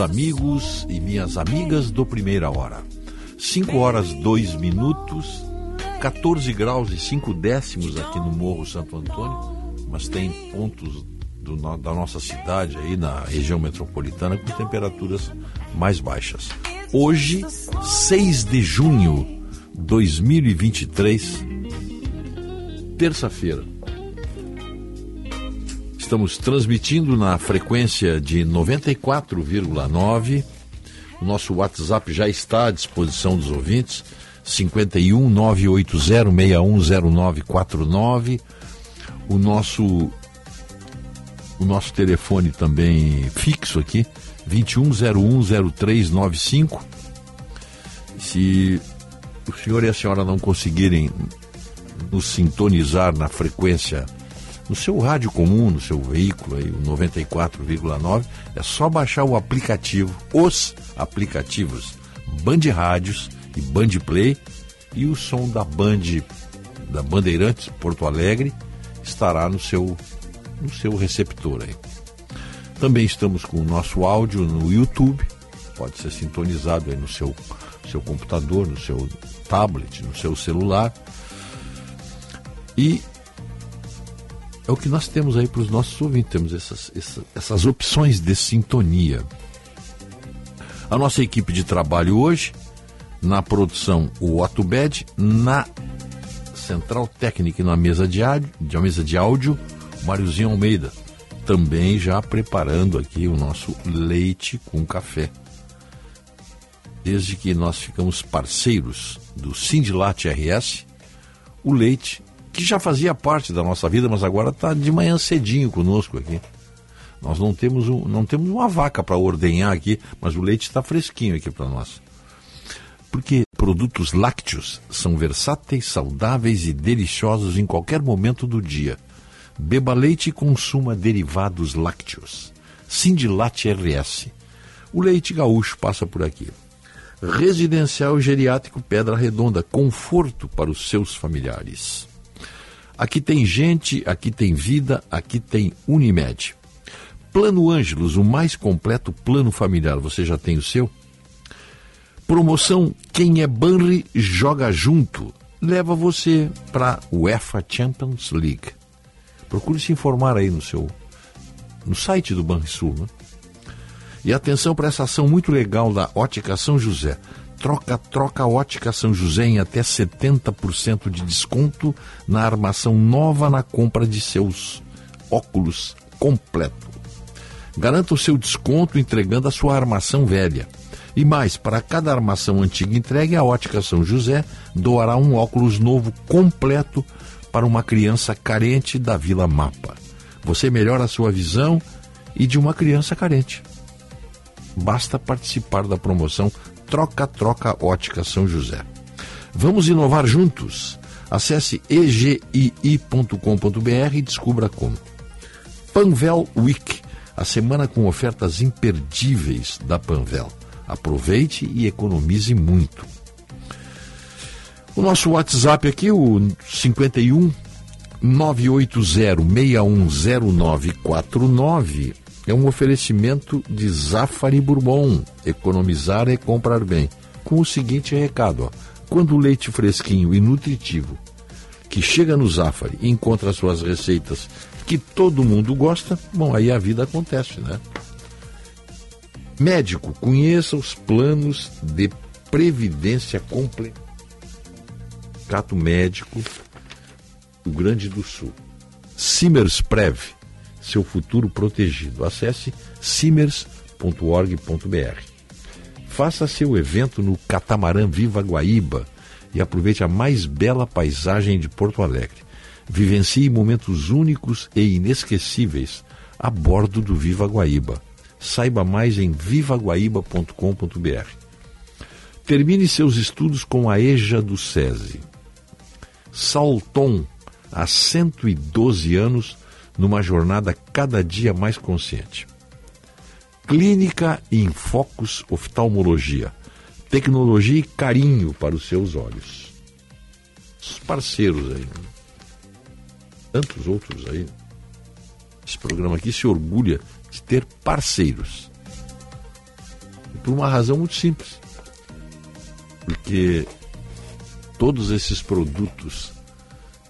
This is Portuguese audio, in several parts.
Amigos e minhas amigas do Primeira Hora. 5 horas 2 minutos, 14 graus e 5 décimos aqui no Morro Santo Antônio, mas tem pontos do, da nossa cidade aí na região metropolitana com temperaturas mais baixas. Hoje, 6 de junho de 2023, terça-feira. Estamos transmitindo na frequência de 94,9. O nosso WhatsApp já está à disposição dos ouvintes. 51 980610949. O nosso o nosso telefone também fixo aqui, 21010395. Se o senhor e a senhora não conseguirem nos sintonizar na frequência no seu rádio comum, no seu veículo, aí, o 94,9, é só baixar o aplicativo, os aplicativos Band Rádios e Band Play e o som da Band da Bandeirantes Porto Alegre estará no seu no seu receptor aí. Também estamos com o nosso áudio no YouTube, pode ser sintonizado aí no seu seu computador, no seu tablet, no seu celular. E é o que nós temos aí para os nossos ouvintes, temos essas, essas, essas opções de sintonia. A nossa equipe de trabalho hoje, na produção, o Atubed, na central técnica e na mesa de, áudio, de mesa de áudio, Máriozinho Almeida. Também já preparando aqui o nosso leite com café. Desde que nós ficamos parceiros do Sindilat RS, o leite que já fazia parte da nossa vida, mas agora está de manhã cedinho conosco aqui. Nós não temos, um, não temos uma vaca para ordenhar aqui, mas o leite está fresquinho aqui para nós. Porque produtos lácteos são versáteis, saudáveis e deliciosos em qualquer momento do dia. Beba leite e consuma derivados lácteos. Sindilate RS. O leite gaúcho passa por aqui. Residencial Geriátrico Pedra Redonda, conforto para os seus familiares. Aqui tem gente, aqui tem vida, aqui tem Unimed. Plano Ângelos, o mais completo plano familiar. Você já tem o seu? Promoção Quem é Banri joga junto. Leva você para UEFA Champions League. Procure se informar aí no seu no site do Banrisul. Né? E atenção para essa ação muito legal da Ótica São José. Troca Troca Ótica São José em até 70% de desconto na armação nova na compra de seus óculos completo. Garanta o seu desconto entregando a sua armação velha. E mais, para cada armação antiga entregue, a Ótica São José doará um óculos novo completo para uma criança carente da Vila Mapa. Você melhora a sua visão e de uma criança carente. Basta participar da promoção Troca Troca Ótica São José. Vamos inovar juntos? Acesse egii.com.br e descubra como. Panvel Week, a semana com ofertas imperdíveis da Panvel. Aproveite e economize muito. O nosso WhatsApp aqui, o 51 980610949, é um oferecimento de Zafari Bourbon. Economizar é comprar bem. Com o seguinte recado: ó, quando o leite fresquinho e nutritivo que chega no Zafari e encontra suas receitas que todo mundo gosta, bom, aí a vida acontece, né? Médico, conheça os planos de previdência completa. Cato Médico, Rio Grande do Sul. Simers Prev, seu futuro protegido. Acesse simers.org.br. Faça seu evento no Catamarã Viva Guaíba e aproveite a mais bela paisagem de Porto Alegre. Vivencie momentos únicos e inesquecíveis a bordo do Viva Guaíba Saiba mais em vivaguaíba.com.br. Termine seus estudos com a EJA do SESI. Salton, há 112 anos, numa jornada cada dia mais consciente. Clínica em Focus Oftalmologia. Tecnologia e carinho para os seus olhos. Os parceiros aí. Né? Tantos outros aí. Esse programa aqui se orgulha de ter parceiros. E por uma razão muito simples. Porque todos esses produtos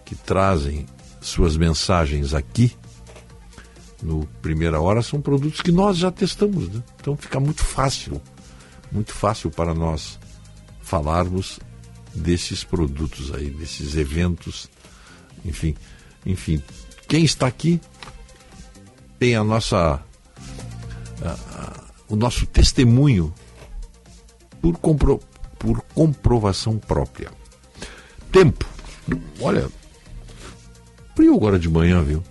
que trazem suas mensagens aqui no Primeira Hora são produtos que nós já testamos. Né? Então fica muito fácil, muito fácil para nós falarmos desses produtos aí, desses eventos, enfim, enfim. Quem está aqui tem a nossa o nosso testemunho por, compro, por comprovação própria. Tempo. Olha, frio agora de manhã, viu?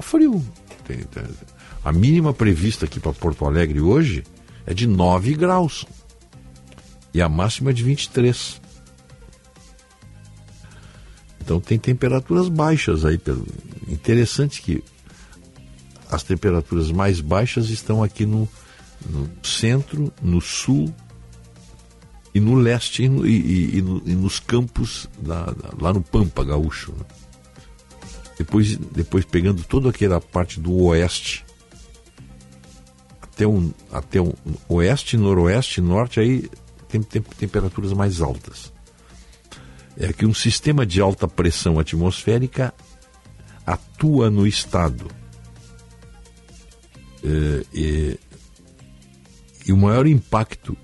Frio. A mínima prevista aqui para Porto Alegre hoje é de 9 graus. E a máxima é de 23. Então tem temperaturas baixas aí. Interessante que as temperaturas mais baixas estão aqui no, no centro, no sul e no leste e, e, e, e nos campos da, da, lá no Pampa Gaúcho. Né? Depois, depois pegando toda aquela parte do oeste até o, até o oeste, noroeste, norte, aí tem, tem temperaturas mais altas. É que um sistema de alta pressão atmosférica atua no estado eh, e, e o maior impacto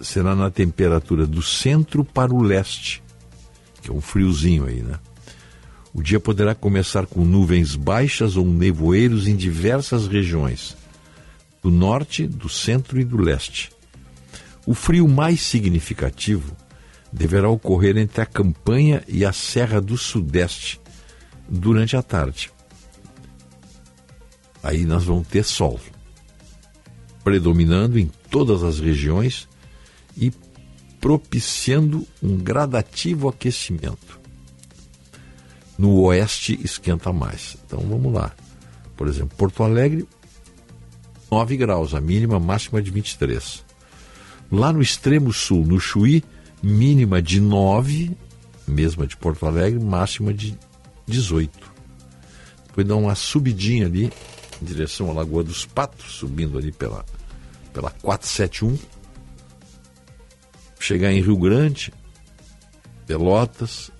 será na temperatura do centro para o leste, que é um friozinho aí, né? O dia poderá começar com nuvens baixas ou nevoeiros em diversas regiões, do norte, do centro e do leste. O frio mais significativo deverá ocorrer entre a campanha e a Serra do Sudeste durante a tarde aí nós vamos ter sol predominando em todas as regiões e propiciando um gradativo aquecimento. No oeste esquenta mais. Então vamos lá. Por exemplo, Porto Alegre, 9 graus, a mínima, máxima de 23. Lá no extremo sul, no Chuí, mínima de 9, mesma de Porto Alegre, máxima de 18. Depois dá uma subidinha ali em direção à Lagoa dos Patos, subindo ali pela, pela 471. Chegar em Rio Grande, Pelotas,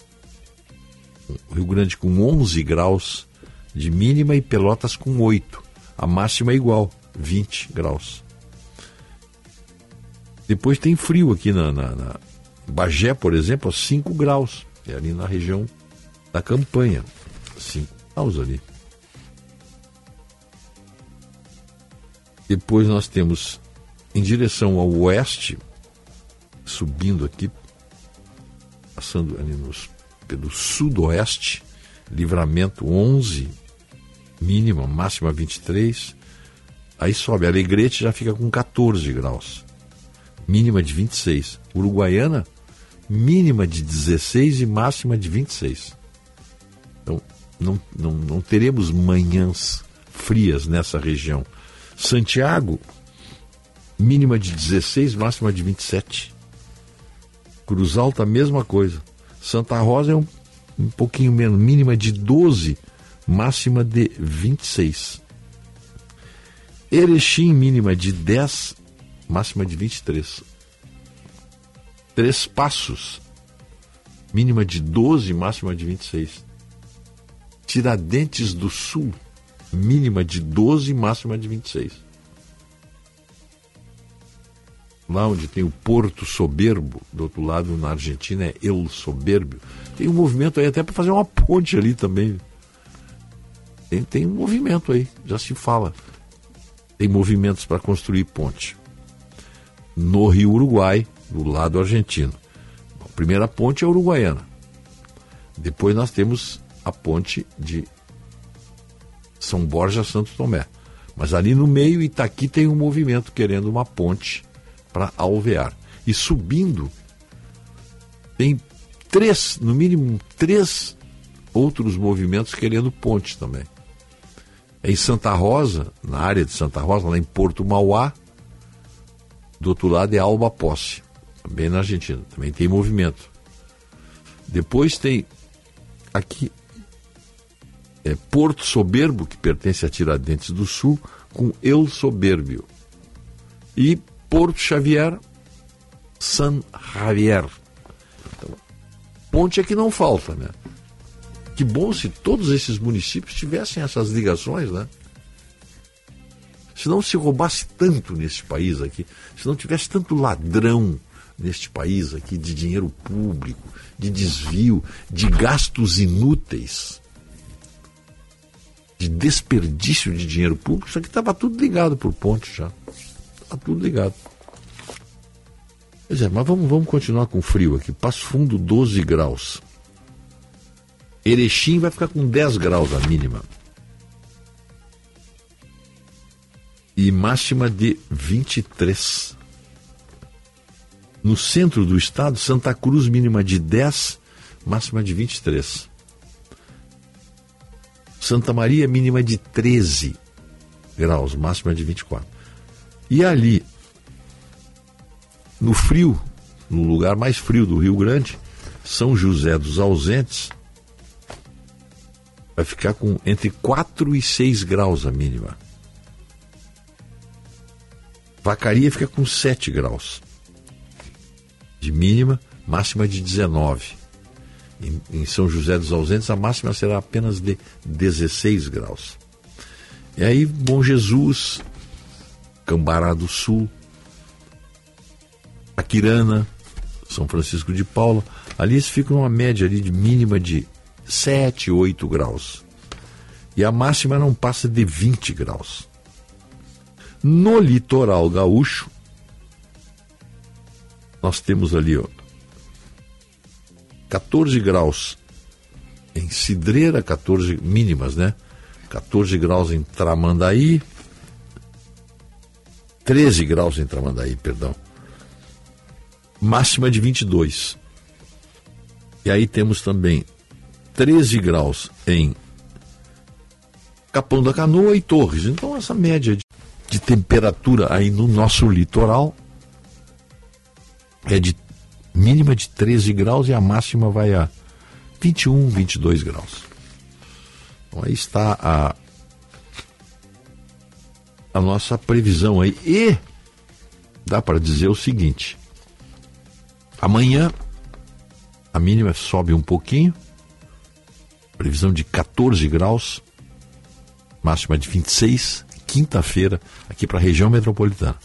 Rio Grande com 11 graus de mínima e Pelotas com 8. A máxima é igual, 20 graus. Depois tem frio aqui na, na, na Bagé, por exemplo, a 5 graus. É ali na região da campanha. 5 graus ali. Depois nós temos em direção ao oeste, subindo aqui, passando ali nos, pelo sudoeste, livramento 11, mínima, máxima 23. Aí sobe, Alegrete já fica com 14 graus, mínima de 26. Uruguaiana, mínima de 16 e máxima de 26. Então, não, não, não teremos manhãs frias nessa região. Santiago, mínima de 16, máxima de 27. Cruz Alta, mesma coisa. Santa Rosa é um, um pouquinho menos, mínima de 12, máxima de 26. Erechim, mínima de 10, máxima de 23. Três Passos, mínima de 12, máxima de 26. Tiradentes do Sul, mínima de 12, máxima de 26. Lá onde tem o Porto Soberbo, do outro lado, na Argentina, é El Soberbio. Tem um movimento aí até para fazer uma ponte ali também. Tem, tem um movimento aí, já se fala. Tem movimentos para construir ponte. No Rio Uruguai, do lado argentino. A primeira ponte é uruguaiana. Depois nós temos a ponte de são Borja Santo Tomé. Mas ali no meio, Itaqui tem um movimento querendo uma ponte para Alvear. E subindo, tem três, no mínimo três outros movimentos querendo ponte também. Em Santa Rosa, na área de Santa Rosa, lá em Porto Mauá, do outro lado é Alba Posse, também na Argentina, também tem movimento. Depois tem aqui é, Porto Soberbo, que pertence a Tiradentes do Sul, com El Soberbio. E Porto Xavier, San Javier. Então, ponte é que não falta, né? Que bom se todos esses municípios tivessem essas ligações, né? Se não se roubasse tanto nesse país aqui, se não tivesse tanto ladrão neste país aqui de dinheiro público, de desvio, de gastos inúteis de desperdício de dinheiro público, isso aqui estava tudo ligado por ponte já. Estava tudo ligado. Pois é, mas vamos, vamos continuar com frio aqui. Passo Fundo, 12 graus. Erechim vai ficar com 10 graus a mínima. E máxima de 23. No centro do estado, Santa Cruz, mínima de 10, máxima de 23. Santa Maria, mínima de 13 graus, máxima de 24. E ali, no frio, no lugar mais frio do Rio Grande, São José dos Ausentes, vai ficar com entre 4 e 6 graus a mínima. Vacaria fica com 7 graus de mínima, máxima de 19. Em, em São José dos Ausentes, a máxima será apenas de 16 graus. E aí, Bom Jesus, Cambará do Sul, Aquirana, São Francisco de Paula, ali eles ficam numa média ali de mínima de 7, 8 graus. E a máxima não passa de 20 graus. No litoral gaúcho, nós temos ali ó, 14 graus em Cidreira, 14 mínimas, né? 14 graus em Tramandaí, 13 graus em Tramandaí, perdão. Máxima de 22. E aí temos também 13 graus em Capão da Canoa e Torres. Então essa média de, de temperatura aí no nosso litoral é de mínima de 13 graus e a máxima vai a 21, 22 graus. Então aí está a, a nossa previsão aí. E dá para dizer o seguinte: amanhã a mínima sobe um pouquinho, previsão de 14 graus, máxima de 26, quinta-feira, aqui para a região metropolitana.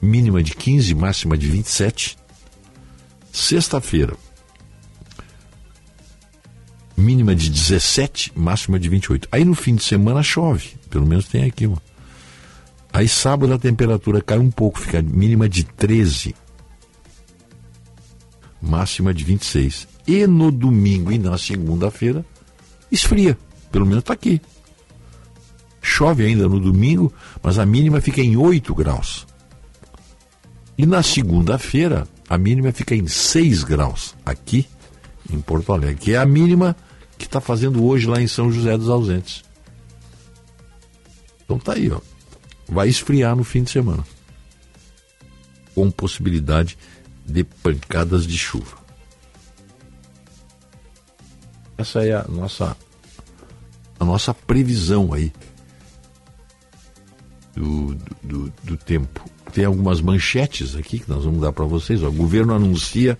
mínima de 15, máxima de 27. Sexta-feira, mínima de 17, máxima de 28. Aí no fim de semana chove, pelo menos tem aqui, mano. Aí sábado a temperatura cai um pouco, fica mínima de 13, máxima de 26. E no domingo e na segunda-feira esfria, pelo menos está aqui. Chove ainda no domingo, mas a mínima fica em 8 graus. E na segunda-feira, a mínima fica em 6 graus, aqui em Porto Alegre, que é a mínima que está fazendo hoje lá em São José dos Ausentes. Então tá aí, ó. Vai esfriar no fim de semana. Com possibilidade de pancadas de chuva. Essa é a nossa a nossa previsão aí do, do, do tempo. Tem algumas manchetes aqui que nós vamos dar para vocês. Ó. O governo anuncia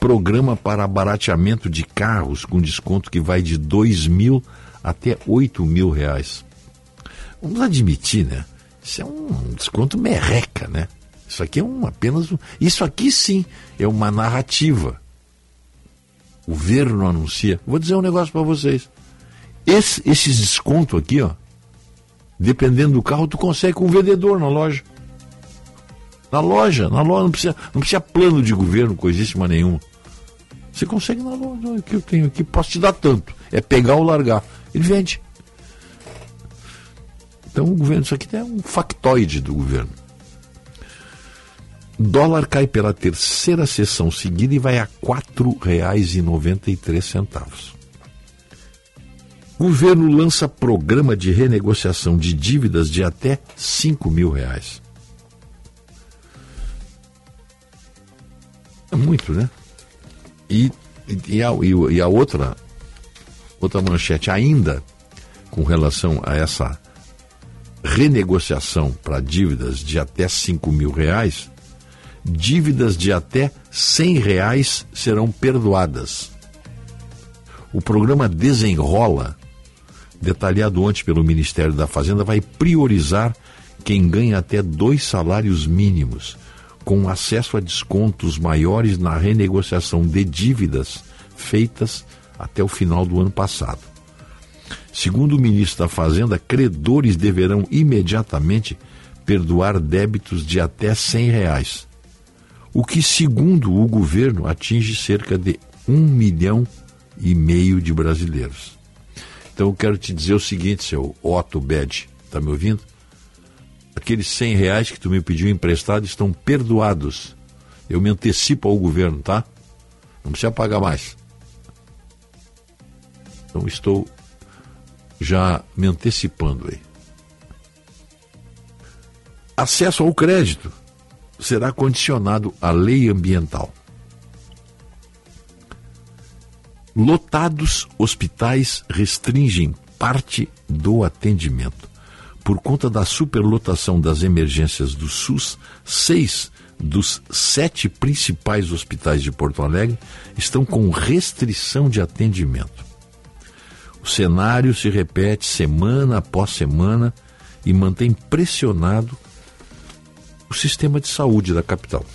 programa para barateamento de carros com desconto que vai de dois mil até oito mil reais. Vamos admitir, né? Isso é um desconto merreca, né? Isso aqui é um apenas um... Isso aqui sim é uma narrativa. O governo anuncia. Vou dizer um negócio para vocês. Esse, esses descontos aqui, ó, dependendo do carro, tu consegue com um vendedor na loja. Na loja, na loja, não precisa, não precisa plano de governo, coisíssima nenhuma. Você consegue na loja, que eu tenho aqui, posso te dar tanto. É pegar ou largar. Ele vende. Então o governo, isso aqui é um factoide do governo. Dólar cai pela terceira sessão seguida e vai a R$ 4,93. Governo lança programa de renegociação de dívidas de até 5 mil reais. É muito, né? E, e, a, e a outra, outra manchete ainda com relação a essa renegociação para dívidas de até 5 mil reais, dívidas de até 100 reais serão perdoadas. O programa Desenrola detalhado ontem pelo Ministério da Fazenda, vai priorizar quem ganha até dois salários mínimos, com acesso a descontos maiores na renegociação de dívidas feitas até o final do ano passado. Segundo o ministro da Fazenda, credores deverão imediatamente perdoar débitos de até R$ reais, o que, segundo o governo, atinge cerca de um milhão e meio de brasileiros. Então eu quero te dizer o seguinte, seu Otto Bed, tá me ouvindo? Aqueles 100 reais que tu me pediu emprestado estão perdoados. Eu me antecipo ao governo, tá? Não precisa pagar mais. Então estou já me antecipando aí. Acesso ao crédito será condicionado à lei ambiental. Lotados hospitais restringem parte do atendimento. Por conta da superlotação das emergências do SUS, seis dos sete principais hospitais de Porto Alegre estão com restrição de atendimento. O cenário se repete semana após semana e mantém pressionado o sistema de saúde da capital.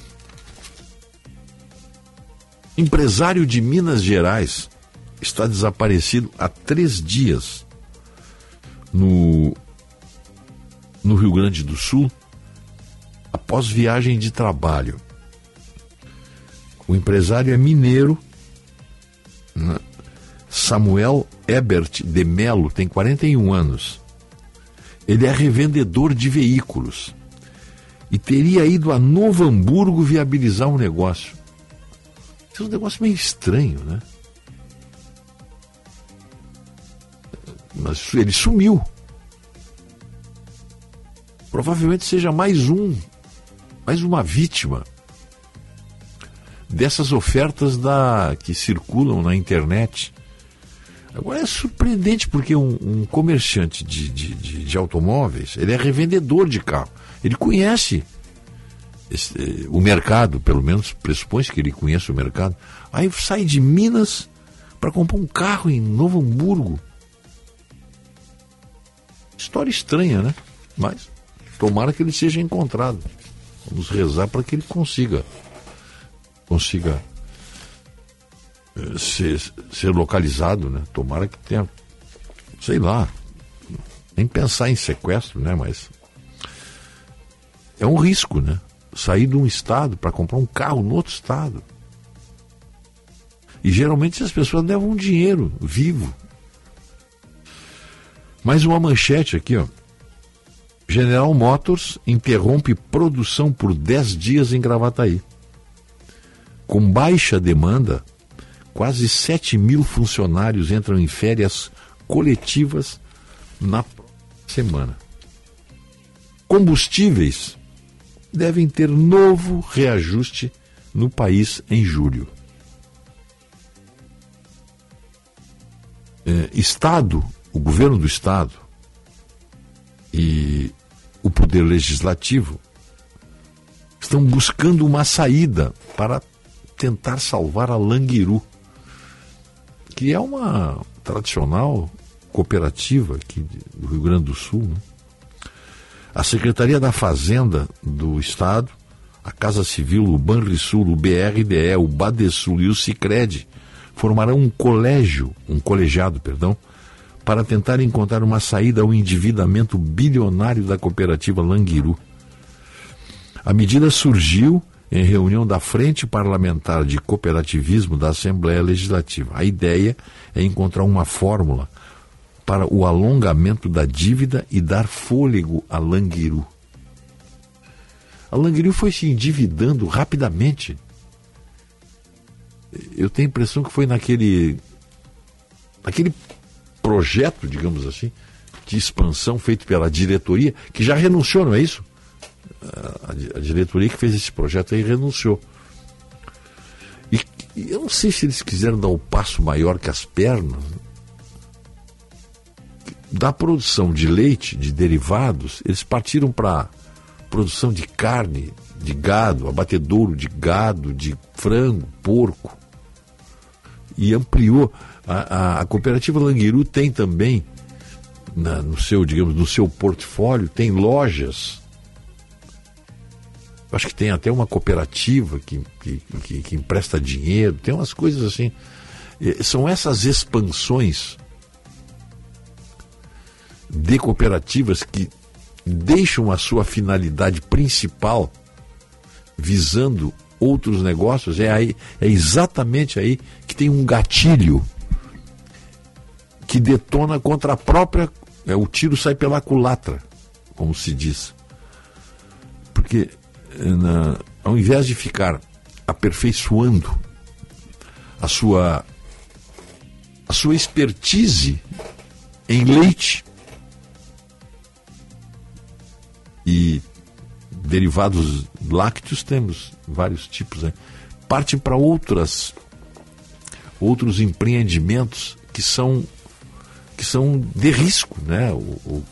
Empresário de Minas Gerais está desaparecido há três dias no, no Rio Grande do Sul após viagem de trabalho. O empresário é mineiro, né? Samuel Ebert de Melo, tem 41 anos. Ele é revendedor de veículos e teria ido a Novo Hamburgo viabilizar um negócio. Isso é um negócio meio estranho, né? Mas ele sumiu. Provavelmente seja mais um, mais uma vítima dessas ofertas da que circulam na internet. Agora é surpreendente porque um, um comerciante de, de, de, de, automóveis, ele é revendedor de carro. Ele conhece esse, o mercado, pelo menos pressupõe que ele conhece o mercado. Aí sai de Minas para comprar um carro em Novo Hamburgo. História estranha, né? Mas tomara que ele seja encontrado. Vamos rezar para que ele consiga consiga eh, ser, ser localizado, né? Tomara que tenha, sei lá, nem pensar em sequestro, né? Mas é um risco, né? Sair de um estado para comprar um carro no outro estado. E geralmente as pessoas levam dinheiro vivo. Mais uma manchete aqui, ó. General Motors interrompe produção por 10 dias em Gravataí. Com baixa demanda, quase 7 mil funcionários entram em férias coletivas na semana. Combustíveis devem ter novo reajuste no país em julho. É, Estado, o governo do Estado e o Poder Legislativo estão buscando uma saída para tentar salvar a Languiru, que é uma tradicional cooperativa aqui do Rio Grande do Sul. Né? A Secretaria da Fazenda do Estado, a Casa Civil, o Banrisul, o BRDE, o Badesul e o Cicred formarão um colégio, um colegiado, perdão, para tentar encontrar uma saída ao endividamento bilionário da cooperativa Languiru. A medida surgiu em reunião da Frente Parlamentar de Cooperativismo da Assembleia Legislativa. A ideia é encontrar uma fórmula para o alongamento da dívida e dar fôlego a Languiru. A Languiru foi se endividando rapidamente. Eu tenho a impressão que foi naquele naquele projeto, digamos assim, de expansão feito pela diretoria, que já renunciou, não é isso? A, a diretoria que fez esse projeto aí renunciou. E, e eu não sei se eles quiseram dar um passo maior que as pernas da produção de leite, de derivados, eles partiram para produção de carne, de gado, abatedouro de gado, de frango, porco. E ampliou. A, a, a cooperativa Languiru tem também, na, no seu, digamos, no seu portfólio, tem lojas. Acho que tem até uma cooperativa que, que, que, que empresta dinheiro, tem umas coisas assim. São essas expansões de cooperativas que deixam a sua finalidade principal visando outros negócios, é, aí, é exatamente aí que tem um gatilho que detona contra a própria. É, o tiro sai pela culatra, como se diz. Porque na, ao invés de ficar aperfeiçoando a sua, a sua expertise em leite, e derivados lácteos temos vários tipos, né? Parte para outras outros empreendimentos que são que são de risco, né? O, o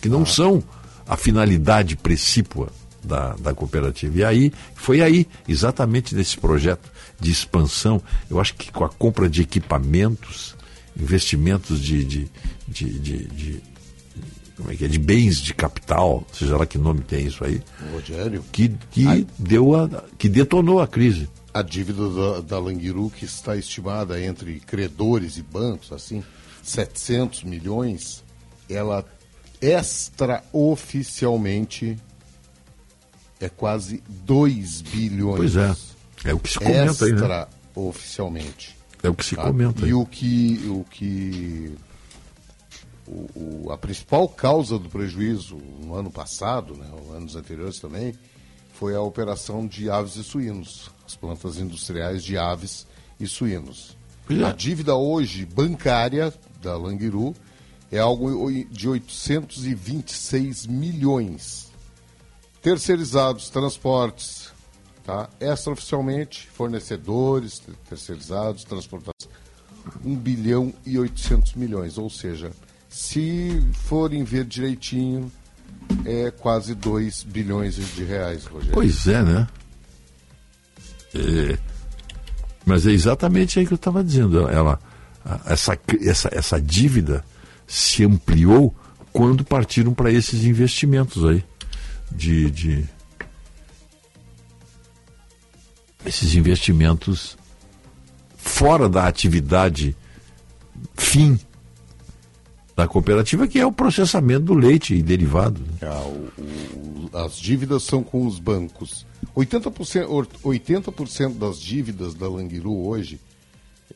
que não ah. são a finalidade precípua da, da cooperativa. E aí, foi aí, exatamente nesse projeto de expansão, eu acho que com a compra de equipamentos, investimentos de, de, de, de como é que é, de bens de capital, seja lá que nome tem isso aí, Rogério, que, que a... deu a, que detonou a crise. A dívida da, da Languiru que está estimada entre credores e bancos, assim, 700 milhões, ela extraoficialmente é quase 2 bilhões. Pois é. É o que se comenta aí, né? Extraoficialmente. É o que se tá? comenta aí. E o que, o que o, o, a principal causa do prejuízo no ano passado, né, anos anteriores também, foi a operação de aves e suínos, as plantas industriais de aves e suínos. É. A dívida hoje bancária da Languiru é algo de 826 milhões. Terceirizados, transportes, tá? extraoficialmente, fornecedores, terceirizados, transportação, 1 bilhão e 800 milhões, ou seja, se forem ver direitinho, é quase 2 bilhões de reais, Rogério. Pois é, né? É, mas é exatamente aí que eu estava dizendo. Ela, essa, essa, essa dívida se ampliou quando partiram para esses investimentos aí de, de, esses investimentos fora da atividade fim da cooperativa, que é o processamento do leite e derivados. Ah, o, o, as dívidas são com os bancos. 80%, 80 das dívidas da Languiru hoje,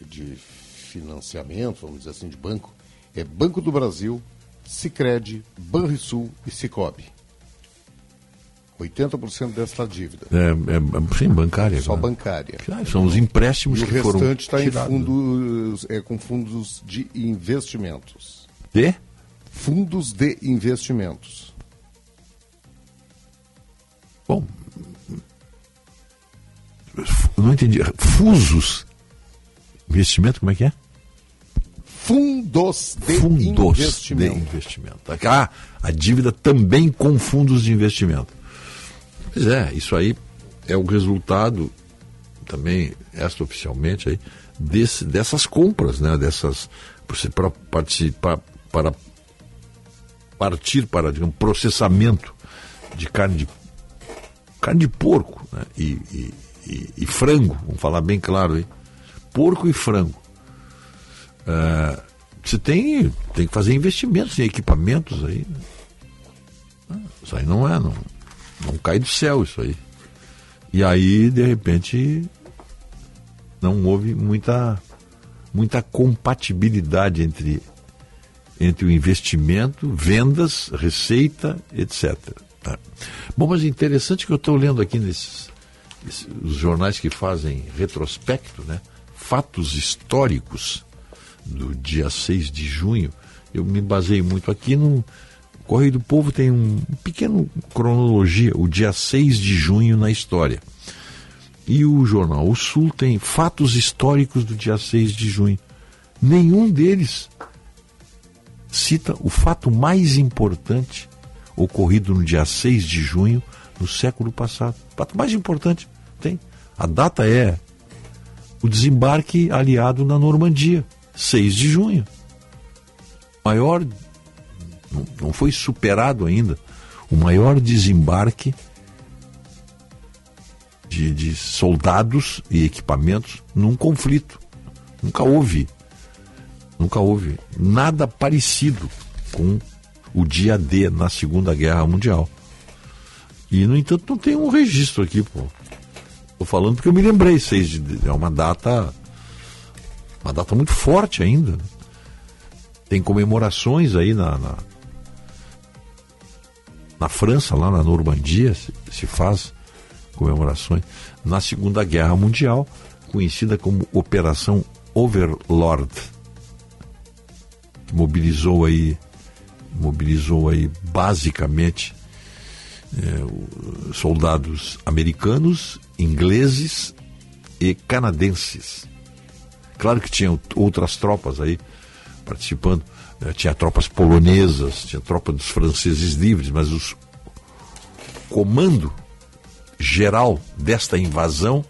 de financiamento, vamos dizer assim, de banco, é Banco do Brasil, Sicredi, Banrisul e Cicobi. 80% dessa dívida. É, é sim, bancária. Só né? bancária. Claro, são os empréstimos e que foram O restante está em fundos, é, com fundos de investimentos. De? Fundos de investimentos. Bom, não entendi. Fusos? Investimento, como é que é? Fundos de fundos investimento. de investimento. Ah, a dívida também com fundos de investimento. Pois é, isso aí é o resultado também extraoficialmente aí desse, dessas compras, né? Dessas para participar para partir para digamos, processamento de carne de carne de porco né? e, e, e, e, frango, vamos falar bem claro aí, porco e frango. Uh, você tem, tem que fazer investimentos em equipamentos aí. Né? Isso aí não é, não, não cai do céu isso aí. E aí, de repente, não houve muita, muita compatibilidade entre, entre o investimento, vendas, receita, etc. Tá? Bom, mas interessante que eu estou lendo aqui nesses, os jornais que fazem retrospecto, né? fatos históricos do dia 6 de junho. Eu me basei muito aqui no, Correio do Povo tem um pequeno cronologia, o dia 6 de junho na história. E o jornal O Sul tem fatos históricos do dia 6 de junho. Nenhum deles cita o fato mais importante ocorrido no dia 6 de junho no século passado. O fato mais importante tem. A data é o desembarque aliado na Normandia, 6 de junho. Maior não, não foi superado ainda o maior desembarque de, de soldados e equipamentos num conflito. Nunca houve, nunca houve nada parecido com o dia D na Segunda Guerra Mundial. E, no entanto, não tem um registro aqui, pô. Tô falando porque eu me lembrei, seis de, é uma data uma data muito forte ainda. Tem comemorações aí na, na na França, lá na Normandia, se, se faz comemorações. Na Segunda Guerra Mundial, conhecida como Operação Overlord, que mobilizou aí, mobilizou aí basicamente é, soldados americanos, ingleses e canadenses. Claro que tinha outras tropas aí participando, tinha tropas polonesas, tinha tropa dos franceses livres, mas o comando geral desta invasão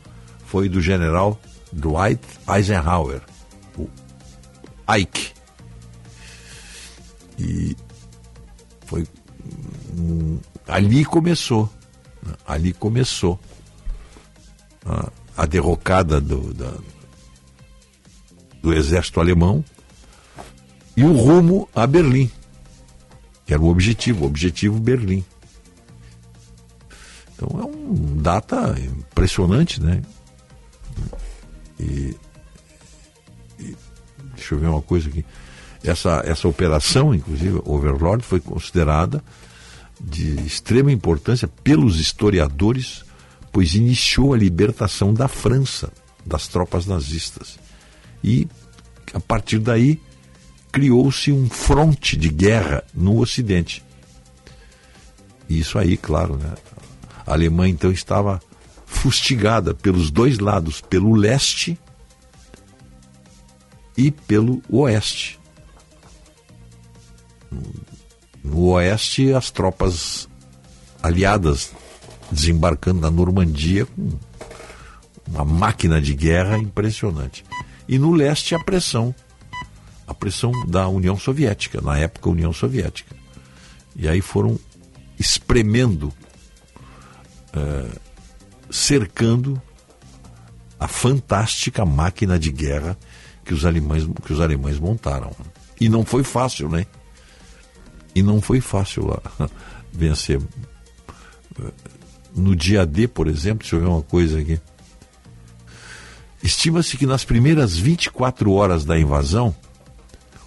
foi do general Dwight Eisenhower, o Ike. E foi ali começou, né? ali começou a, a derrocada do, da, do exército alemão e o rumo a Berlim, que era o objetivo, o objetivo Berlim. Então é um data impressionante, né? E, e, deixa eu ver uma coisa aqui. Essa, essa operação, inclusive, Overlord, foi considerada de extrema importância pelos historiadores, pois iniciou a libertação da França das tropas nazistas. E, a partir daí, criou-se um fronte de guerra no Ocidente. Isso aí, claro, né? A Alemanha então estava fustigada pelos dois lados, pelo leste e pelo oeste. No oeste, as tropas aliadas desembarcando na Normandia com uma máquina de guerra impressionante. E no leste, a pressão pressão da União Soviética, na época União Soviética. E aí foram espremendo, uh, cercando a fantástica máquina de guerra que os alemães, que os alemães montaram. E não foi fácil, né? E não foi fácil lá vencer. No dia D, por exemplo, deixa eu ver uma coisa aqui. Estima-se que nas primeiras 24 horas da invasão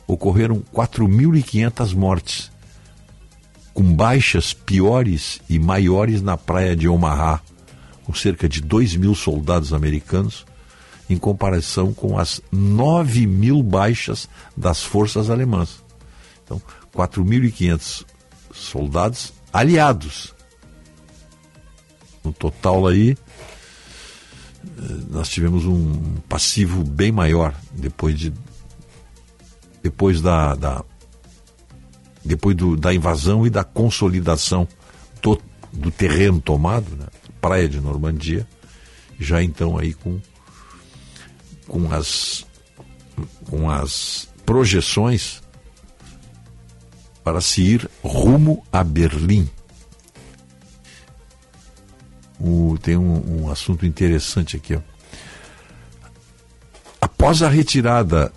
ocorreram 4.500 mortes, com baixas piores e maiores na praia de Omaha, com cerca de 2 mil soldados americanos, em comparação com as 9 mil baixas das forças alemãs. Então, 4.500 soldados aliados. No total aí, eh, nós tivemos um passivo bem maior depois de depois da, da depois do, da invasão e da consolidação do, do terreno tomado, né? praia de Normandia, já então aí com com as com as projeções para se ir rumo a Berlim. O, tem um, um assunto interessante aqui. Ó. Após a retirada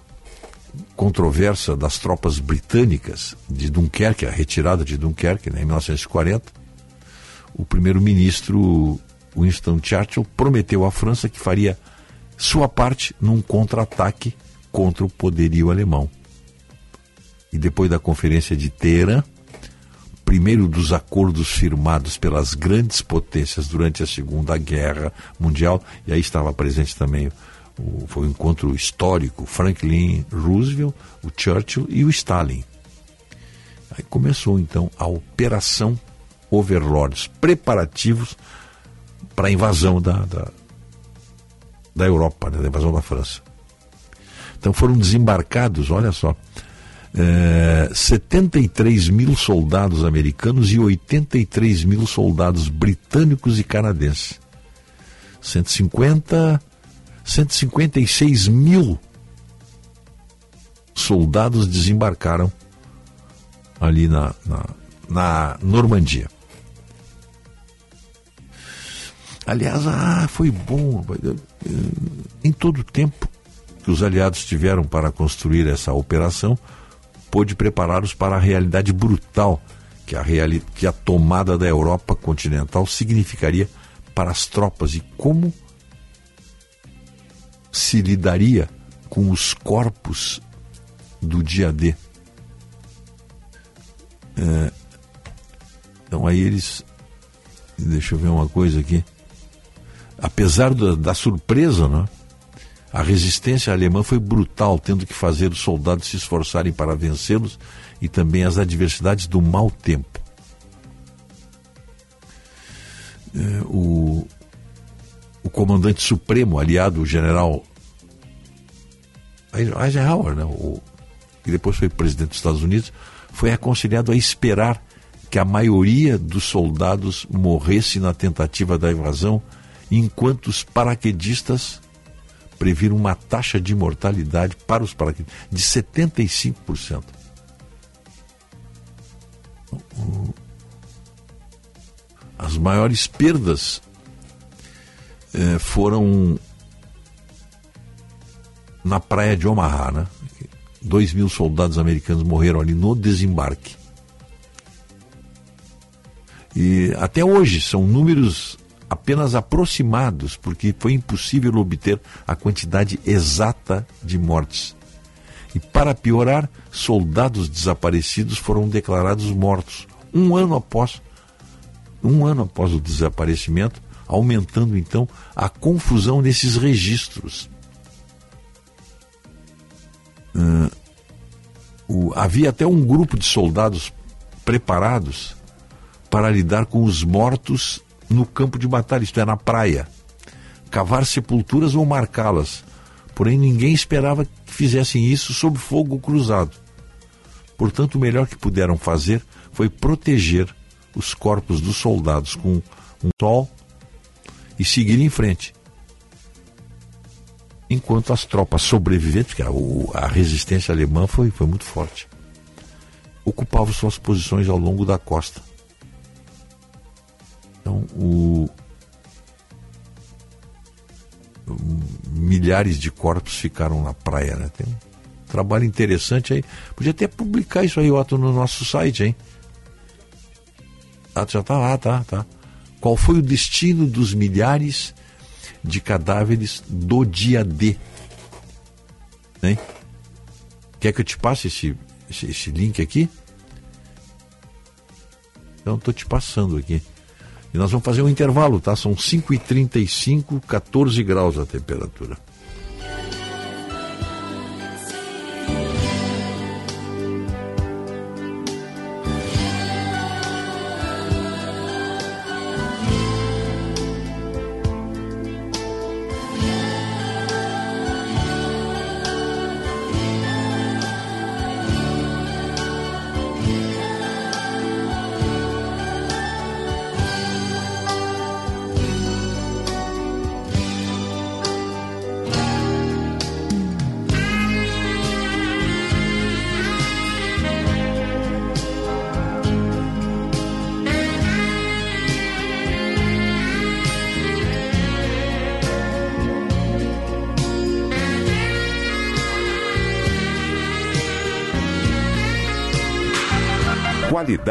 controversa das tropas britânicas de Dunkerque, a retirada de Dunkerque né, em 1940, o primeiro-ministro Winston Churchill prometeu à França que faria sua parte num contra-ataque contra o poderio alemão. E depois da conferência de Teherã, primeiro dos acordos firmados pelas grandes potências durante a Segunda Guerra Mundial, e aí estava presente também foi um encontro histórico, Franklin Roosevelt, o Churchill e o Stalin. Aí começou então a Operação Overlords, preparativos para a invasão da, da, da Europa, né, da invasão da França. Então foram desembarcados, olha só, é, 73 mil soldados americanos e 83 mil soldados britânicos e canadenses. 150, 156 mil soldados desembarcaram ali na, na, na Normandia. Aliás, ah, foi bom. Em todo o tempo que os aliados tiveram para construir essa operação, pôde prepará-los para a realidade brutal que a, reali que a tomada da Europa continental significaria para as tropas e como se lidaria com os corpos do dia D. É, então aí eles. Deixa eu ver uma coisa aqui apesar da, da surpresa, né, a resistência alemã foi brutal, tendo que fazer os soldados se esforçarem para vencê-los e também as adversidades do mau tempo. É, o, o comandante supremo, aliado, o general Eisenhower, né, o, que depois foi presidente dos Estados Unidos, foi aconselhado a esperar que a maioria dos soldados morresse na tentativa da invasão enquanto os paraquedistas previram uma taxa de mortalidade para os paraquedistas de 75%. As maiores perdas eh, foram na praia de Omaha, né? Dois mil soldados americanos morreram ali no desembarque. E até hoje são números apenas aproximados, porque foi impossível obter a quantidade exata de mortes. E para piorar, soldados desaparecidos foram declarados mortos um ano após um ano após o desaparecimento, aumentando então a confusão nesses registros. Uh, o, havia até um grupo de soldados preparados para lidar com os mortos no campo de batalha, isto é, na praia. Cavar sepulturas ou marcá-las. Porém, ninguém esperava que fizessem isso sob fogo cruzado. Portanto, o melhor que puderam fazer foi proteger os corpos dos soldados com um sol e seguir em frente. Enquanto as tropas sobreviventes, porque a, a resistência alemã foi, foi muito forte, ocupavam suas posições ao longo da costa. Então, o, milhares de corpos ficaram na praia, né? Tem um trabalho interessante aí. Podia até publicar isso aí, Otto, no nosso site, hein? Ah, já tá lá, tá, tá. Qual foi o destino dos milhares de cadáveres do dia D? Hein? Quer que eu te passe esse, esse, esse link aqui? Então estou te passando aqui. E nós vamos fazer um intervalo, tá? São 5h35, 14 graus a temperatura.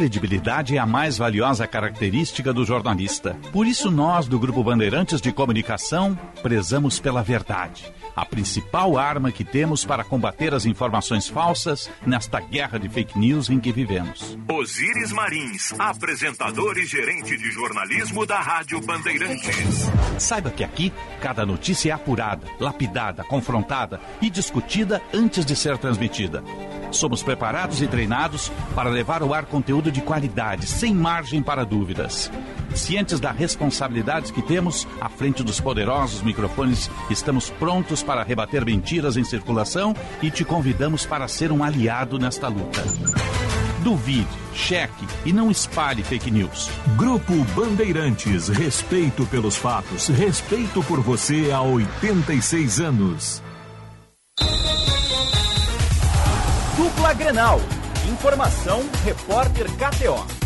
A credibilidade é a mais valiosa característica do jornalista. Por isso, nós, do Grupo Bandeirantes de Comunicação, prezamos pela verdade a principal arma que temos para combater as informações falsas nesta guerra de fake news em que vivemos. Osíris Marins, apresentador e gerente de jornalismo da Rádio Bandeirantes. Saiba que aqui, cada notícia é apurada, lapidada, confrontada e discutida antes de ser transmitida. Somos preparados e treinados para levar ao ar conteúdo de qualidade, sem margem para dúvidas. Cientes da responsabilidade que temos à frente dos poderosos microfones, estamos prontos para rebater mentiras em circulação e te convidamos para ser um aliado nesta luta. Duvide, cheque e não espalhe fake news. Grupo Bandeirantes, respeito pelos fatos, respeito por você há 86 anos. Dupla Grenal. Informação, repórter KTO.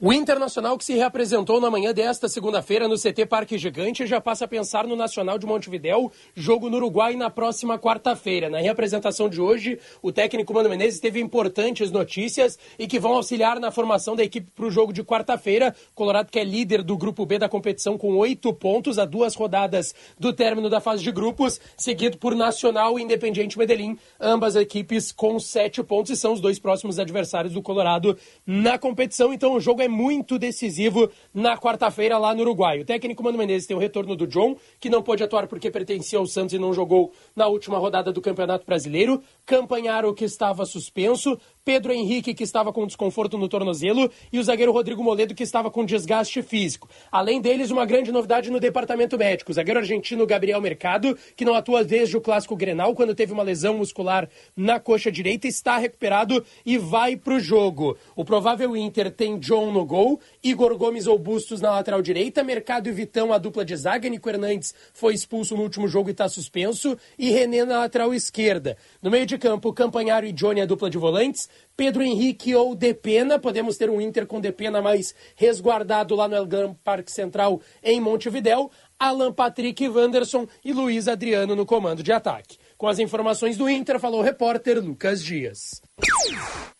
O Internacional que se reapresentou na manhã desta segunda-feira no CT Parque Gigante já passa a pensar no Nacional de Montevidéu, jogo no Uruguai na próxima quarta-feira. Na reapresentação de hoje, o técnico Mano Menezes teve importantes notícias e que vão auxiliar na formação da equipe para o jogo de quarta-feira. Colorado que é líder do grupo B da competição com oito pontos a duas rodadas do término da fase de grupos, seguido por Nacional e Independiente Medellín, ambas equipes com sete pontos e são os dois próximos adversários do Colorado na competição. Então o jogo é muito decisivo na quarta-feira lá no Uruguai. O técnico Mano Menezes tem o retorno do John, que não pôde atuar porque pertencia ao Santos e não jogou na última rodada do Campeonato Brasileiro. Campanharo, que estava suspenso. Pedro Henrique, que estava com desconforto no tornozelo, e o zagueiro Rodrigo Moledo, que estava com desgaste físico. Além deles, uma grande novidade no departamento médico. O zagueiro argentino Gabriel Mercado, que não atua desde o clássico Grenal, quando teve uma lesão muscular na coxa direita, está recuperado e vai para o jogo. O provável Inter tem John no gol, Igor Gomes ou Bustos na lateral direita, Mercado e Vitão, a dupla de zaga, Nico Hernandes foi expulso no último jogo e está suspenso, e René na lateral esquerda. No meio de campo, Campanharo e Johnny, a dupla de volantes, Pedro Henrique ou Depena, podemos ter um Inter com Depena mais resguardado lá no Elgan Parque Central em Montevidéu, Alan Patrick Wanderson e Luiz Adriano no comando de ataque. Com as informações do Inter, falou o repórter Lucas Dias.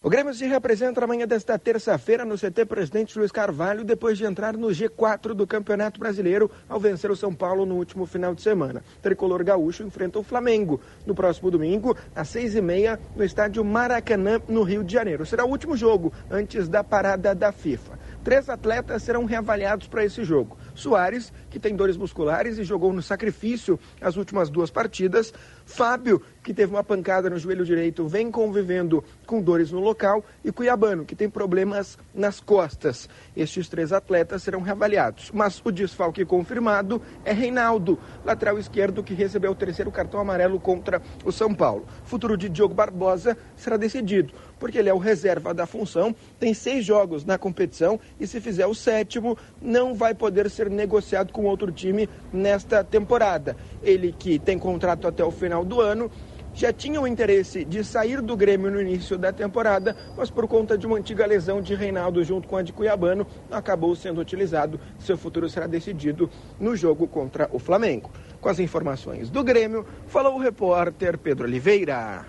O Grêmio se representa amanhã desta terça-feira no CT Presidente Luiz Carvalho, depois de entrar no G4 do Campeonato Brasileiro ao vencer o São Paulo no último final de semana. Tricolor Gaúcho enfrenta o Flamengo no próximo domingo, às seis e meia, no estádio Maracanã, no Rio de Janeiro. Será o último jogo antes da parada da FIFA. Três atletas serão reavaliados para esse jogo. Soares, que tem dores musculares e jogou no sacrifício as últimas duas partidas. Fábio, que teve uma pancada no joelho direito, vem convivendo com dores no local. E Cuiabano, que tem problemas nas costas. Estes três atletas serão reavaliados. Mas o desfalque confirmado é Reinaldo, lateral esquerdo, que recebeu o terceiro cartão amarelo contra o São Paulo. O futuro de Diogo Barbosa será decidido, porque ele é o reserva da função, tem seis jogos na competição e se fizer o sétimo, não vai poder ser negociado com outro time nesta temporada. Ele que tem contrato até o final do ano já tinha o interesse de sair do Grêmio no início da temporada, mas por conta de uma antiga lesão de Reinaldo junto com a de Cuiabano, acabou sendo utilizado. Seu futuro será decidido no jogo contra o Flamengo. Com as informações do Grêmio, falou o repórter Pedro Oliveira.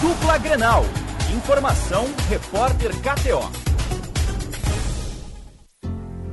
Dupla Grenal. Informação, repórter KTO.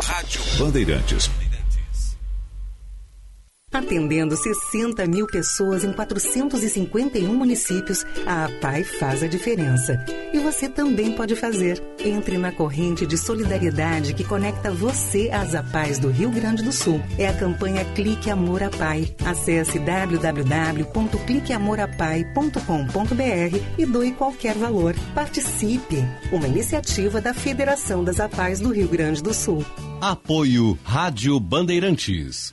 Rádio Bandeirantes. Atendendo 60 mil pessoas em 451 municípios, a APAI faz a diferença. E você também pode fazer. Entre na corrente de solidariedade que conecta você às APAIs do Rio Grande do Sul. É a campanha Clique Amor APAI. Acesse www.cliqueamorapai.com.br e doe qualquer valor. Participe! Uma iniciativa da Federação das APAIs do Rio Grande do Sul. Apoio Rádio Bandeirantes.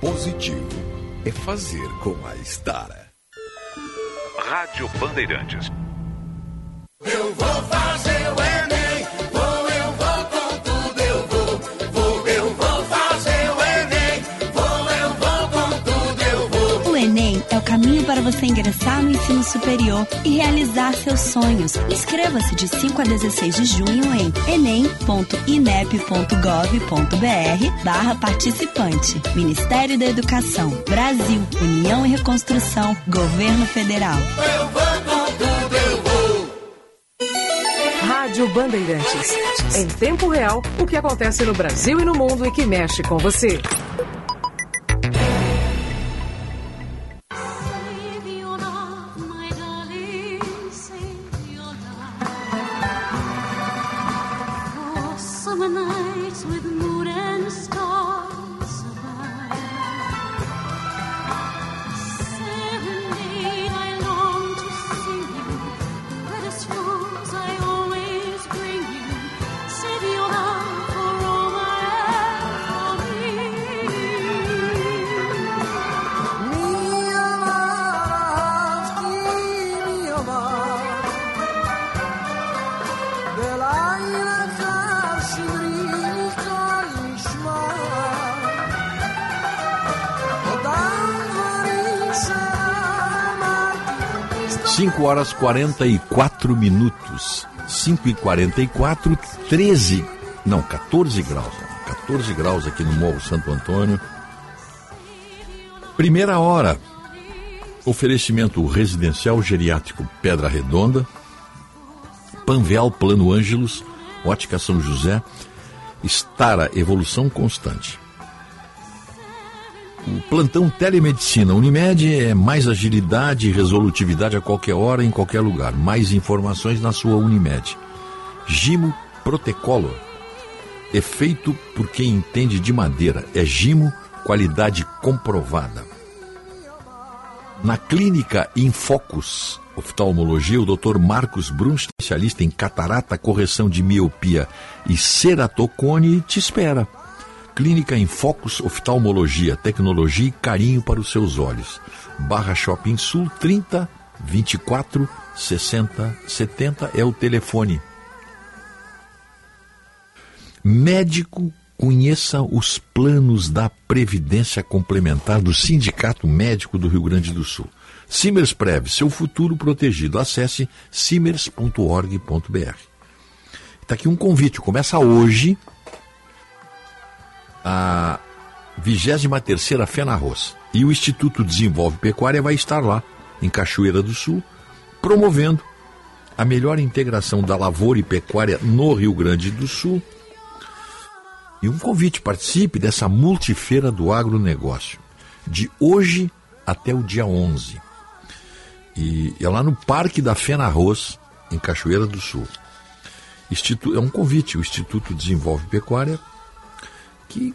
positivo é fazer com a Estara. Rádio Bandeirantes. Eu vou fazer o o caminho para você ingressar no ensino superior e realizar seus sonhos. Inscreva-se de 5 a 16 de junho em enem.inep.gov.br barra participante. Ministério da Educação, Brasil, União e Reconstrução, Governo Federal. Eu. Rádio Bandeirantes. Em tempo real, o que acontece no Brasil e no mundo e que mexe com você. 5 horas 44 minutos. 5 e 44, 13. Não, 14 graus. 14 graus aqui no Morro Santo Antônio. Primeira hora. Oferecimento residencial geriátrico Pedra Redonda. Panvel Plano Ângelos. Ótica São José. Estara Evolução Constante. O plantão Telemedicina Unimed é mais agilidade e resolutividade a qualquer hora, em qualquer lugar. Mais informações na sua Unimed. Gimo Protecolor. É feito por quem entende de madeira. É Gimo, qualidade comprovada. Na clínica Infocus Oftalmologia, o Dr. Marcos Brum, especialista em catarata, correção de miopia e ceratocone, te espera. Clínica em Focus Oftalmologia, tecnologia e carinho para os seus olhos. Barra Shopping Sul 30 24 60 70 é o telefone. Médico conheça os planos da Previdência Complementar do Sindicato Médico do Rio Grande do Sul. Simers Prev, seu futuro protegido. Acesse simers.org.br. Está aqui um convite. Começa hoje a 23ª Fena Arroz. E o Instituto Desenvolve Pecuária vai estar lá, em Cachoeira do Sul, promovendo a melhor integração da lavoura e pecuária no Rio Grande do Sul. E um convite, participe dessa multifeira do agronegócio, de hoje até o dia 11. E é lá no Parque da Fena Arroz, em Cachoeira do Sul. Instituto, é um convite, o Instituto Desenvolve Pecuária, que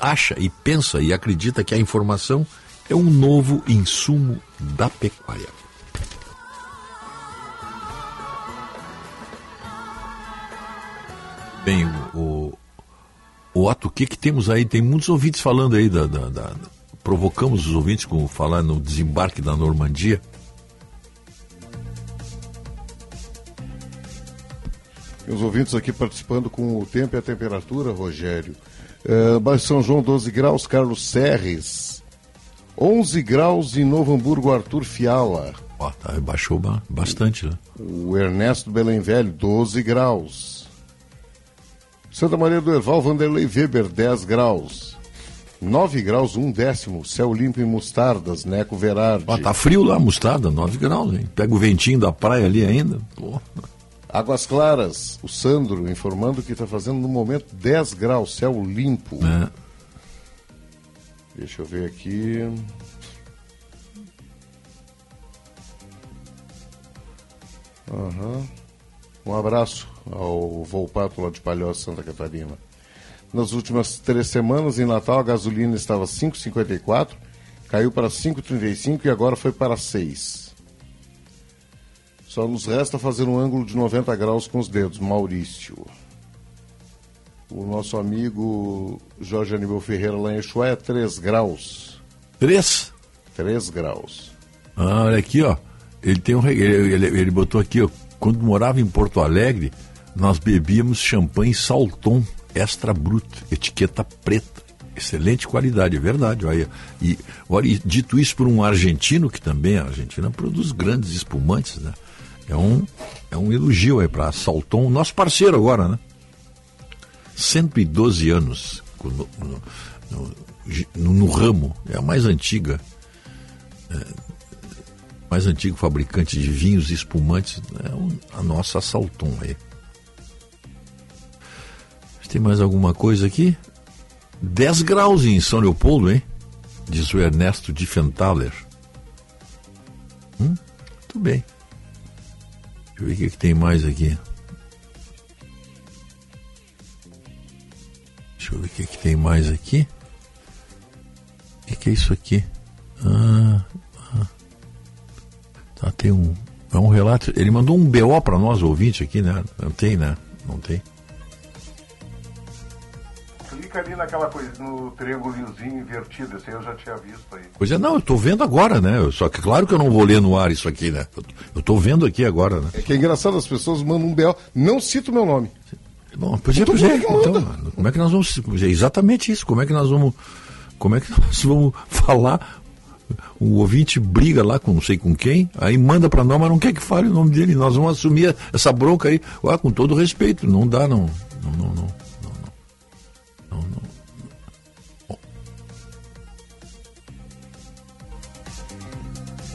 acha e pensa e acredita que a informação é um novo insumo da pecuária. Bem, o, o, o ato que que temos aí, tem muitos ouvintes falando aí da, da- da- provocamos os ouvintes com falar no desembarque da Normandia. Os ouvintes aqui participando com o tempo e a temperatura, Rogério. É, Baixo São João, 12 graus, Carlos Serres. 11 graus em Novo Hamburgo, Arthur Fiala. Ó, tá, baixou ba- bastante, né? O Ernesto Belém Velho, 12 graus. Santa Maria do Herval, Vanderlei Weber, 10 graus. 9 graus, um décimo. Céu limpo em Mostardas, Neco Verardi. Ó, tá frio lá, mostarda, 9 graus, hein? Pega o ventinho da praia ali ainda. Pô. Águas Claras, o Sandro informando que está fazendo no momento 10 graus, céu limpo. É. Deixa eu ver aqui. Aham. Um abraço ao Volpato lá de Palhoça, Santa Catarina. Nas últimas três semanas, em Natal, a gasolina estava 5,54, caiu para 5,35 e agora foi para 6. Só nos resta fazer um ângulo de 90 graus com os dedos, Maurício. O nosso amigo Jorge Aníbal Ferreira lá em Exuá é 3 graus. 3? 3 graus. Ah, olha aqui, ó. Ele tem um. Ele, ele, ele botou aqui, ó. Quando morava em Porto Alegre, nós bebíamos champanhe Salton Extra Bruto, etiqueta preta. Excelente qualidade, é verdade. Olha. E, olha, dito isso por um argentino, que também a Argentina produz grandes espumantes, né? É um, é um elogio aí para Salton, nosso parceiro agora, né? 112 anos no, no, no- no- ramo, é a mais antiga mais antigo fabricante de vinhos e espumantes é o- a nossa Salton aí. Tem mais alguma coisa aqui? 10 graus em São Leopoldo, hein? Diz o Ernesto de Fentaler. Hum? Tudo bem. Deixa eu ver o que, que tem mais aqui. Deixa eu ver o que, que tem mais aqui. O que, que é isso aqui? Ah, ah. Tá, tem um. É um relato. Ele mandou um BO para nós, ouvinte, aqui, né? Não tem, né? Não tem. Clica ali naquela coisa, no triângulozinho invertido, esse aí eu já tinha visto aí. Pois é, não, eu tô vendo agora, né? Só que claro que eu não vou ler no ar isso aqui, né? Eu, tô vendo aqui agora, né? É que é engraçado, as pessoas mandam um BO, não cito o meu nome. Bom, pois é, Então pois é. como é que Então, como é que nós vamos. É exatamente isso. Como é que nós vamos. Como é que nós vamos falar? O ouvinte briga lá com não sei com quem, aí manda para nós, mas não quer que fale o nome dele. Nós vamos assumir essa bronca aí. Ué, com todo respeito, não dá, não. Não, não, não. Não, não.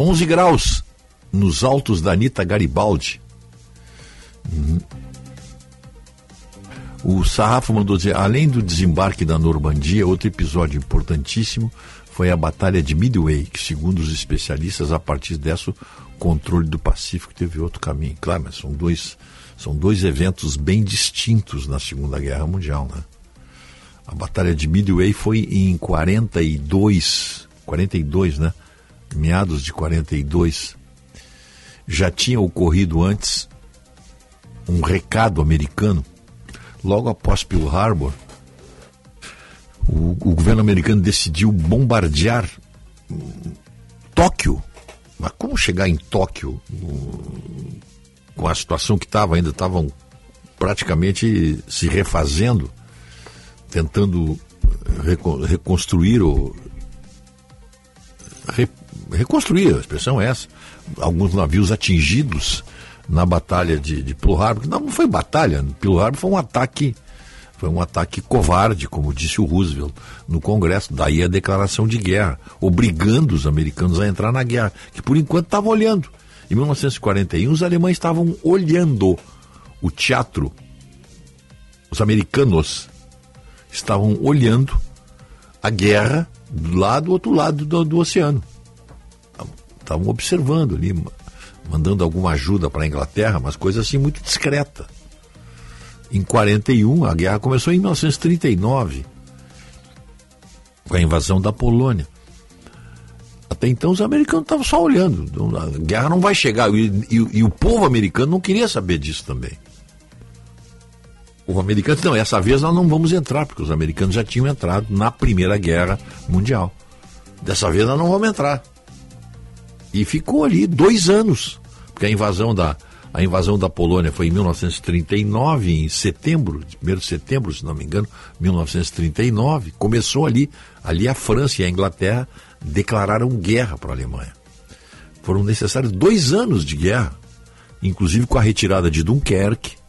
11 graus nos altos da Anitta Garibaldi. Uhum. O Sarrafo mandou dizer, além do desembarque da Normandia, outro episódio importantíssimo foi a Batalha de Midway, que segundo os especialistas, a partir dessa, o controle do Pacífico teve outro caminho. Claro, mas são dois, são dois eventos bem distintos na Segunda Guerra Mundial, né? A Batalha de Midway foi em 42, 42, né? Meados de 42. Já tinha ocorrido antes um recado americano logo após Pearl Harbor, o, o governo americano decidiu bombardear hum, Tóquio. Mas como chegar em Tóquio hum, com a situação que estava, ainda estavam praticamente se refazendo, tentando reco- reconstruir o. re- reconstruir, a expressão é essa. Alguns navios atingidos na batalha de, de Pearl Harbor. Não, não foi batalha, Pearl Harbor foi um ataque. Foi um ataque covarde, como disse o Roosevelt no Congresso. Daí a declaração de guerra, obrigando os americanos a entrar na guerra, que por enquanto estavam olhando. Em 1941, os alemães estavam olhando o teatro. Os americanos estavam olhando a guerra do lado do outro lado do, do oceano. Estavam observando ali, ma- mandando alguma ajuda para a Inglaterra, mas coisa assim muito discreta. Em 41, a guerra começou em 1939, com a invasão da Polônia. Até então os americanos estavam só olhando. A guerra não vai chegar. E, e- e o povo americano não queria saber disso também. O americano não, essa vez nós não vamos entrar, porque os americanos já tinham entrado na Primeira Guerra Mundial. Dessa vez nós não vamos entrar. E ficou ali dois anos, porque a invasão da, a invasão da Polônia foi em 1939, em setembro, 1 de setembro, se não me engano, 1939. Começou ali, ali a França e a Inglaterra declararam guerra para a Alemanha. Foram necessários dois anos de guerra, inclusive com a retirada de Dunkerque.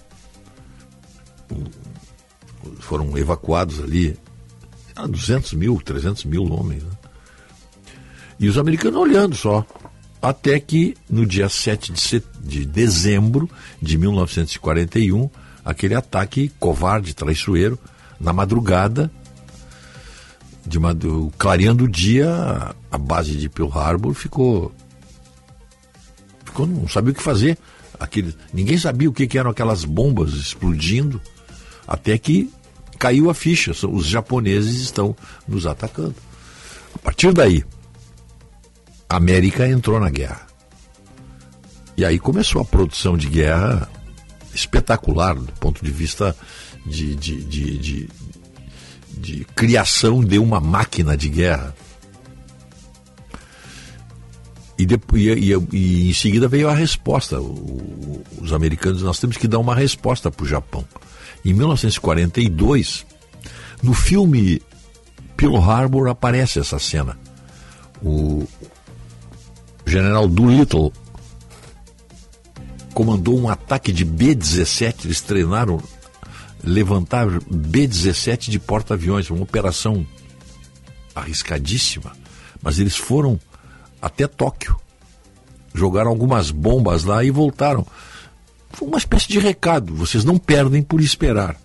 Foram evacuados ali ah, 200 mil, 300 mil homens. né? E os americanos olhando só. Até que no dia 7 de, set- de dezembro de 1941, aquele ataque covarde, traiçoeiro, na madrugada, de madu- clareando o dia, a base de Pearl Harbor ficou. ficou não sabia o que fazer. Aquele, ninguém sabia o que, que eram aquelas bombas explodindo, até que caiu a ficha. Os japoneses estão nos atacando. A partir daí, a América entrou na guerra. E aí começou a produção de guerra espetacular do ponto de vista de, de, de, de, de criação de uma máquina de guerra. E, depois, e, e- e em seguida veio a resposta. O- os americanos, nós temos que dar uma resposta para o Japão. Em 1942, no filme Pearl Harbor aparece essa cena. O general Doolittle comandou um ataque de B-17. Eles treinaram levantar B-17 de porta-aviões, uma operação arriscadíssima. Mas eles foram até Tóquio, jogaram algumas bombas lá e voltaram. Foi uma espécie de recado: vocês não perdem por esperar.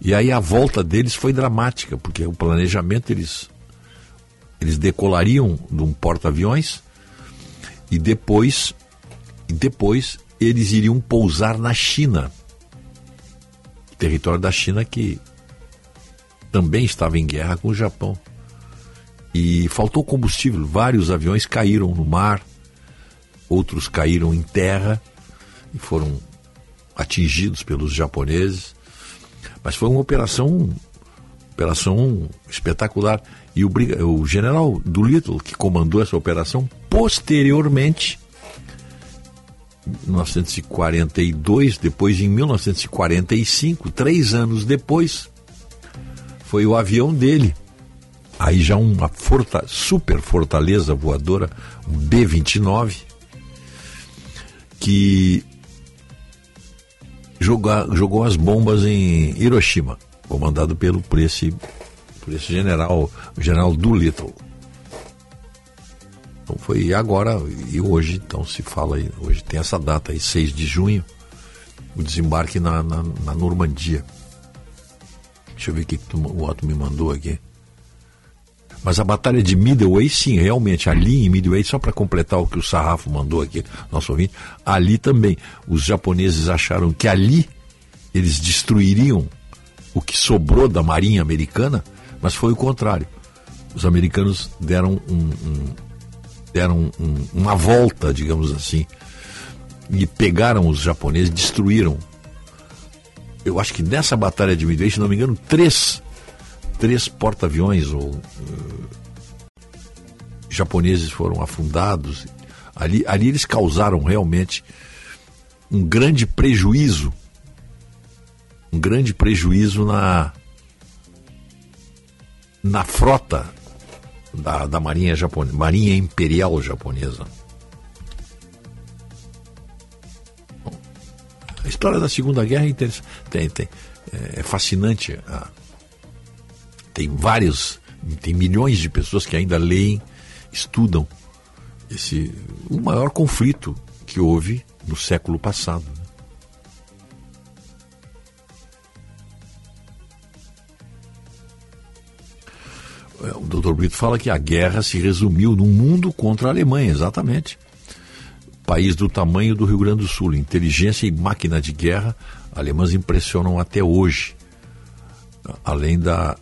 E aí a volta deles foi dramática, porque o planejamento eles eles decolariam de um porta-aviões e depois e depois eles iriam pousar na China, território da China que também estava em guerra com o Japão. E faltou combustível, vários aviões caíram no mar, outros caíram em terra e foram atingidos pelos japoneses. Mas foi uma operação, operação espetacular. E o, o general Doolittle, que comandou essa operação, posteriormente, em 1942, depois em 1945, três anos depois, foi o avião dele. Aí já uma forta, super fortaleza voadora, um B-29, que joga- jogou as bombas em Hiroshima, comandado pelo, por, esse, por esse general, general Doolittle. Então foi agora e hoje, então se fala hoje tem essa data aí, 6 de junho, o desembarque na, na, na Normandia. Deixa eu ver o que, o Otto me mandou aqui. Mas a batalha de Midway, sim, realmente, ali em Midway, só para completar o que o Sarrafo mandou aqui, nosso ouvinte, ali também, os japoneses acharam que ali eles destruiriam o que sobrou da marinha americana, mas foi o contrário. Os americanos deram, um- um- deram um- uma volta, digamos assim, e pegaram os japoneses, destruíram. Eu acho que nessa batalha de Midway, se não me engano, três três porta-aviões ou eh, japoneses foram afundados. Ali, ali eles causaram realmente um grande prejuízo, um grande prejuízo na na frota da, da marinha japonesa, marinha imperial japonesa. A história da Segunda Guerra é interessante, tem, tem, é, é fascinante. ah, tem vários, tem milhões de pessoas que ainda leem, estudam esse o maior conflito que houve no século passado. né? É, O Dr. Brito fala que a guerra se resumiu num mundo contra a Alemanha, exatamente. País do tamanho do Rio Grande do Sul, inteligência e máquina de guerra alemãs impressionam até hoje. Além da.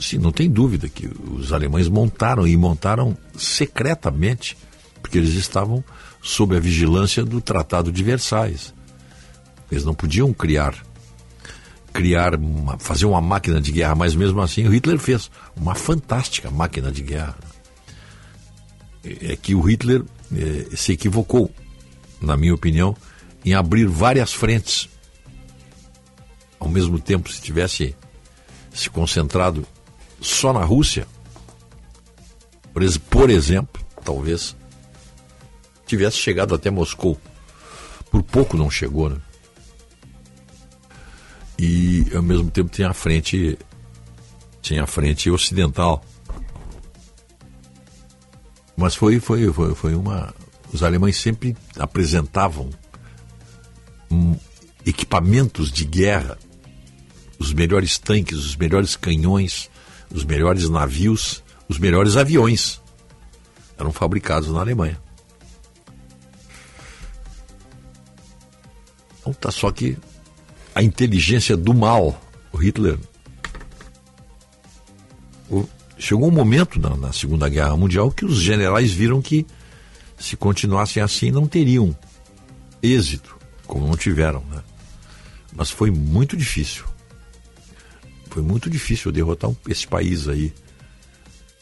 Sim, não tem dúvida que os alemães montaram e montaram secretamente, porque eles estavam sob a vigilância do Tratado de Versalhes. Eles não podiam criar criar uma, fazer uma máquina de guerra, mas mesmo assim o Hitler fez uma fantástica máquina de guerra. É que o Hitler eh, se equivocou, na minha opinião, em abrir várias frentes. Ao mesmo tempo, se tivesse se concentrado só na Rússia, por, ex- por exemplo, talvez tivesse chegado até Moscou. Por pouco não chegou, né? e ao mesmo tempo tinha a frente tinha a frente ocidental mas foi foi foi, foi uma os alemães sempre apresentavam hum, equipamentos de guerra os melhores tanques os melhores canhões os melhores navios os melhores aviões eram fabricados na Alemanha então tá só que a inteligência do mal. O Hitler. chegou um momento na, na Segunda Guerra Mundial que os generais viram que se continuassem assim não teriam êxito, como não tiveram. Né? Mas foi muito difícil. Foi muito difícil derrotar um- esse país aí.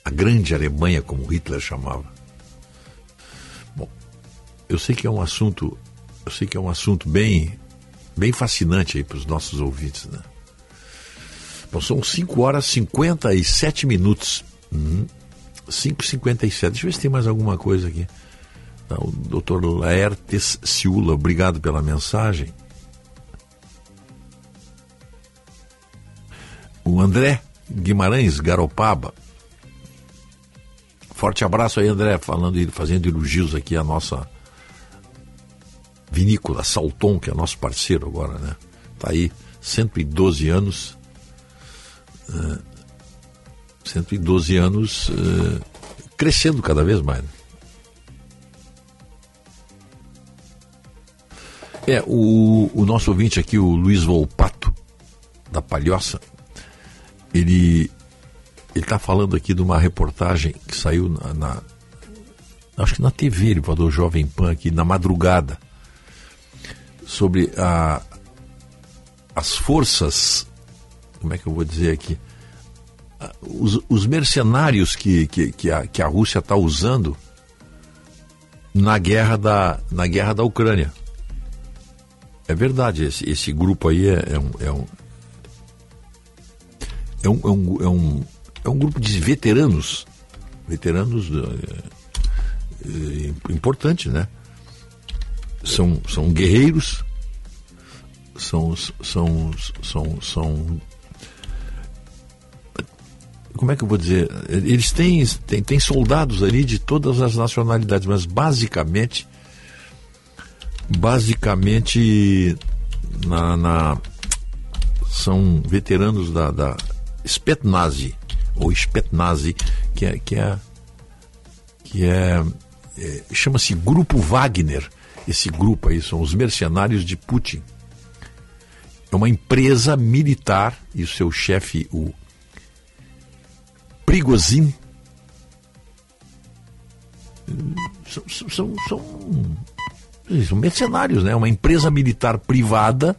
A grande Alemanha, como Hitler chamava. Bom, eu sei que é um assunto, eu sei que é um assunto bem bem fascinante aí para os nossos ouvintes, né? Bom, são 5 horas e 57 minutos. Uhum. 5 e 57 Deixa eu ver se tem mais alguma coisa aqui. Tá, O doutor Laertes Ciula, obrigado pela mensagem. O André Guimarães Garopaba. Forte abraço aí, André, falando, fazendo elogios aqui à nossa vinícola Salton, que é nosso parceiro agora, né? Tá aí 112 anos. eh, 112 anos eh, crescendo cada vez mais. né? É, o, o nosso ouvinte aqui, o Luiz Volpato, da Palhoça, ele está falando aqui de uma reportagem que saiu na, na- acho que na TV, ele falou Jovem Pan aqui, na madrugada, sobre a, as forças, como é que eu vou dizer aqui, os, os mercenários que, que, que, a, que a Rússia está usando na guerra da, na guerra da Ucrânia. É verdade, esse, esse grupo aí é, é um, é, um, é, um, é, um, é, um, é um grupo de veteranos, veteranos eh, eh, importante, né? São, são guerreiros, são, são, são, são como é que eu vou dizer? Eles têm, têm, têm soldados ali de todas as nacionalidades, mas basicamente, basicamente, na, na- são veteranos da, da Spetnazi, ou Spetnazi, que é, que é, que é, é, chama-se Grupo Wagner. Esse grupo aí são os mercenários de Putin. É uma empresa militar e o seu chefe, o Prigozhin, são, são, são, são mercenários, né? Uma empresa militar privada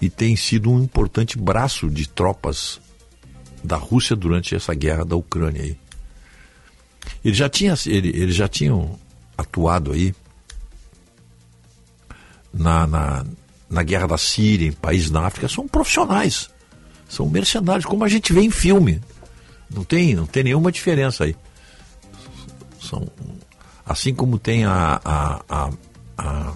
e tem sido um importante braço de tropas da Rússia durante essa guerra da Ucrânia aí. Eles já, tinha, ele, eles já tinham atuado aí na, na, na guerra da Síria, em países na África, são profissionais. São mercenários, como a gente vê em filme. Não tem, não tem nenhuma diferença aí. São, assim como tem a, a, a, a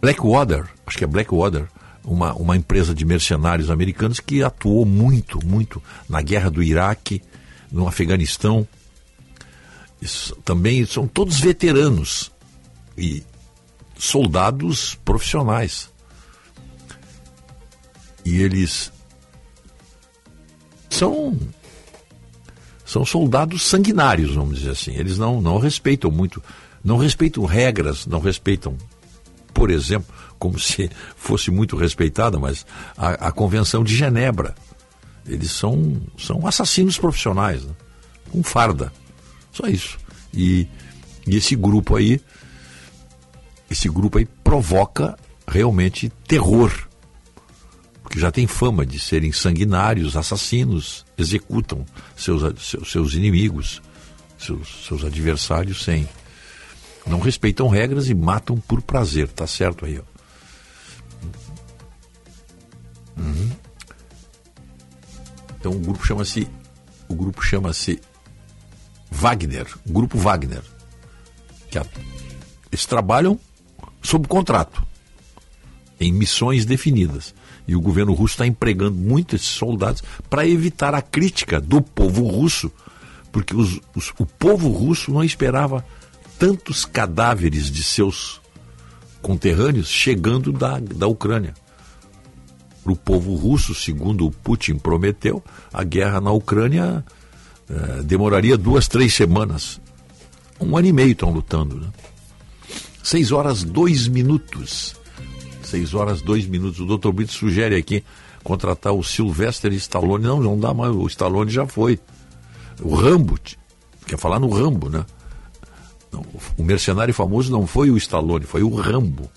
Blackwater, acho que é Blackwater, uma, uma empresa de mercenários americanos que atuou muito, muito na guerra do Iraque, no Afeganistão. Isso, também são todos veteranos e soldados profissionais. E eles são são soldados sanguinários, vamos dizer assim. Eles não, não respeitam muito, não respeitam regras, não respeitam, por exemplo, como se fosse muito respeitada, mas a, a Convenção de Genebra. Eles são, são assassinos profissionais, né? com farda. Só isso. E, e esse grupo aí, esse grupo aí provoca realmente terror. Porque já tem fama de serem sanguinários, assassinos, executam seus, seus, inimigos, seus, seus adversários sem. Não respeitam regras e matam por prazer, tá certo aí, ó. Uhum. Então o grupo chama-se o grupo chama-se Wagner, Grupo Wagner. Que a, eles trabalham sob contrato, em missões definidas. E o governo russo está empregando muito esses soldados para evitar a crítica do povo russo, porque os, os, o povo russo não esperava tantos cadáveres de seus conterrâneos chegando da, da Ucrânia. Para o povo russo, segundo o Putin prometeu, a guerra na Ucrânia eh, demoraria duas, três semanas. Um ano e meio estão lutando. Né? Seis horas, dois minutos. Seis horas, dois minutos. O doutor Brito sugere aqui contratar o Sylvester Stallone. Não, não dá mais. O Stallone já foi. O Rambo, quer falar no Rambo, né? Não, o mercenário famoso não foi o Stallone, foi o Rambo.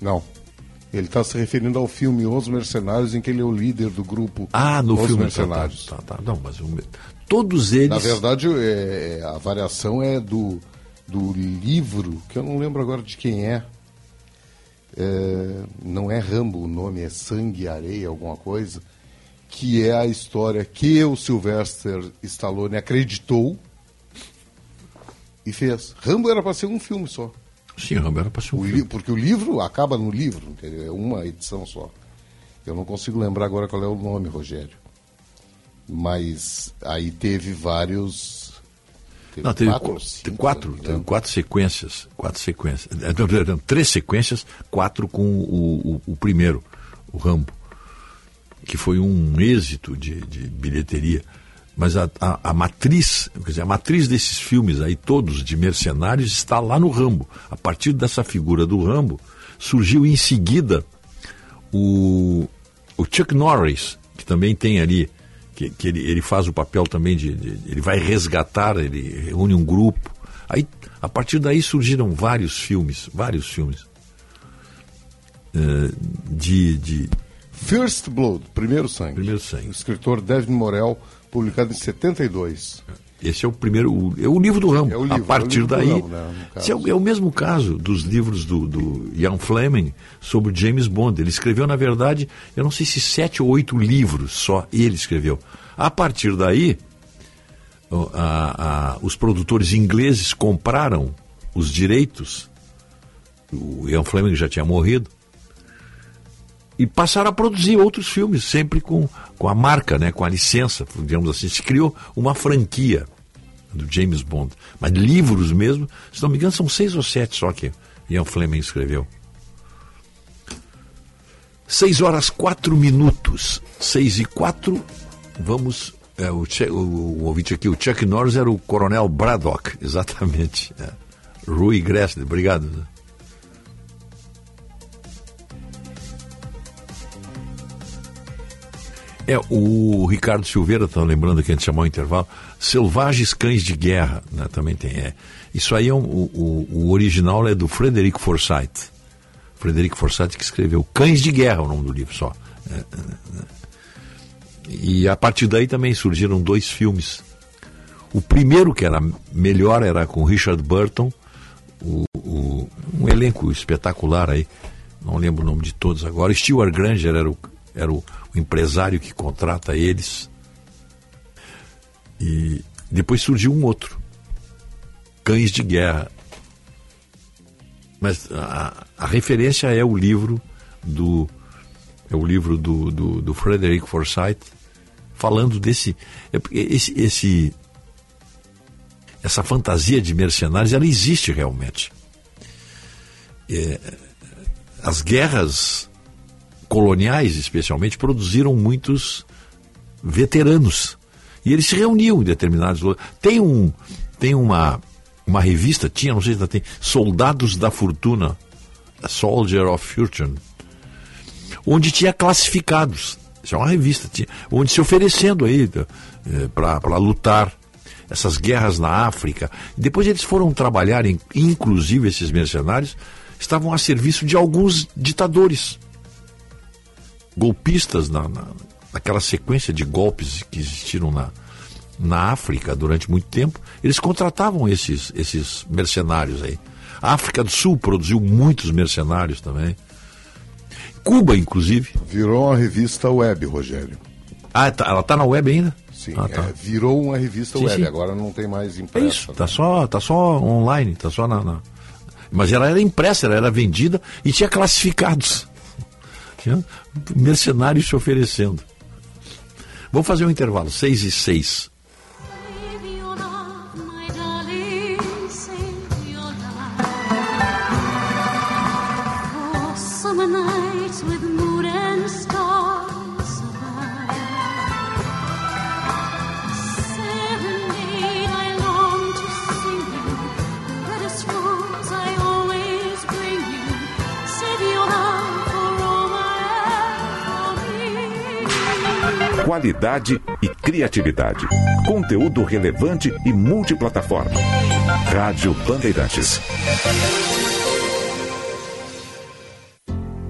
Não. Ele está se referindo ao filme Os Mercenários, em que ele é o líder do grupo Ah, no Os filme. Mercenários. Tá, tá, tá. Não, mas o- todos eles. Na verdade, é, a variação é do, do livro, que eu não lembro agora de quem é. É, não é Rambo o nome, é Sangue e Areia, alguma coisa. Que é a história que o Sylvester Stallone acreditou e fez. Rambo era para ser um filme só. Sim, Rambo era para ser um o li- Porque o livro acaba no livro, entendeu? É uma edição só. Eu não consigo lembrar agora qual é o nome, Rogério. Mas aí teve vários. Não, teve quatro cinco, tem quatro, engano. quatro sequências. Quatro sequências. Não, não, Três sequências, quatro com o, o, o primeiro, o Rambo. Que foi um êxito de, de bilheteria. Mas a, a, a matriz, quer dizer, a matriz desses filmes aí, todos de mercenários, está lá no Rambo. A partir dessa figura do Rambo, surgiu em seguida o, o Chuck Norris, que também tem ali, que, que ele, ele faz o papel também de, de- Ele vai resgatar, ele reúne um grupo. Aí, a partir daí surgiram vários filmes, vários filmes. eh, de, de. First Blood, Primeiro Sangue. Primeiro Sangue. O escritor Devin Morel, publicado em 72. Esse é o primeiro. O, é o livro do Rambo. É livro, a partir é daí. Rambo, né, é, o- é o mesmo caso dos livros do, do Ian Fleming sobre James Bond. Ele escreveu, na verdade, eu não sei se sete ou oito livros só ele escreveu. A partir daí, a- a- os produtores ingleses compraram os direitos. O Ian Fleming já tinha morrido. E passaram a produzir outros filmes, sempre com, com a marca, né, com a licença, digamos assim. Se criou uma franquia do James Bond. Mas livros mesmo, se não me engano, são seis ou sete só que Ian Fleming escreveu. Seis horas quatro minutos. Seis e quatro. Vamos. é, o, o, o ouvinte aqui, o Chuck Norris era o Coronel Braddock, exatamente. É. Rui Gressler, obrigado. É, o Ricardo Silveira está lembrando aqui antes de chamar o intervalo. Selvagens Cães de Guerra, né, também tem. É. Isso aí é um, o, o- original é do Frederick Forsyth. Frederico Forsyth que escreveu. Cães de Guerra, o nome do livro só. É, é, é. E a partir daí também surgiram dois filmes. O primeiro, que era melhor, era com Richard Burton, o, o- um elenco espetacular aí, não lembro o nome de todos agora. Stewart Granger era o, era o, o empresário que contrata eles. E depois surgiu um outro, Cães de Guerra. Mas a, a referência é o livro do é o livro do, do, do Frederick Forsyth falando desse é esse, esse essa fantasia de mercenários ela existe realmente É, as guerras coloniais especialmente produziram muitos veteranos e eles se reuniam em determinados lugares tem um tem uma uma revista tinha não sei se ainda tem Soldados da Fortuna Soldier of Fortune onde tinha classificados. Isso é uma revista, tinha, onde se oferecendo aí eh, para lutar essas guerras na África. Depois eles foram trabalhar, inclusive esses mercenários, estavam a serviço de alguns ditadores golpistas na, na, naquela sequência de golpes que existiram na, na África durante muito tempo. Eles contratavam esses, esses mercenários aí. A África do Sul produziu muitos mercenários também. Cuba, inclusive. Virou uma revista web, Rogério. Ah, tá- ela está na web ainda? Sim, Ah, tá. é, virou uma revista Sim, web, sim. agora não tem mais É impressa. isso, tá só, tá só online, tá só na, na- Mas ela era impressa, ela era vendida e tinha classificados. Mercenários se oferecendo. Vamos fazer um intervalo, 6 e 6. Qualidade e criatividade. Conteúdo relevante e multiplataforma. Rádio Bandeirantes.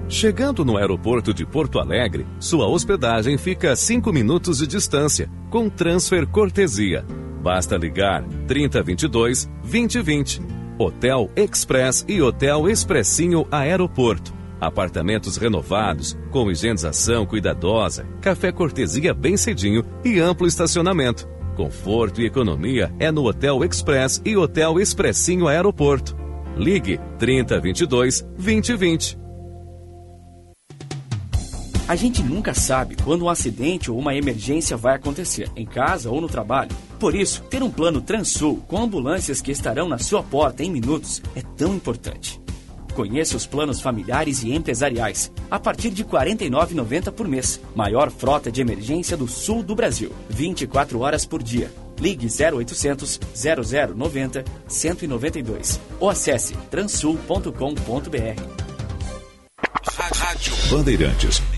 Chegando no aeroporto de Porto Alegre, sua hospedagem fica a 5 minutos de distância, com transfer cortesia. Basta ligar 3022 2020. Hotel Express e Hotel Expressinho Aeroporto. Apartamentos renovados, com higienização cuidadosa, café cortesia bem cedinho e amplo estacionamento. Conforto e economia é no Hotel Express e Hotel Expressinho Aeroporto. Ligue 3022 2020. A gente nunca sabe quando um acidente ou uma emergência vai acontecer, em casa ou no trabalho. Por isso, ter um plano Transul com ambulâncias que estarão na sua porta em minutos é tão importante. Conheça os planos familiares e empresariais, a partir de R$ 49,90 por mês. Maior frota de emergência do sul do Brasil. 24 horas por dia. Ligue 0800 0090 192 ou acesse transul.com.br. Rádio Bandeirantes.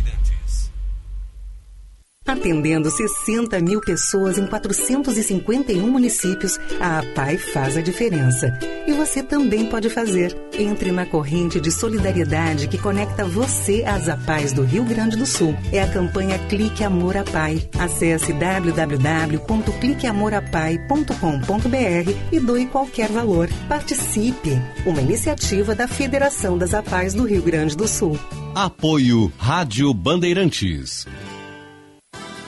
Atendendo 60 mil pessoas em 451 municípios, a APAI faz a diferença. E você também pode fazer. Entre na corrente de solidariedade que conecta você às APAIs do Rio Grande do Sul. É a campanha Clique Amor APAI. Acesse www.cliqueamorapai.com.br e doe qualquer valor. Participe! Uma iniciativa da Federação das APAIs do Rio Grande do Sul. Apoio Rádio Bandeirantes.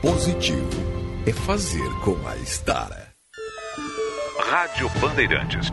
Positivo é fazer com a Estara. Rádio Bandeirantes.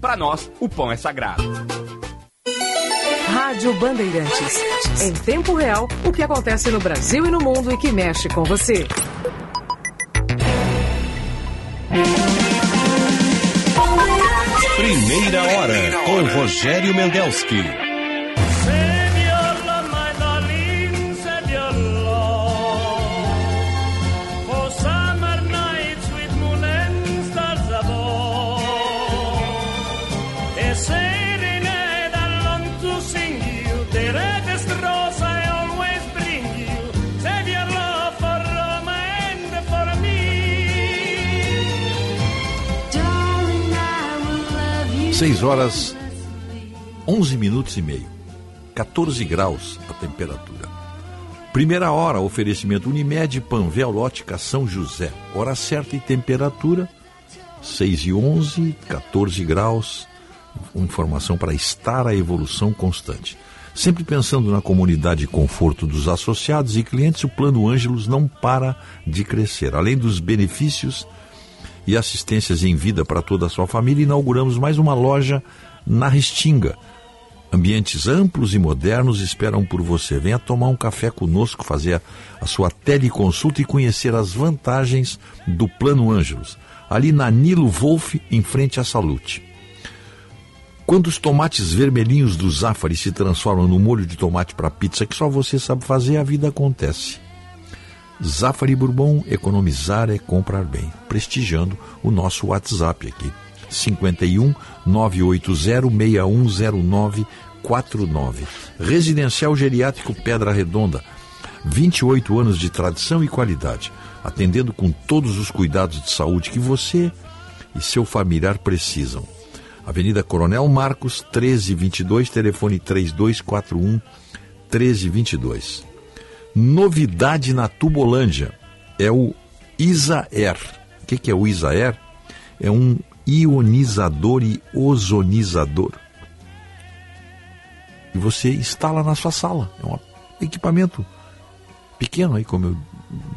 para nós, o pão é sagrado. Rádio Bandeirantes. Em tempo real, o que acontece no Brasil e no mundo e que mexe com você. Primeira hora com Rogério Mendelski. 6 horas 11 minutos e meio. 14 graus a temperatura. Primeira hora, oferecimento Unimed, Panvel, Lótica São José. Hora certa e temperatura 6 e 11, 14 graus. Informação para estar a evolução constante. Sempre pensando na comunidade e conforto dos associados e clientes, o Plano Ângelos não para de crescer. Além dos benefícios e assistências em vida para toda a sua família, inauguramos mais uma loja na Restinga. Ambientes amplos e modernos esperam por você. Venha tomar um café conosco, fazer a, sua teleconsulta e conhecer as vantagens do Plano Ângelos. Ali na Nilo Wolf, em frente à Salute. Quando os tomates vermelhinhos do Zafari se transformam no molho de tomate para pizza que só você sabe fazer, a vida acontece. Zafari Bourbon, economizar é comprar bem. Prestigiando o nosso WhatsApp aqui. 51 980 6109 49. Residencial Geriátrico Pedra Redonda. 28 anos de tradição e qualidade, atendendo com todos os cuidados de saúde que você e seu familiar precisam. Avenida Coronel Marcos, 1322, telefone 3241 1322. Novidade na Tubolândia é o Isaer. O que, que é o Isaer? É um ionizador e ozonizador. E você instala na sua sala. É um equipamento pequeno aí, como eu,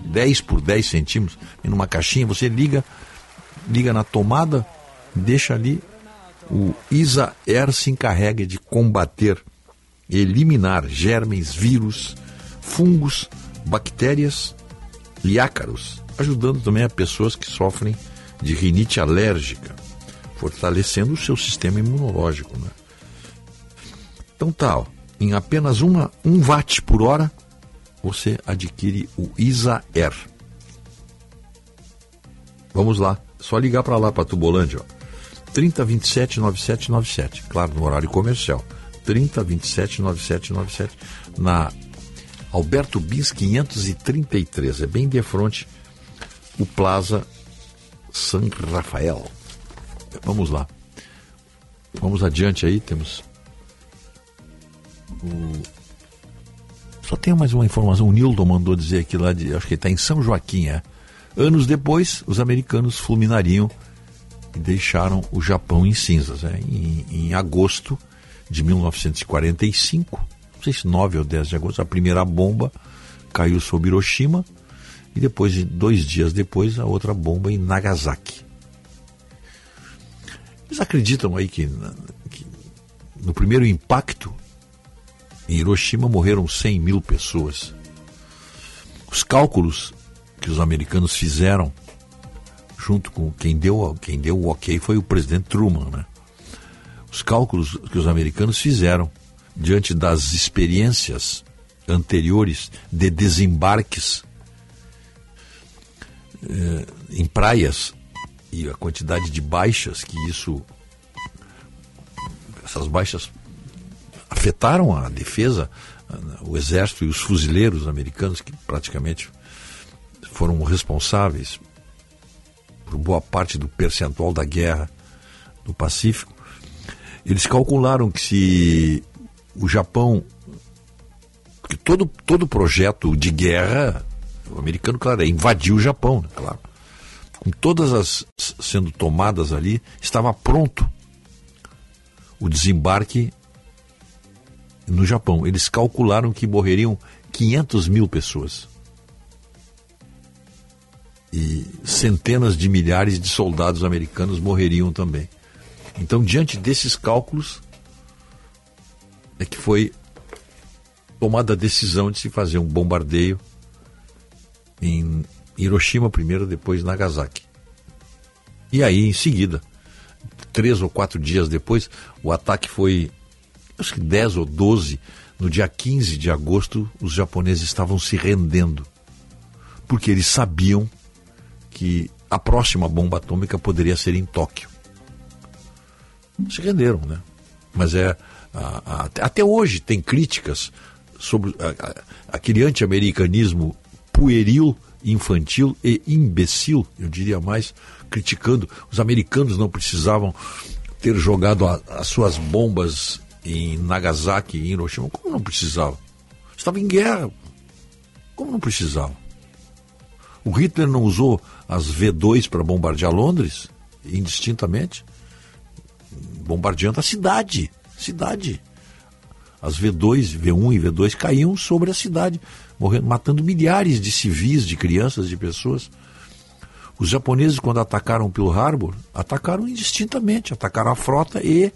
10 por 10 centímetros, numa caixinha, você liga, liga na tomada, deixa ali, o Isa Air se encarrega de combater, eliminar germes, vírus, fungos, bactérias e ácaros, ajudando também a pessoas que sofrem de rinite alérgica, fortalecendo o seu sistema imunológico. Né? Então tá, ó, em apenas uma, um watt por hora, você adquire o Isa Air. Vamos lá, só ligar para lá, para Tubolândia, ó. 3027 9797, claro, no horário comercial. 3027 9797, na Alberto Bis 533, é bem de frente o Plaza San Rafael. Vamos lá. Vamos adiante aí, temos o... Só tem mais uma informação, o Nilton mandou dizer aqui lá, de, acho que está em São Joaquim, é. Anos depois, os americanos fulminariam e deixaram o Japão em cinzas. É. Em, em agosto de 1945, não sei se 9 ou 10 de agosto, a primeira bomba caiu sobre Hiroshima e depois, dois dias depois, a outra bomba em Nagasaki. Eles acreditam aí que, que no primeiro impacto em Hiroshima morreram 100 mil pessoas. Os cálculos que os americanos fizeram, junto com quem deu, quem deu o ok foi o presidente Truman, né? Os cálculos que os americanos fizeram diante das experiências anteriores de desembarques eh, em praias e a quantidade de baixas que isso essas baixas afetaram a defesa o exército e os fuzileiros americanos, que praticamente foram responsáveis por boa parte do percentual da guerra do Pacífico, eles calcularam que se o Japão. que todo, todo projeto de guerra, o americano, claro, é invadir o Japão, né, claro. Com todas as sendo tomadas ali, estava pronto o desembarque no Japão. Eles calcularam que morreriam 500 mil pessoas. E centenas de milhares de soldados americanos morreriam também. Então, diante desses cálculos, é que foi tomada a decisão de se fazer um bombardeio em Hiroshima primeiro, depois Nagasaki. E aí, em seguida, três ou quatro dias depois, o ataque foi, acho que 10 ou 12, no dia 15 de agosto, os japoneses estavam se rendendo. Porque eles sabiam que a próxima bomba atômica poderia ser em Tóquio. Se renderam, né? Mas é. A- a- até hoje tem críticas sobre aquele anti-americanismo pueril, infantil e imbecil, eu diria mais, criticando. Os americanos não precisavam ter jogado a- as suas bombas em Nagasaki e Hiroshima. Como não precisavam? Estava em guerra. Como não precisava? O Hitler não usou as V2 para bombardear Londres, indistintamente? Bombardeando a cidade. Cidade. As V2, V1 e V2 caíam sobre a cidade, morrendo, matando milhares de civis, de crianças, de pessoas. Os japoneses, quando atacaram Pearl Harbor, atacaram indistintamente, atacaram a frota e,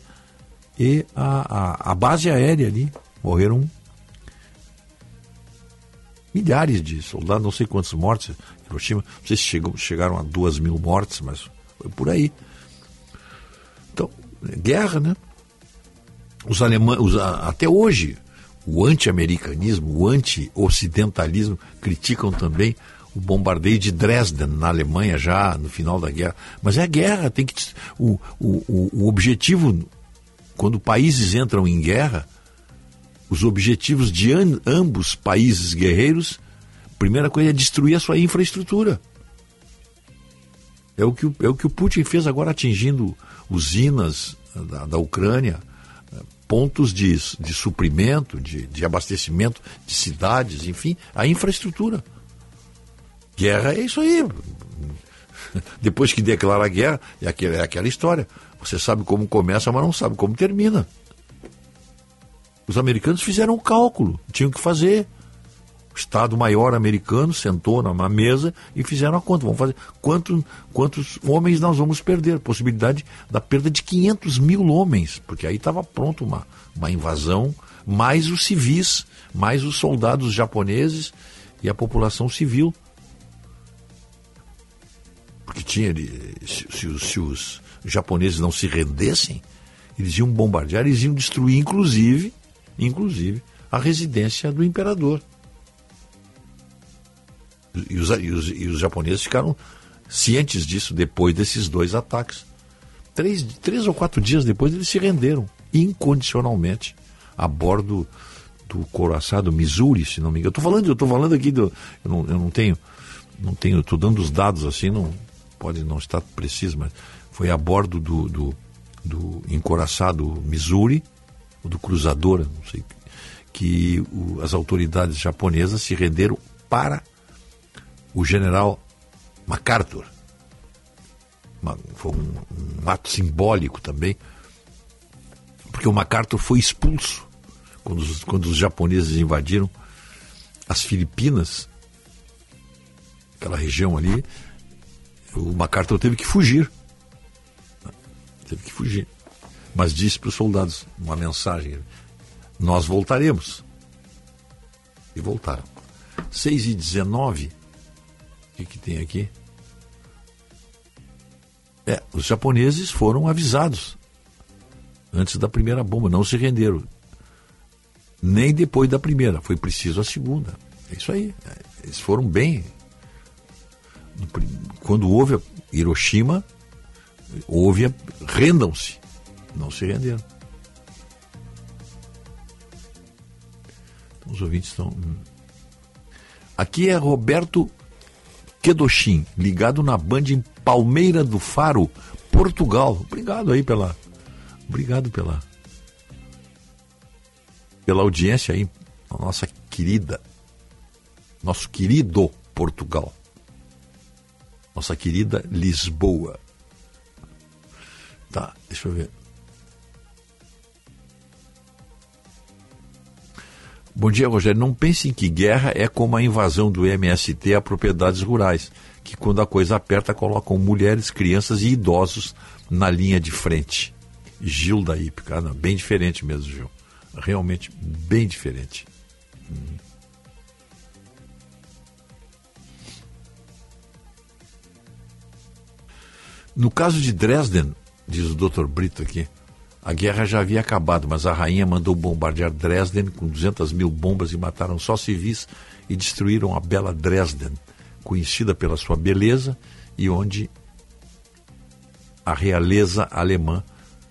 e a, a, a base aérea ali. Morreram milhares de soldados, não sei quantos mortos. Hiroshima, não sei se chegou, chegaram a duas mil mortes, mas foi por aí. Então, é guerra, né? Os alemães, a- até hoje, o anti-americanismo, o anti-ocidentalismo criticam também o bombardeio de Dresden na Alemanha já no final da guerra. Mas é guerra, tem que o, o, o, objetivo quando países entram em guerra, os objetivos de ambos países guerreiros, primeira coisa é destruir a sua infraestrutura. É o que é o, que o Putin fez agora atingindo usinas da, da Ucrânia, pontos de, de suprimento, de, de abastecimento de cidades, enfim, a infraestrutura. Guerra é isso aí. Depois que declara a guerra, é aquela, é aquela história. Você sabe como começa, mas não sabe como termina. Os americanos fizeram um cálculo, tinham que fazer. O Estado-Maior americano sentou numa mesa e fizeram a conta. Vamos fazer quanto, quantos homens nós vamos perder? Possibilidade da perda de 500 mil homens, porque aí estava pronto uma, uma invasão, mais os civis, mais os soldados japoneses e a população civil. Porque tinha, ele- se, se se os japoneses não se rendessem, eles iam bombardear, eles iam destruir, inclusive, inclusive, a residência do imperador. E os, e os- e os japoneses ficaram cientes disso depois desses dois ataques. Três, três ou quatro dias depois eles se renderam incondicionalmente a bordo do coraçado Missouri, se não me engano. Eu estou falando, eu tô falando aqui do. Eu não, eu não tenho. Não tenho, estou dando os dados assim, não pode não estar preciso, mas foi a bordo do, do, do encoraçado Missouri, ou do cruzador, não sei, que o- as autoridades japonesas se renderam para o general MacArthur. Uma- foi um, um ato simbólico também, porque o MacArthur foi expulso quando os, quando os japoneses invadiram as Filipinas, aquela região ali. O MacArthur teve que fugir. Teve que fugir. Mas disse para os soldados uma mensagem: Nós voltaremos. E voltaram. 6 e 19 o que, que tem aqui? É, os japoneses foram avisados antes da primeira bomba, não se renderam. Nem depois da primeira, foi preciso a segunda. É isso aí. Eles foram bem. Quando houve Hiroshima, houve. Rendam-se. Não se renderam. Então ouvintes estão. hum. Aqui é Roberto Quedochin, ligado na Band em Palmeira do Faro, Portugal. Obrigado aí pela. Obrigado pela. Pela audiência aí, nossa querida. Nosso querido Portugal. Nossa querida Lisboa. Tá, deixa eu ver. Bom dia, Rogério. Não pense que guerra é como a invasão do MST a propriedades rurais, que quando a coisa aperta colocam mulheres, crianças e idosos na linha de frente. Gil da Ípica. Ah, bem diferente mesmo, Gil. Realmente bem diferente. Hum. No caso de Dresden, diz o Dr. Brito aqui, a guerra já havia acabado, mas a rainha mandou bombardear Dresden com 200 mil bombas e mataram só civis e destruíram a bela Dresden, conhecida pela sua beleza e onde a realeza alemã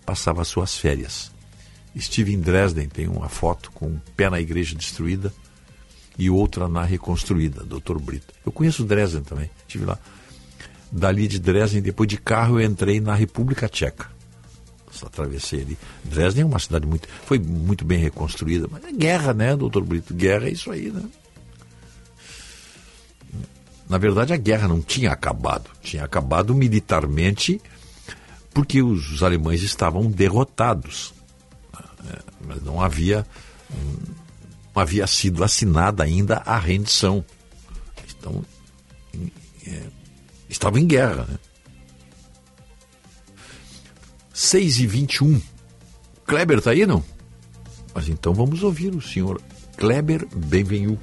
passava suas férias. Estive em Dresden, tem uma foto com um pé na igreja destruída e outra na reconstruída, Dr. Brito. Eu conheço Dresden também, estive lá. Dali de Dresden, depois de carro, eu entrei na República Tcheca. Atravessei ali. Dresden é uma cidade muito. Foi muito bem reconstruída, mas é guerra, né, doutor Brito? Guerra é isso aí, né? Na verdade, a guerra não tinha acabado. Tinha acabado militarmente porque os alemães estavam derrotados. né? Mas não havia. Não havia sido assinada ainda a rendição. Então, é, estava em guerra. Né? 6 e 21 Kleber está aí, não? Mas então vamos ouvir o senhor Kleber Benvenu.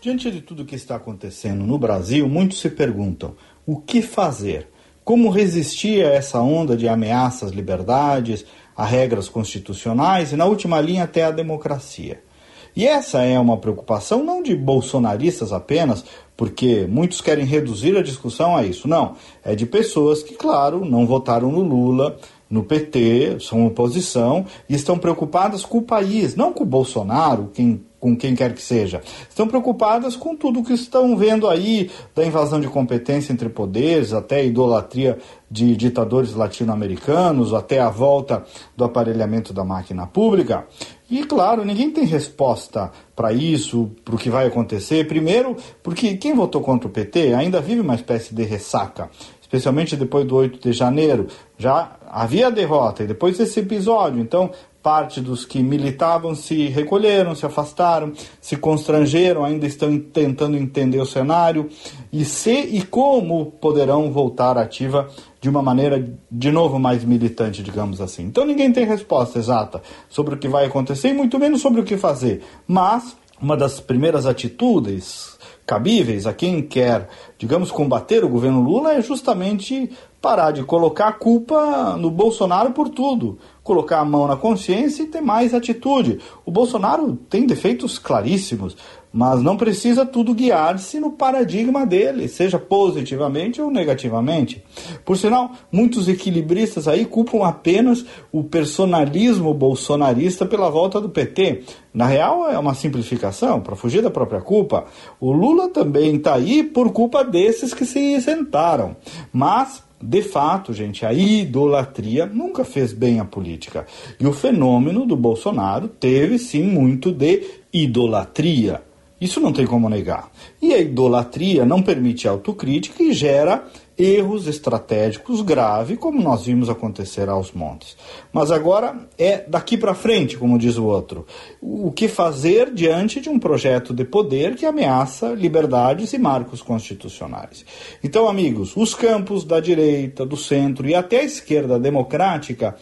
Diante de tudo que está acontecendo no Brasil, muitos se perguntam o que fazer? Como resistir a essa onda de ameaças às liberdades, a regras constitucionais e, na última linha, até a democracia? E essa é uma preocupação não de bolsonaristas apenas, porque muitos querem reduzir a discussão a isso. Não, é de pessoas que, claro, não votaram no Lula, no PT, são oposição e estão preocupadas com o país, não com o Bolsonaro, quem, com quem quer que seja. Estão preocupadas com tudo que estão vendo aí, da invasão de competência entre poderes, até a idolatria de ditadores latino-americanos, até a volta do aparelhamento da máquina pública. E claro, ninguém tem resposta para isso, para o que vai acontecer. Primeiro, porque quem votou contra o PT ainda vive uma espécie de ressaca, especialmente depois do 8 de janeiro. Já havia derrota e depois desse episódio, então parte dos que militavam se recolheram, se afastaram, se constrangeram, ainda estão tentando entender o cenário e se e como poderão voltar ativa de uma maneira de novo mais militante, digamos assim. Então ninguém tem resposta exata sobre o que vai acontecer e muito menos sobre o que fazer. Mas uma das primeiras atitudes cabíveis a quem quer, digamos, combater o governo Lula é justamente parar de colocar a culpa no Bolsonaro por tudo, colocar a mão na consciência e ter mais atitude. O Bolsonaro tem defeitos claríssimos, mas não precisa tudo guiar-se no paradigma dele, seja positivamente ou negativamente. Por sinal, muitos equilibristas aí culpam apenas o personalismo bolsonarista pela volta do PT. Na real, é uma simplificação, para fugir da própria culpa. O Lula também está aí por culpa desses que se isentaram. Mas de fato, gente, a idolatria nunca fez bem à política. E o fenômeno do Bolsonaro teve sim muito de idolatria. Isso não tem como negar. E a idolatria não permite autocrítica e gera erros estratégicos graves, como nós vimos acontecer aos montes. Mas agora é daqui para frente, como diz o outro. O que fazer diante de um projeto de poder que ameaça liberdades e marcos constitucionais? Então, amigos, os campos da direita, do centro e até a esquerda democrática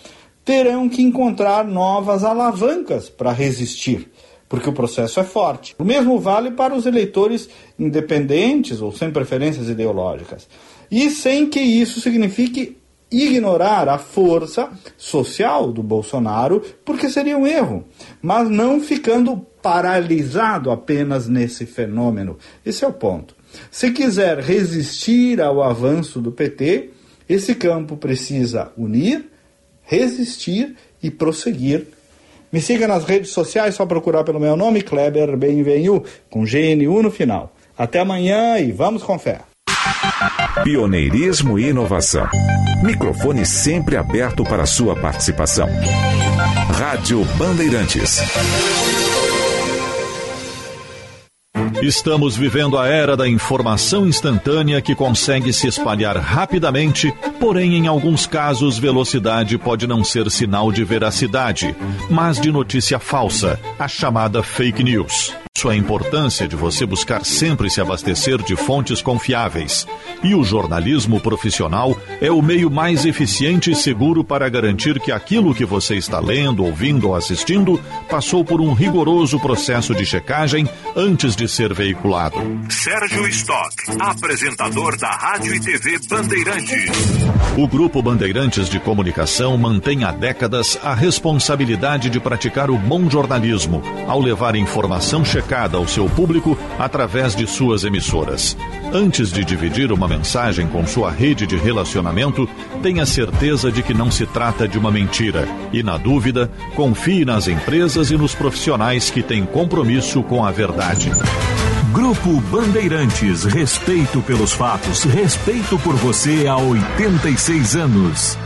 terão que encontrar novas alavancas para resistir porque o processo é forte. O mesmo vale para os eleitores independentes ou sem preferências ideológicas. E sem que isso signifique ignorar a força social do Bolsonaro, porque seria um erro, mas não ficando paralisado apenas nesse fenômeno. Esse é o ponto. Se quiser resistir ao avanço do PT, esse campo precisa unir, resistir e prosseguir Me siga nas redes sociais, só procurar pelo meu nome, Kleber Benvenu, com GNU no final. Até amanhã e vamos com fé. Pioneirismo e inovação. Microfone sempre aberto para sua participação. Rádio Bandeirantes. Estamos vivendo a era da informação instantânea que consegue se espalhar rapidamente, porém, em alguns casos, velocidade pode não ser sinal de veracidade, mas de notícia falsa, a chamada fake news. A importância de você buscar sempre se abastecer de fontes confiáveis. E o jornalismo profissional é o meio mais eficiente e seguro para garantir que aquilo que você está lendo, ouvindo ou assistindo passou por um rigoroso processo de checagem antes de ser veiculado. Sérgio Stock, apresentador da Rádio e TV Bandeirantes. O Grupo Bandeirantes de Comunicação mantém há décadas a responsabilidade de praticar o bom jornalismo ao levar informação checada ao seu público através de suas emissoras. Antes de dividir uma mensagem com sua rede de relacionamento, tenha certeza de que não se trata de uma mentira e, na dúvida, confie nas empresas e nos profissionais que têm compromisso com a verdade. Grupo Bandeirantes, respeito pelos fatos, respeito por você há 86 anos.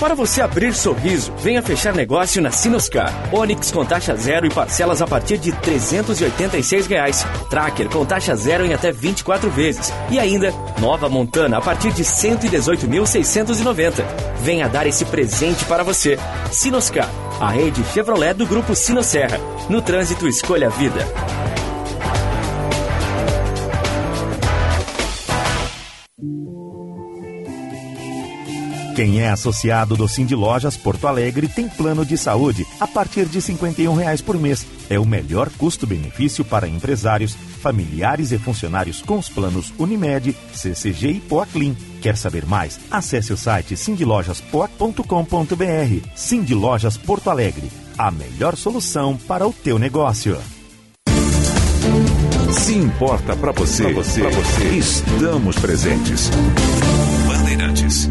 Para você abrir sorriso, venha fechar negócio na Sinoscar. Onix com taxa zero e parcelas a partir de 386 reais. Tracker com taxa zero em até 24 vezes. E ainda, nova Montana a partir de R$ 118.690. Venha dar esse presente para você. Sinoscar, a rede Chevrolet do grupo Sinosserra. No trânsito, escolha a vida. Quem é associado do Cindy Lojas Porto Alegre tem plano de saúde a partir de 51 reais por mês. É o melhor custo-benefício para empresários, familiares e funcionários com os planos Unimed, CCG e Poaclin. Quer saber mais? Acesse o site cindylojaspoa.com.br. Cindy Lojas Porto Alegre, a melhor solução para o teu negócio. Se importa para você, pra você, pra você, estamos presentes. Bandeirantes.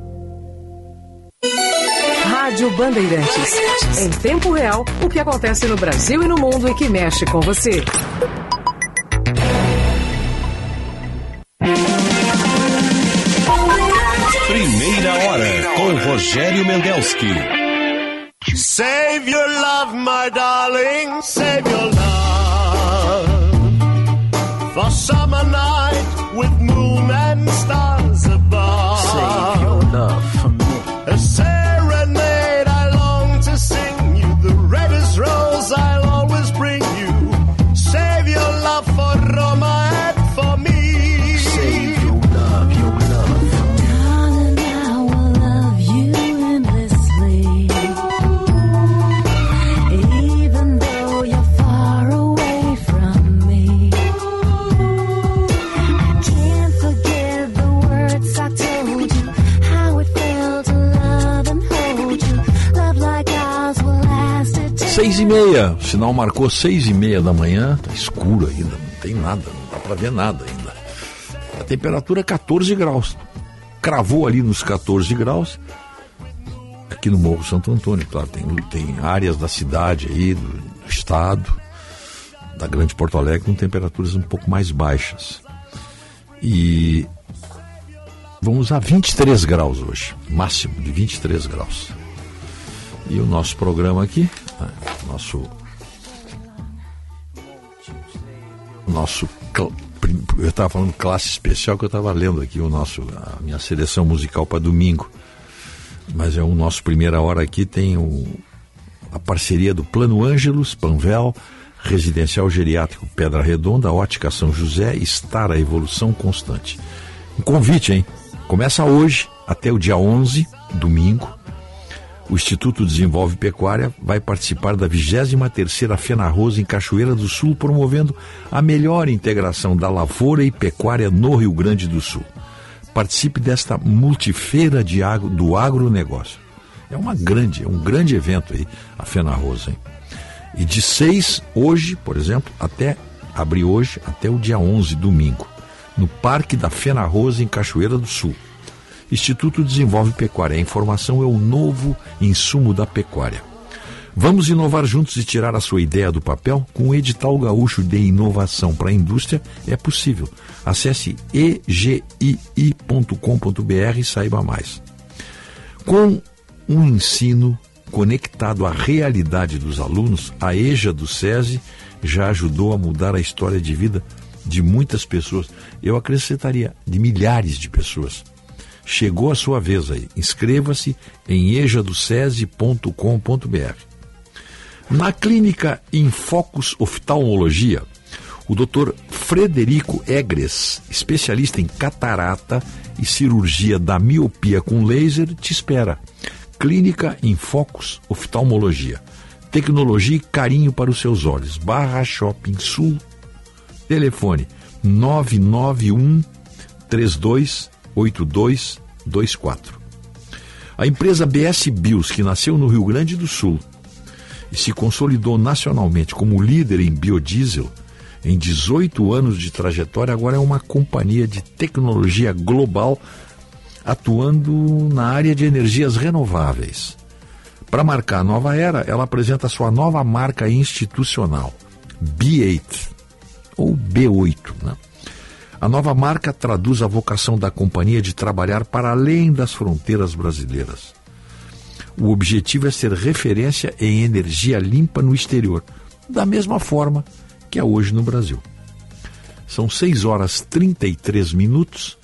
Rádio Bandeirantes. Em tempo real, o que acontece no Brasil e no mundo e que mexe com você. Primeira hora com Rogério Mendelski. Save your love, my darling, save your love. For summer night with moon and stars above. Save your love for me. Meia, o sinal marcou seis e meia da manhã, tá escuro ainda, não tem nada, não dá para ver nada ainda. A temperatura é 14 graus, cravou ali nos 14 graus, aqui no Morro Santo Antônio, claro, tem, tem áreas da cidade aí, do, do estado, da Grande Porto Alegre, com temperaturas um pouco mais baixas. E vamos a 23 graus hoje, máximo de 23 graus. E o nosso programa aqui, nosso. Nosso. prim- Eu estava falando classe especial que eu estava lendo aqui o nosso, a minha seleção musical para domingo. Mas é o nosso primeira hora aqui, tem o, a parceria do Plano Ângelos, Panvel, Residencial Geriátrico Pedra Redonda, Ótica São José, Estar a Evolução Constante. Um convite, hein? Começa hoje, até o dia 11, domingo. O Instituto Desenvolve Pecuária vai participar da 23ª Fenarroz em Cachoeira do Sul, promovendo a melhor integração da lavoura e pecuária no Rio Grande do Sul. Participe desta multifeira de agro, do agronegócio. É uma grande, é um grande evento aí, a Fenarroz, hein? E de 6, hoje, por exemplo, até abrir hoje, até o dia 11, domingo, no Parque da Fenarroz, em Cachoeira do Sul. Instituto Desenvolve Pecuária. A informação é o novo insumo da pecuária. Vamos inovar juntos e tirar a sua ideia do papel? Com o edital gaúcho de inovação para a indústria é possível. Acesse egii.com.br e saiba mais. Com um ensino conectado à realidade dos alunos, a EJA do SESI já ajudou a mudar a história de vida de muitas pessoas. Eu acrescentaria de milhares de pessoas. Chegou a sua vez aí. Inscreva-se em ejadocese.com.br. Na clínica Infocus Oftalmologia, o Dr. Frederico Egres, especialista em catarata e cirurgia da miopia com laser, te espera. Clínica Infocus Oftalmologia. Tecnologia e carinho para os seus olhos. Barra Shopping Sul. Telefone 991 328224. A empresa BS Bios, que nasceu no Rio Grande do Sul e se consolidou nacionalmente como líder em biodiesel, em 18 anos de trajetória, agora é uma companhia de tecnologia global atuando na área de energias renováveis. Para marcar a nova era, ela apresenta sua nova marca institucional, B8, ou B8. Né? A nova marca traduz a vocação da companhia de trabalhar para além das fronteiras brasileiras. O objetivo é ser referência em energia limpa no exterior, da mesma forma que é hoje no Brasil. São 6 horas 33 minutos,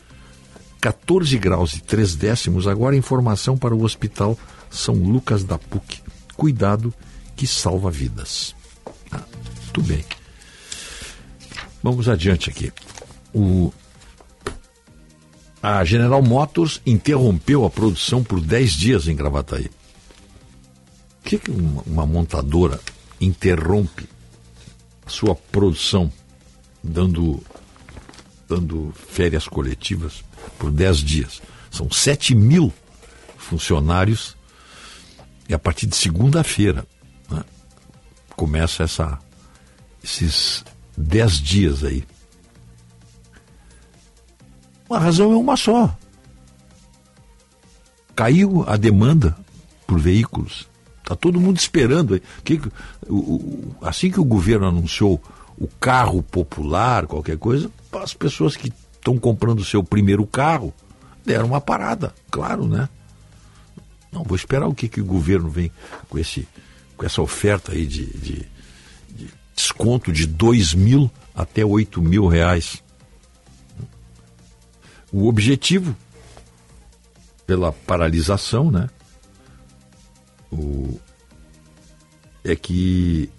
14 graus e 3 décimos. Agora, informação para o Hospital São Lucas da PUC. Cuidado que salva vidas. Ah, tudo bem. Vamos adiante aqui. O... A General Motors interrompeu a produção por 10 dias em Gravataí. Por que, que uma, uma montadora interrompe sua produção dando, dando férias coletivas por 10 dias? São 7 mil funcionários e a partir de segunda-feira né, começa essa, esses 10 dias aí. A razão é uma só. Caiu a demanda por veículos. Está todo mundo esperando. Que, assim que o governo anunciou o carro popular, qualquer coisa, as pessoas que estão comprando o seu primeiro carro deram uma parada, claro, né? Não, vou esperar o que, que o governo vem com, esse, com essa oferta aí de, de, de desconto de 2 mil até 8 mil reais. O objetivo, pela paralisação, né? O, é que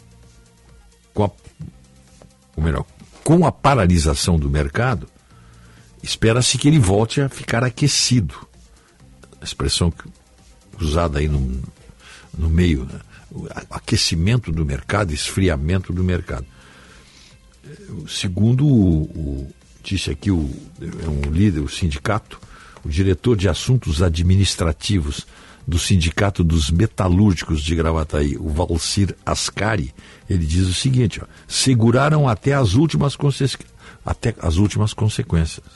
com a, ou melhor, com a paralisação do mercado, espera-se que ele volte a ficar aquecido. A expressão usada aí no, no meio, né? aquecimento do mercado, esfriamento do mercado. Segundo o, o- disse aqui o, é um líder, o sindicato, o diretor de assuntos administrativos do Sindicato dos Metalúrgicos de Gravataí, o Valcir Ascari, ele diz o seguinte: ó, seguraram até as últimas, conse- até as últimas consequências.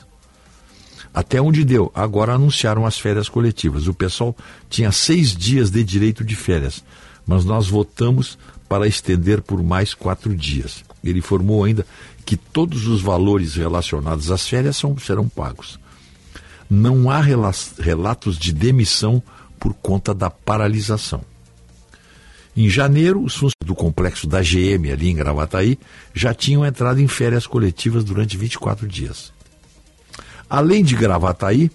Até onde deu. Agora anunciaram as férias coletivas. O pessoal tinha seis dias de direito de férias, mas nós votamos para estender por mais quatro dias. Ele informou ainda que todos os valores relacionados às férias são- serão pagos. Não há rela- relatos de demissão por conta da paralisação. Em janeiro, os funcionários do complexo da GM ali em Gravataí já tinham entrado em férias coletivas durante 24 dias. Além de Gravataí,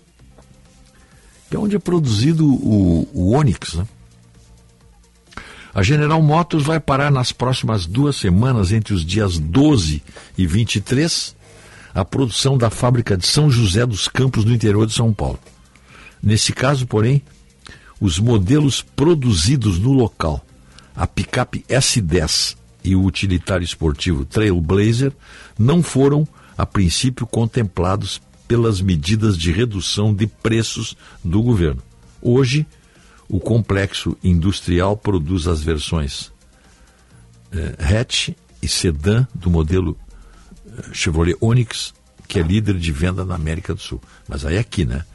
que é onde é produzido o, o Onix, né? A General Motors vai parar nas próximas duas semanas, entre os dias 12 e 23, a produção da fábrica de São José dos Campos, no interior de São Paulo. Nesse caso, porém, os modelos produzidos no local, a picape S10 e o utilitário esportivo Trailblazer, não foram, a princípio, contemplados pelas medidas de redução de preços do governo. Hoje, o complexo industrial produz as versões eh, hatch e sedã do modelo eh, Chevrolet Onix, que é líder de venda na América do Sul. Mas aí aqui, né?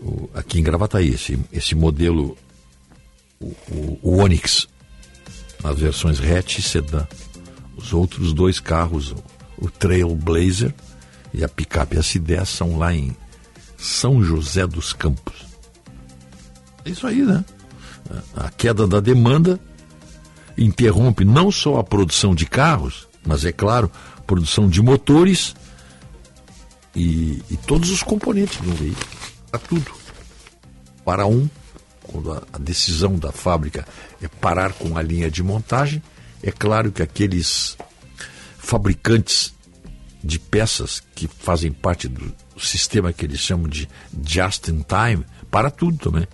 O- aqui em Gravataí, esse, esse modelo, o, o, o Onix, nas versões hatch e sedã. Os outros dois carros, o, o Trailblazer e a picape S10, são lá em São José dos Campos. É isso aí, né? A queda da demanda interrompe não só a produção de carros, mas é claro, produção de motores e, e todos os componentes do veículo. Para tudo. Para um, quando a, a decisão da fábrica é parar com a linha de montagem, é claro que aqueles fabricantes de peças que fazem parte do sistema que eles chamam de just in time, para tudo também.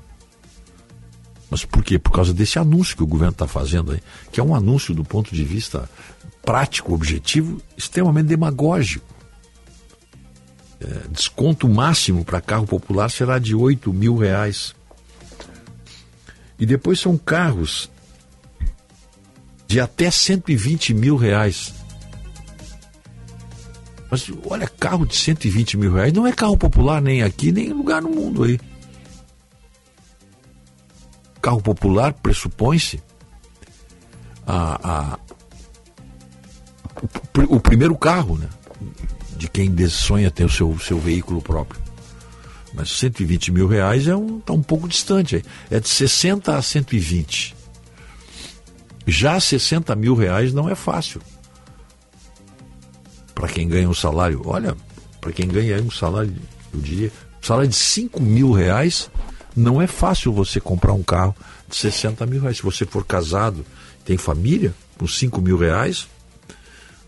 Mas por quê? Por causa desse anúncio que o governo está fazendo aí, que é um anúncio do ponto de vista prático, objetivo, extremamente demagógico. É, desconto máximo para carro popular será de 8 mil reais. E depois são carros de até 120 mil reais. Mas olha, carro de 120 mil reais não é carro popular nem aqui, nem em lugar no mundo aí. Carro popular pressupõe-se a, a- o, o primeiro carro, né? De quem sonha ter o seu, seu veículo próprio. Mas 120 mil reais é um, tá um pouco distante. É de 60 a 120. Já 60 mil reais não é fácil. Para quem ganha um salário, olha, para quem ganha um salário, eu diria, um salário de 5 mil reais, não é fácil você comprar um carro de 60 mil reais. Se você for casado, tem família, com 5 mil reais,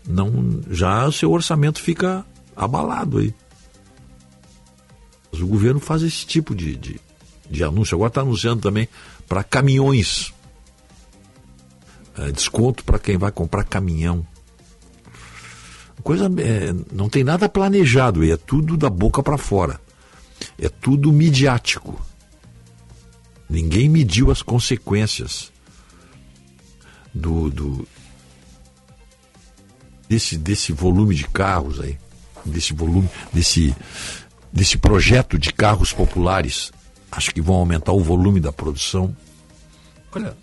não, já o seu orçamento fica abalado aí. Mas o governo faz esse tipo de, de, de anúncio. Agora está anunciando também para caminhões. É, desconto para quem vai comprar caminhão. Coisa é, não tem nada planejado, é tudo da boca para fora. É tudo midiático. Ninguém mediu as consequências do, do desse, desse volume de carros aí, desse volume, desse, desse projeto de carros populares. Acho que vão aumentar o volume da produção. Olha,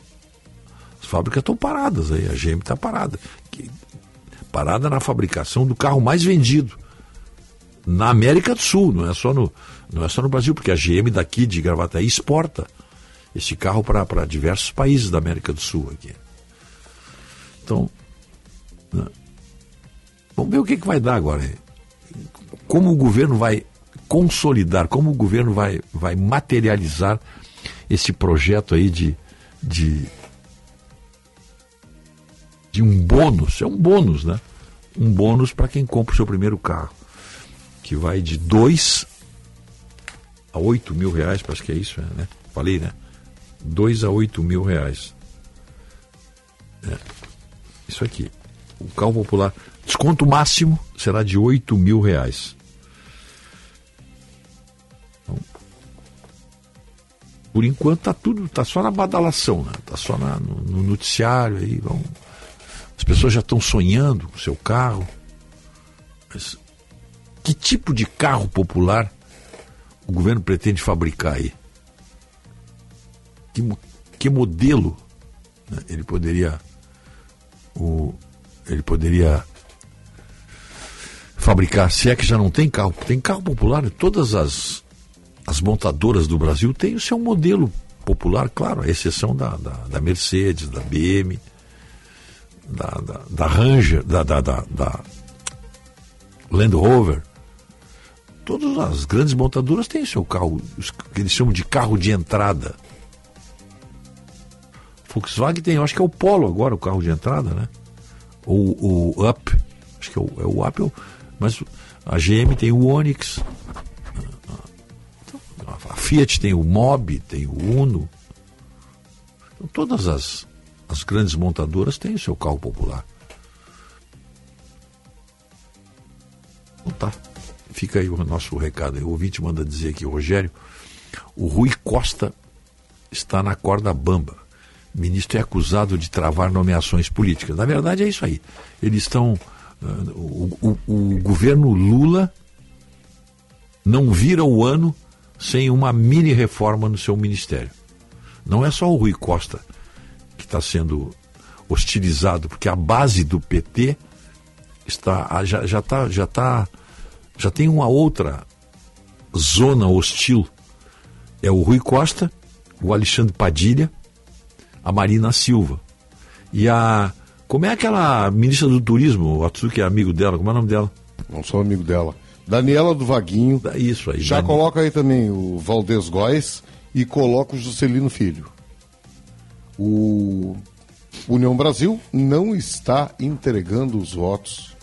as fábricas estão paradas aí, a GM está parada. Que- parada na fabricação do carro mais vendido na América do Sul, não é só no, não é só no Brasil, porque a GM daqui de Gravataí exporta esse carro para diversos países da América do Sul aqui. Então, né, vamos ver o que, que vai dar agora. Como o governo vai consolidar, como o governo vai, vai materializar esse projeto aí de, de, de um bônus, é um bônus, né? Um bônus para quem compra o seu primeiro carro, que vai de 2 a 8 mil reais, parece que é isso, né? Falei, né? 2 a 8 mil reais. É. Isso aqui. O carro popular, desconto máximo será de 8 mil reais. Então, por enquanto tá tudo, tá só na badalação, né? Tá só na- no, no noticiário aí, vão. As pessoas já estão sonhando com seu carro. Mas que tipo de carro popular o governo pretende fabricar aí? Que, que modelo né, ele poderia o, ele poderia fabricar, se é que já não tem carro, tem carro popular, todas as, as montadoras do Brasil têm o seu modelo popular, claro, a exceção da, da, da Mercedes, da BM, da, da, da Ranger, da, da, da, da Land Rover. Todas as grandes montadoras têm seu carro, que eles chamam de carro de entrada. Volkswagen tem, acho que é o Polo agora, o carro de entrada, né? Ou o Up, acho que é o, é o o- mas a GM tem o Onix, a Fiat tem o Mobi, tem o Uno. Então, todas as, as grandes montadoras têm o seu carro popular. Então tá. Fica aí o nosso recado. O ouvinte manda dizer aqui, Rogério, o Rui Costa está na corda bamba. Ministro é acusado de travar nomeações políticas. Na verdade é isso aí. Eles estão. ah, o, o- o governo Lula não vira o ano sem uma mini reforma no seu ministério. Não é só o Rui Costa que está sendo hostilizado, porque a base do PT está ah, já já tá, já tá já tem uma outra zona hostil. É o Rui Costa, o Alexandre Padilha, a Marina Silva. E a como é aquela ministra do turismo, o Atsuki é amigo dela, como é o nome dela? Não sou amigo dela. Daniela do Vaguinho. Isso aí. Já Dani- coloca aí também o Valdez Góes e coloca o Juscelino Filho. O União Brasil não está entregando os votos.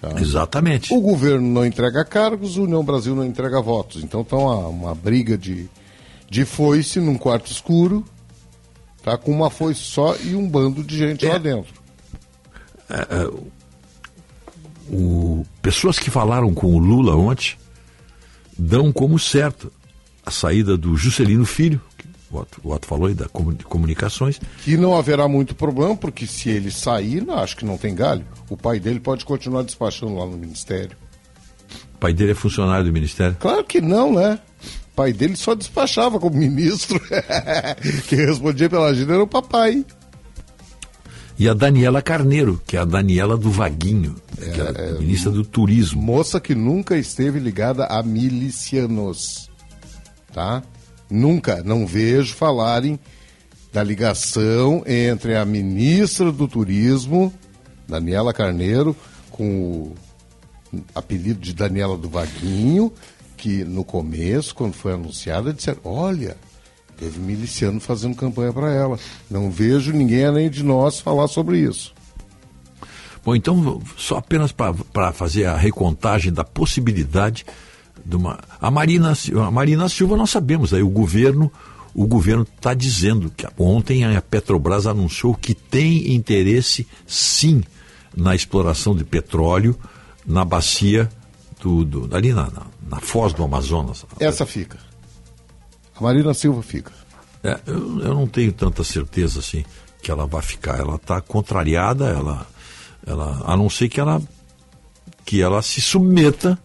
Tá? Exatamente. O governo não entrega cargos, o União Brasil não entrega votos. Então tá uma, uma briga de, de foice num quarto escuro, tá? com uma foice só e um bando de gente lá dentro. É, é, o- pessoas que falaram com o Lula ontem dão como certo a saída do Juscelino Filho, que o Otto, o Otto falou aí da de comunicações, Que não haverá muito problema, porque se ele sair, não, acho que não tem galho. O pai dele pode continuar despachando lá no ministério. o pai dele é funcionário do Ministério. Claro que não, né? Pai dele só despachava como ministro. Quem respondia pela agenda era o papai. E a Daniela Carneiro, que é a Daniela do Vaguinho, que é a ministra do Turismo. Moça que nunca esteve ligada a milicianos. Tá? Nunca, não vejo falarem da ligação entre a ministra do Turismo, Daniela Carneiro, com o apelido de Daniela do Vaguinho, que no começo, quando foi anunciada, disseram: olha, teve miliciano fazendo campanha para ela. Não vejo ninguém além de nós falar sobre isso. Bom, então, só apenas para fazer a recontagem da possibilidade de uma. A Marina, a Marina Silva nós sabemos, aí o governo o governo está dizendo que ontem a Petrobras anunciou que tem interesse sim na exploração de petróleo na bacia do, do- ali na, na, na foz do Amazonas. Essa fica. A Marina Silva fica. É, eu, eu não tenho tanta certeza assim que ela vai ficar. Ela está contrariada, ela, ela, a não ser que ela, que ela se submeta,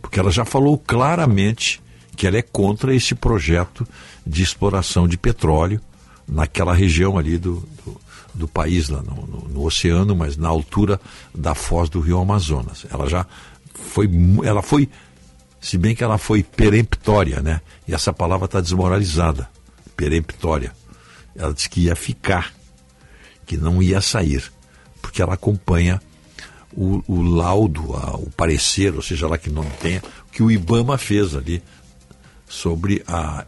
porque ela já falou claramente que ela é contra esse projeto de exploração de petróleo naquela região ali do, do, do país, lá no, no- no oceano, mas na altura da foz do rio Amazonas. Ela já foi, ela foi se bem que ela foi peremptória, né? E essa palavra está desmoralizada. Peremptória. Ela disse que ia ficar, que não ia sair, porque ela acompanha o, o laudo, a- o parecer, ou seja lá que nome tenha, que o Ibama fez ali sobre a,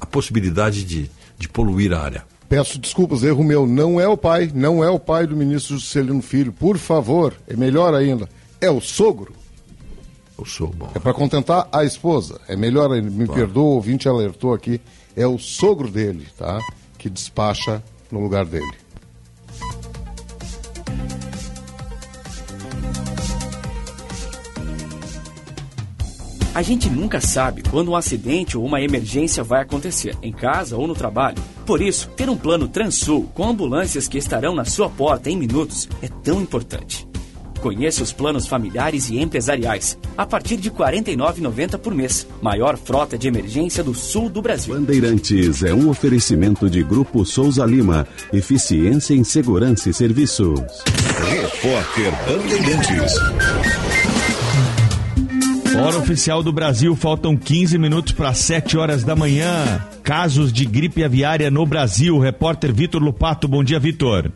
a possibilidade de, de poluir a área. Peço desculpas, erro meu. Não é o pai, não é o pai do ministro Juscelino Filho. Por favor, é melhor ainda. É o sogro. Eu sou bom. É para contentar a esposa. É melhor. Me perdoa, o ouvinte alertou aqui. É o sogro dele, tá? Que despacha no lugar dele. A gente nunca sabe quando um acidente ou uma emergência vai acontecer, em casa ou no trabalho. Por isso, ter um plano Transul com ambulâncias que estarão na sua porta em minutos é tão importante. Conheça os planos familiares e empresariais, a partir de R$ 49,90 por mês. Maior frota de emergência do sul do Brasil. Bandeirantes é um oferecimento de Grupo Souza Lima. Eficiência em Segurança e Serviços. Repórter Bandeirantes. Hora oficial do Brasil, faltam 15 minutos para 7 horas da manhã. Casos de gripe aviária no Brasil. Repórter Vitor Lupato. Bom dia, Vitor.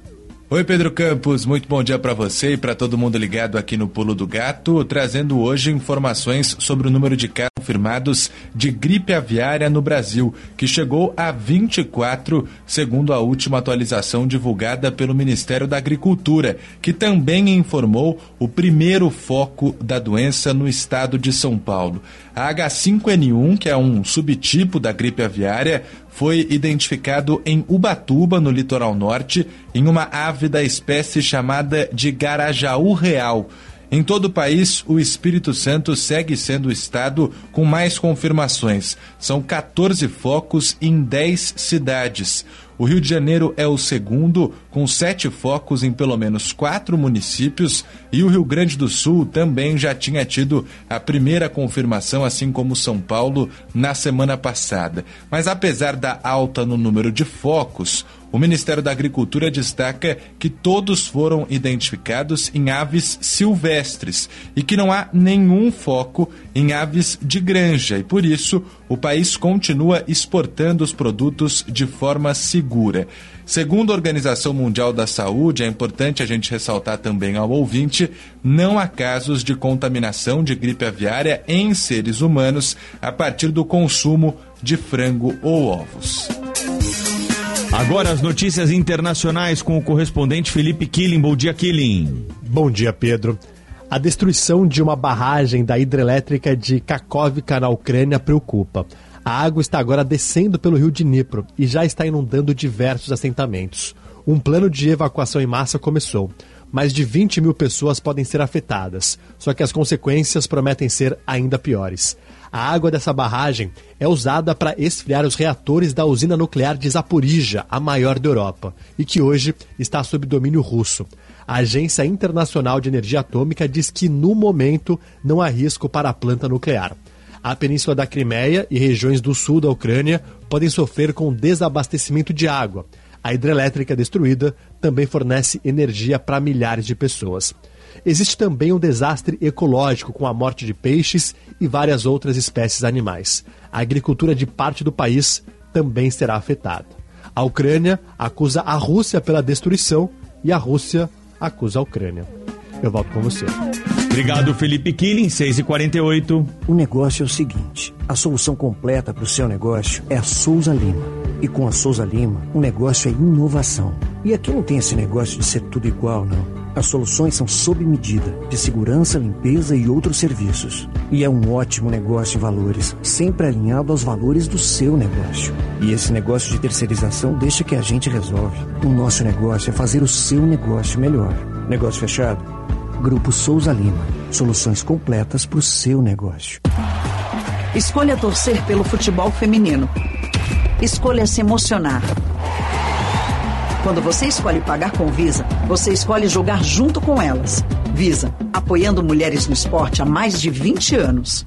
Oi, Pedro Campos, muito bom dia para você e para todo mundo ligado aqui no Pulo do Gato, trazendo hoje informações sobre o número de casos confirmados de gripe aviária no Brasil, que chegou a 24, segundo a última atualização divulgada pelo Ministério da Agricultura, que também informou o primeiro foco da doença no estado de São Paulo. A H5N1, que é um subtipo da gripe aviária, foi identificado em Ubatuba, no litoral norte, em uma ave da espécie chamada de Garajaú Real. Em todo o país, o Espírito Santo segue sendo o estado com mais confirmações. São 14 focos em 10 cidades. O Rio de Janeiro é o segundo, com sete focos em pelo menos quatro municípios, e o Rio Grande do Sul também já tinha tido a primeira confirmação, assim como São Paulo, na semana passada. Mas apesar da alta no número de focos, o Ministério da Agricultura destaca que todos foram identificados em aves silvestres e que não há nenhum foco em aves de granja e por isso o país continua exportando os produtos de forma segura. Segundo a Organização Mundial da Saúde, é importante a gente ressaltar também ao ouvinte, não há casos de contaminação de gripe aviária em seres humanos a partir do consumo de frango ou ovos. Agora as notícias internacionais com o correspondente Felipe Killing. Bom dia, Killing. Bom dia, Pedro. A destruição de uma barragem da hidrelétrica de Kakovka na Ucrânia preocupa. A água está agora descendo pelo rio Dnipro e já está inundando diversos assentamentos. Um plano de evacuação em massa começou. Mais de 20 mil pessoas podem ser afetadas, só que as consequências prometem ser ainda piores. A água dessa barragem é usada para esfriar os reatores da usina nuclear de Zaporizhia, a maior da Europa, e que hoje está sob domínio russo. A Agência Internacional de Energia Atômica diz que, no momento, não há risco para a planta nuclear. A península da Crimeia e regiões do sul da Ucrânia podem sofrer com desabastecimento de água. A hidrelétrica destruída também fornece energia para milhares de pessoas. Existe também um desastre ecológico com a morte de peixes e várias outras espécies animais. A agricultura de parte do país também será afetada. A Ucrânia acusa a Rússia pela destruição e a Rússia acusa a Ucrânia. Eu volto com você. Obrigado, Felipe Killing, 6 e 48 O negócio é o seguinte: a solução completa para o seu negócio é a Souza Lima. E com a Souza Lima, o negócio é inovação. E aqui não tem esse negócio de ser tudo igual, não. As soluções são sob medida, de segurança, limpeza e outros serviços. E é um ótimo negócio em valores, sempre alinhado aos valores do seu negócio. E esse negócio de terceirização deixa que a gente resolve. O nosso negócio é fazer o seu negócio melhor. Negócio fechado? Grupo Souza Lima. Soluções completas para o seu negócio. Escolha torcer pelo futebol feminino. Escolha se emocionar. Quando você escolhe pagar com Visa, você escolhe jogar junto com elas. Visa, apoiando mulheres no esporte há mais de 20 anos.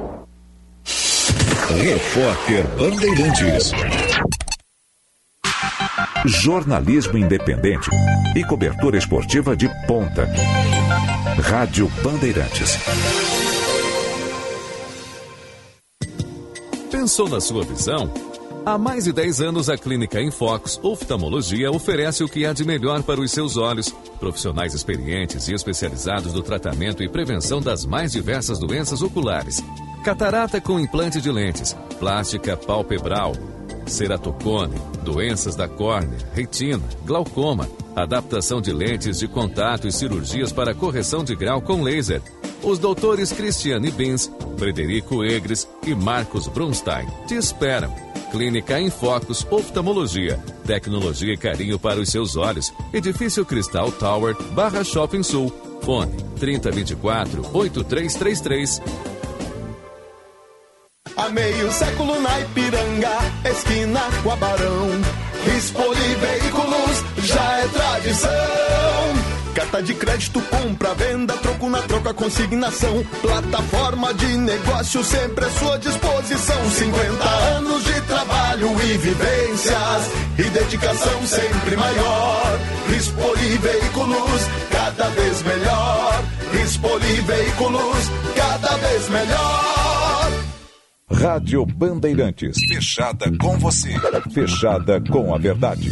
Repórter Bandeirantes. Jornalismo independente e cobertura esportiva de ponta. Rádio Bandeirantes. Pensou na sua visão? Há mais de 10 anos, a Clínica Infox Oftalmologia oferece o que há de melhor para os seus olhos. Profissionais experientes e especializados do tratamento e prevenção das mais diversas doenças oculares. catarata com implante de lentes, plástica palpebral, ceratocone, doenças da córnea, retina, glaucoma, adaptação de lentes de contato e cirurgias para correção de grau com laser. Os doutores Cristiane Bins, Frederico Egres e Marcos Brunstein te esperam. Clínica em Focos Oftalmologia. Tecnologia e carinho para os seus olhos. Edifício Cristal Tower, Barra Shopping Sul. Fone 3024 8333. Há meio século na Ipiranga, esquina com a Barão. Veículos já é tradição. Carta de crédito, compra, venda, troco na troca, consignação. Plataforma de negócio sempre à sua disposição. 50 anos de trabalho e vivências e dedicação sempre maior. Expoli Veículos, cada vez melhor. Expoli Veículos, cada vez melhor. Rádio Bandeirantes. Fechada com você. Fechada com a verdade.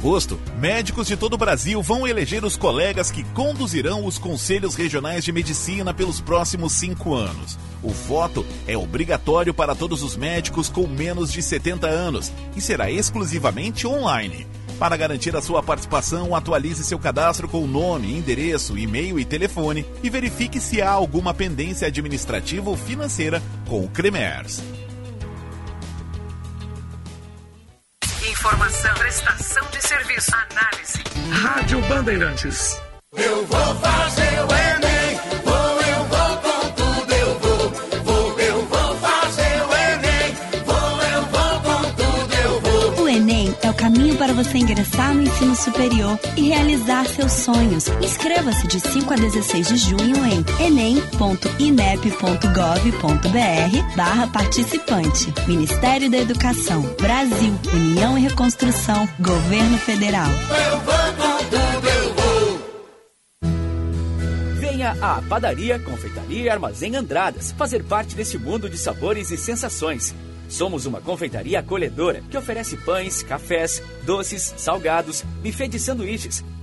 Agosto, médicos de todo o Brasil vão eleger os colegas que conduzirão os conselhos regionais de medicina pelos próximos cinco anos. O voto é obrigatório para todos os médicos com menos de 70 anos e será exclusivamente online. Para garantir a sua participação, atualize seu cadastro com nome, endereço, e-mail e telefone e verifique se há alguma pendência administrativa ou financeira com o CREMERS. Informação, prestação de serviço, análise. Rádio Bandeirantes. Eu vou fazer o Enem, você ingressar no ensino superior e realizar seus sonhos. Inscreva-se de 5 a 16 de junho em enem.inep.gov.br barra participante. Ministério da Educação, Brasil, União e Reconstrução, Governo Federal. Eu vou com tudo, eu vou. Venha à Padaria, Confeitaria e Armazém Andradas fazer parte desse mundo de sabores e sensações. Somos uma confeitaria acolhedora que oferece pães, cafés, doces, salgados, buffet de sanduíches,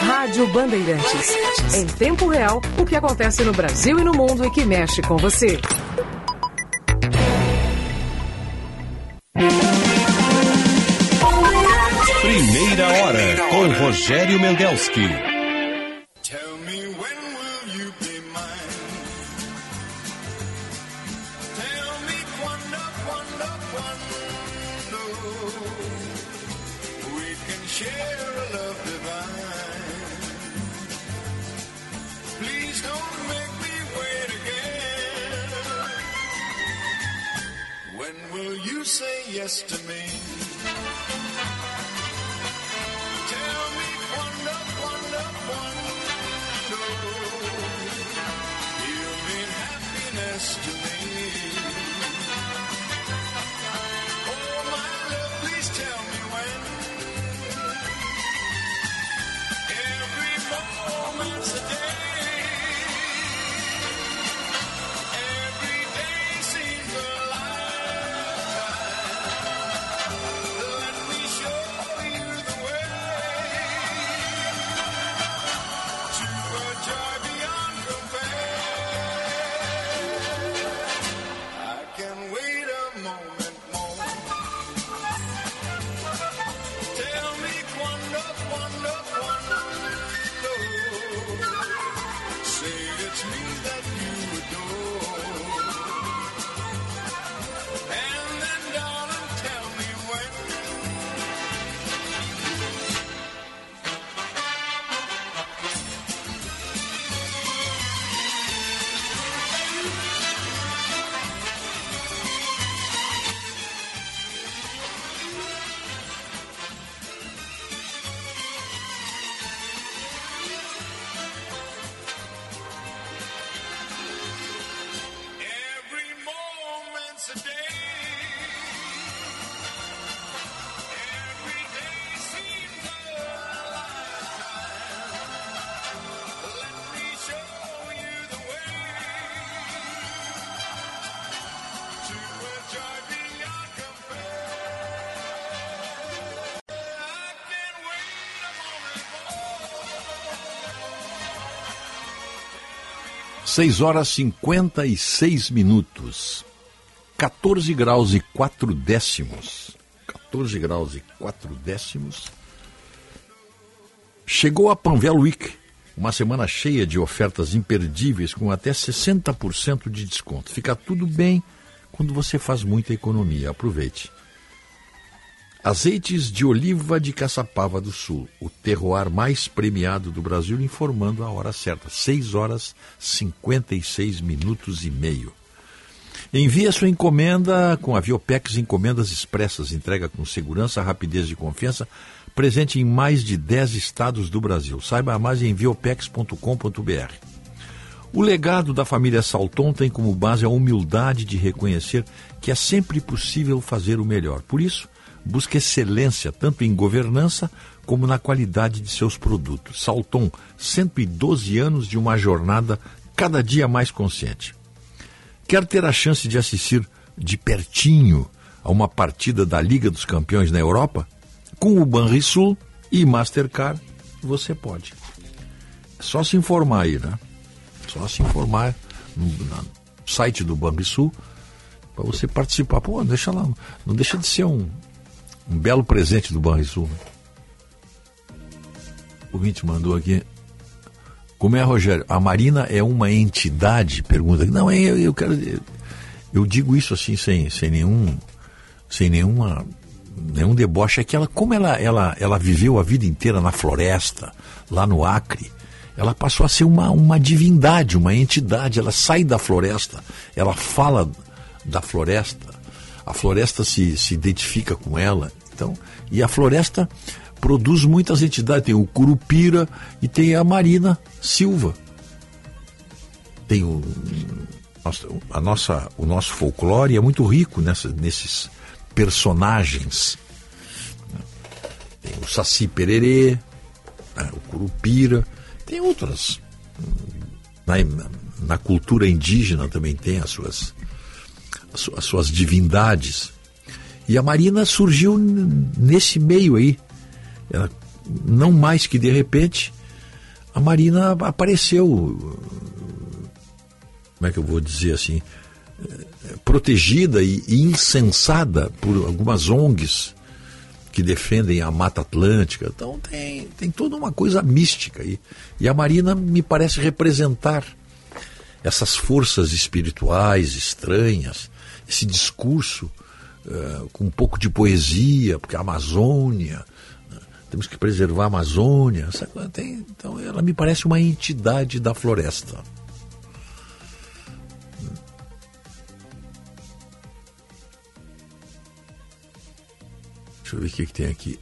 Rádio Bandeirantes. Em tempo real, o que acontece no Brasil e no mundo e que mexe com você. Primeira hora com Rogério Mendelski. Say yes to me? Tell me quando, quando, quando you mean happiness to me. 6 horas 56 minutos. 14 graus e 4 décimos. 14 graus e 4 décimos. Chegou a Panvel Week, uma semana cheia de ofertas imperdíveis com até 60% de desconto. Fica tudo bem quando você faz muita economia. Aproveite. Azeites de oliva de Caçapava do Sul, o terroir mais premiado do Brasil, informando a hora certa, 6 horas 56 minutos e meio. Envie a sua encomenda com a Viopex Encomendas Expressas, entrega com segurança, rapidez e confiança, presente em mais de 10 estados do Brasil. Saiba mais em viopex.com.br. O legado da família Salton tem como base a humildade de reconhecer que é sempre possível fazer o melhor. Por isso, busca excelência tanto em governança como na qualidade de seus produtos. Salton, 112 anos de uma jornada cada dia mais consciente. Quer ter a chance de assistir de pertinho a uma partida da Liga dos Campeões na Europa? Com o Banrisul e Mastercard, você pode. É só se informar aí, né? Só se informar no, no site do Banrisul para você participar. Pô, deixa lá, não deixa de ser um, um belo presente do Banrisul. Né? O Vinte mandou aqui. Como é, Rogério? A Marina é uma entidade? Pergunta. Não, eu, eu quero. Eu digo isso assim sem, sem nenhum. Sem nenhuma. Nenhum deboche. É que ela, como ela, ela, ela viveu a vida inteira na floresta, lá no Acre, ela passou a ser uma, uma divindade, uma entidade. Ela sai da floresta, ela fala da floresta, a floresta se, se identifica com ela. Então, e a floresta produz muitas entidades. Tem o Curupira e tem a Marina Silva. Tem o, a nossa, o nosso folclore é muito rico nessa, nesses personagens. Tem o Saci Pererê, né, o Curupira, tem outras. Na, na cultura indígena também tem as suas, as suas divindades. E a Marina surgiu nesse meio aí. Ela, não mais que de repente, a Marina apareceu. Como é que eu vou dizer assim? Protegida e, incensada por algumas ONGs que defendem a Mata Atlântica. Então tem, tem toda uma coisa mística aí. E a Marina me parece representar essas forças espirituais estranhas, esse discurso uh, com um pouco de poesia, porque a Amazônia, né, temos que preservar a Amazônia. Tem, então ela me parece uma entidade da floresta. Deixa eu ver o que, que tem aqui.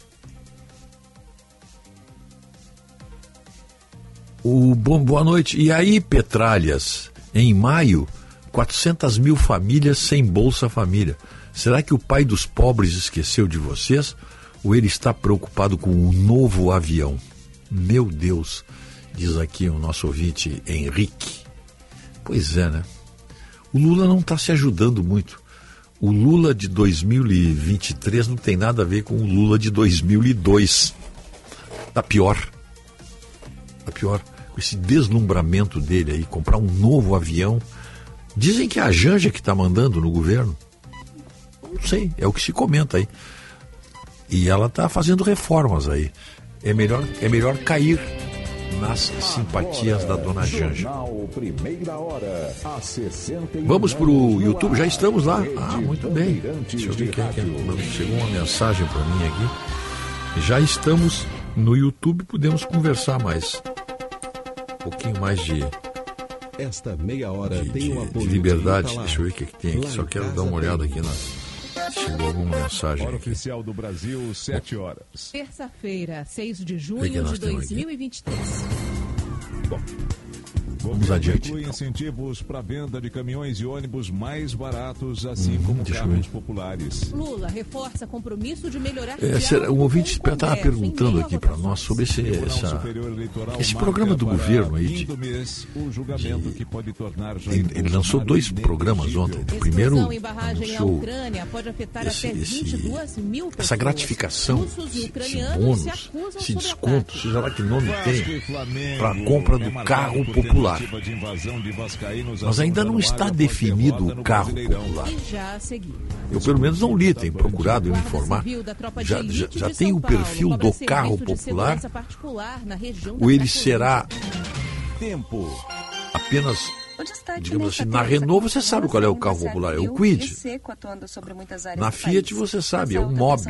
O bom, boa noite. E aí, Petralhas? Em maio, 400 mil famílias sem Bolsa Família. Será que o pai dos pobres esqueceu de vocês? Ou ele está preocupado com um novo avião? Meu Deus, diz aqui o nosso ouvinte Henrique. Pois é, né? O Lula não está se ajudando muito. O Lula de 2023 não tem nada a ver com o Lula de 2002. Tá pior. Tá pior. Com esse deslumbramento dele aí, comprar um novo avião. Dizem que é a Janja que está mandando no governo. Não sei, é o que se comenta aí. E ela está fazendo reformas aí. É melhor, é melhor cair nas simpatias da dona Janja. Vamos para o YouTube, já estamos lá. Ah, muito bem. Deixa eu ver quem é que é. Chegou uma mensagem para mim aqui. Já estamos no YouTube, podemos conversar mais. Um pouquinho mais de, Esta meia hora de, tem o de- apoio de liberdade. Itaú. Deixa eu ver o que, que tem aqui. Só quero dar uma olhada aqui nas. Chegou alguma mensagem Hora aqui. oficial do Brasil, 7 horas. Terça-feira, 6 de que junho de temos aqui? 2023. Vamos adiante. Inclui incentivos para venda de caminhões e ônibus mais baratos, assim Uhum, como carros populares. Lula reforça compromisso de melhorar É, será- o ouvinte estava perguntando aqui para nós sobre esse, essa, esse programa do governo aí. De, mês, o julgamento que pode tornar Jair ele, ele lançou dois programas ontem. O primeiro anunciou Ucrânia pode afetar esse- até esse- 22 mil pessoas. essa gratificação, esse, esse ucranianos se bônus, esse desconto, seja lá que nome tem, para a compra é do marcado carro popular. Mas ainda não está definido o carro popular. Eu, pelo menos, não li, tenho procurado me informar. Já, já, já tem o perfil do carro popular? Ou ele será tempo apenas digamos assim, na Renault você sabe qual é o carro popular, é o Quid. Na Fiat você sabe, é o Mob.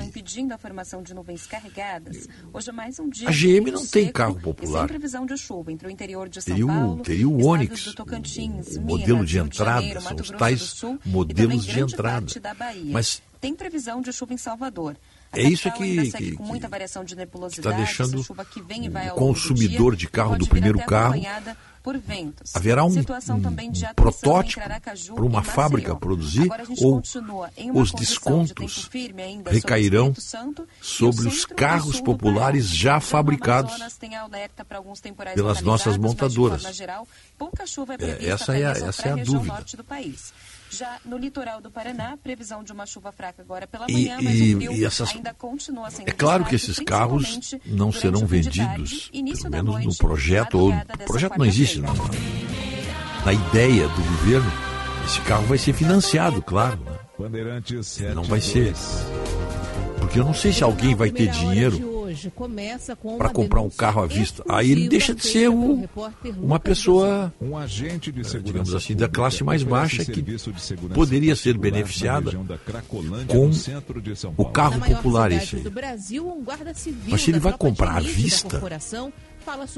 A GM não tem carro popular. Teria o, teria o Onix, o, modelo de entrada, são os tais modelos de entrada. Mas tem previsão de chuva em Salvador. É isso que está deixando o consumidor de carro do primeiro carro por ventos. Haverá um, um também de protótipo para uma fábrica produzir ou os descontos de ainda, recairão sobre, sobre os carros populares já fabricados pelas nossas montadoras. É, é, é essa, é a, essa é a dúvida. Já no litoral do Paraná, previsão de uma chuva fraca agora pela manhã, e, mas o frio essas... ainda continua sendo É claro que esses carros não serão vendidos, tarde, pelo menos noite, no projeto, ou o projeto não existe, não. Na ideia do governo, esse carro vai ser financiado, claro. Né? Não vai ser. Porque eu não sei se alguém vai ter dinheiro hoje começa com para comprar um carro à vista. Aí ele deixa de ser um, uma pessoa, um agente de é, segurança digamos assim, da classe mais baixa que poderia ser beneficiada com o carro popular esse aí. Mas se ele vai comprar à vista,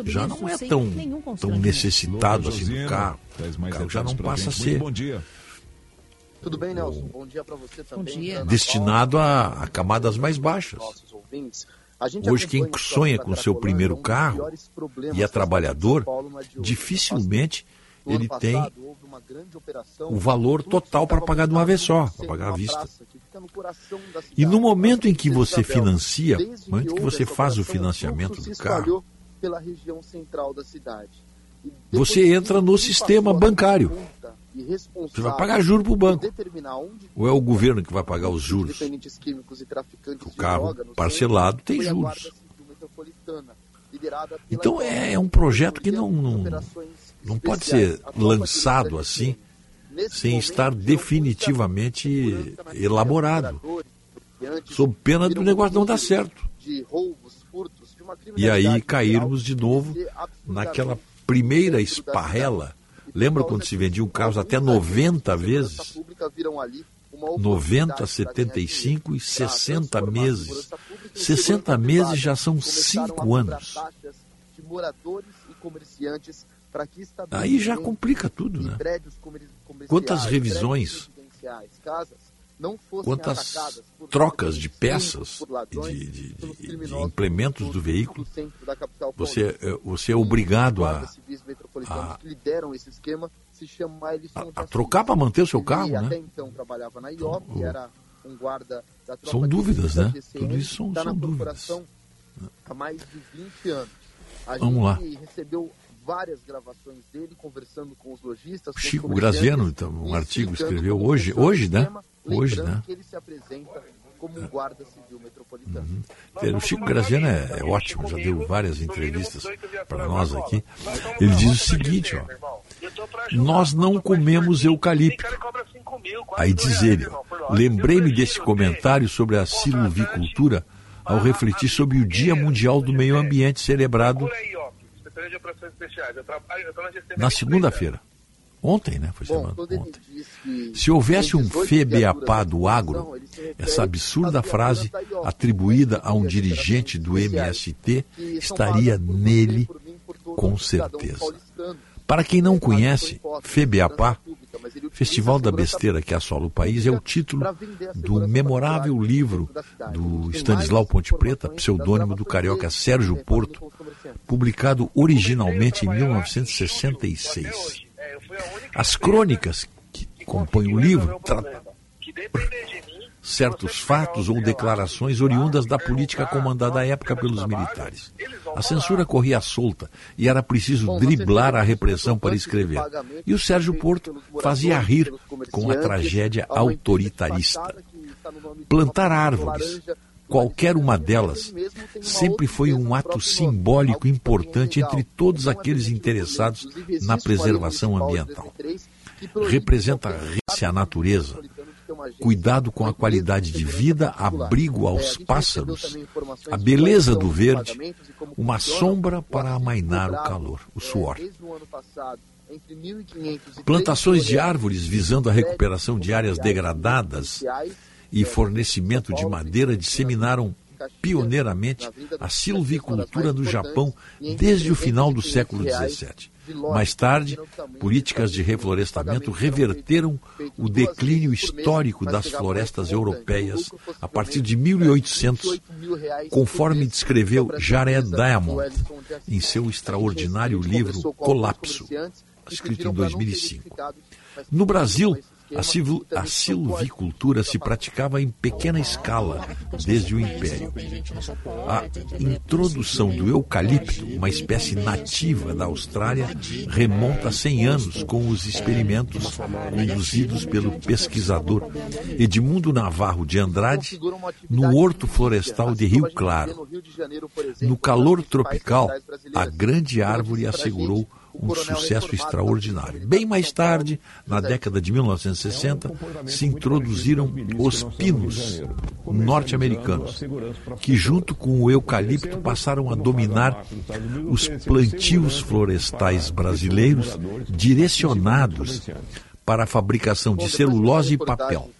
já não é tão, tão necessitado assim do carro. O carro já não passa a ser. Tudo bem, Nelson? Bom dia para você também. Destinado a, a, camadas mais baixas. Nossos ouvintes. Hoje, quem sonha com seu primeiro carro e é trabalhador, dificilmente ele tem o valor total para pagar de uma vez só, para pagar à vista. E no momento em que você financia, no momento que você faz o financiamento do carro, você entra no sistema bancário e responsável. Você vai pagar juro para o banco. Onde... Ou é o governo que vai pagar os juros? Dependentes químicos e traficantes o carro droga, parcelado centro, tem juros. Então é, é, um projeto que não, não, não pode ser lançado assim sem estar definitivamente elaborado, sob pena do negócio não dar certo. E aí cairmos de novo naquela primeira esparrela Lembra quando se vendia um carro até 90 vezes? 90, 75 e 60 meses. 60 meses já são 5 anos. Aí já complica tudo, né? Quantas revisões? quantas trocas de peças, de, de, de, de implementos do veículo, você, é, você é obrigado a, a, a, a trocar para manter o seu carro, né? Então, são dúvidas, né? Tudo isso são, são dúvidas. Vamos lá várias gravações dele conversando com os lojistas. Chico Graziano, então, um artigo escreveu hoje, hoje, né? Hoje, né? que ele se apresenta como um guarda civil metropolitano. Uhum. O Chico Graziano é, é, ótimo, já deu várias entrevistas para nós aqui. Ele diz o seguinte, ó, nós não comemos eucalipto. Aí diz ele, lembrei-me desse comentário sobre a silvicultura ao refletir sobre o Dia Mundial do Meio Ambiente celebrado na segunda-feira. Ontem, né? Foi Bom, ontem. Se houvesse um FEBEAPA do agro, essa absurda frase atribuída a um dirigente do MST estaria nele com certeza. Para quem não conhece, FEBEAPA, Festival da Besteira que assola o país, é o título do memorável livro do Stanislau Ponte Preta, pseudônimo do carioca Sérgio Porto, publicado originalmente em 1966. As crônicas que compõem o livro tratam certos fatos ou declarações oriundas da política comandada à época pelos militares. A censura corria solta e era preciso driblar a repressão para escrever. E o Sérgio Porto fazia rir com a tragédia autoritarista. Plantar árvores, Qualquer uma delas sempre foi um ato simbólico importante entre todos aqueles interessados na preservação ambiental. Representa a natureza, cuidado com a qualidade de vida, abrigo aos pássaros, a beleza do verde, uma sombra para amainar o calor, o suor. Plantações de árvores visando a recuperação de áreas degradadas e fornecimento de madeira disseminaram pioneiramente a silvicultura no Japão desde o final do século XVII. Mais tarde, políticas de reflorestamento reverteram o declínio histórico das florestas europeias a partir de 1800, conforme descreveu Jared Diamond em seu extraordinário livro Colapso, escrito em 2005. No Brasil, a, silv a silvicultura se praticava em pequena escala desde o Império. A introdução do eucalipto, uma espécie nativa da Austrália, remonta a 100 anos com os experimentos conduzidos pelo pesquisador Edmundo Navarro de Andrade no Horto Florestal de Rio Claro. No calor tropical, a grande árvore assegurou um sucesso extraordinário. Bem mais tarde, na década de 1960, se introduziram os pinos norte-americanos, que junto com o eucalipto passaram a dominar os plantios florestais brasileiros direcionados para a fabricação de celulose e papel.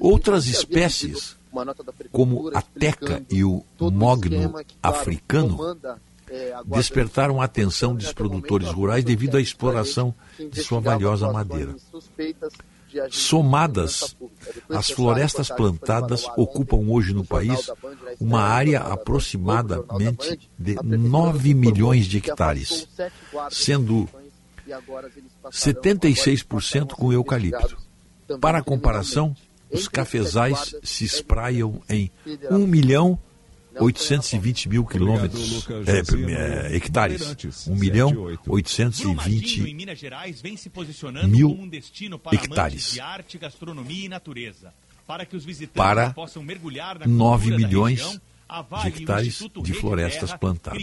Outras espécies, como a teca e o mogno africano, despertaram a atenção dos produtores rurais devido à exploração de sua valiosa madeira. Somadas, as florestas plantadas ocupam hoje no país uma área aproximadamente de 9 milhões de hectares, sendo 76% com eucalipto. Para comparação, os cafezais se espraiam em 1 milhão 820 mil quilômetros, é, é, hectares. 1 milhão 820 mil hectares. Para 9 milhões de hectares de florestas plantadas.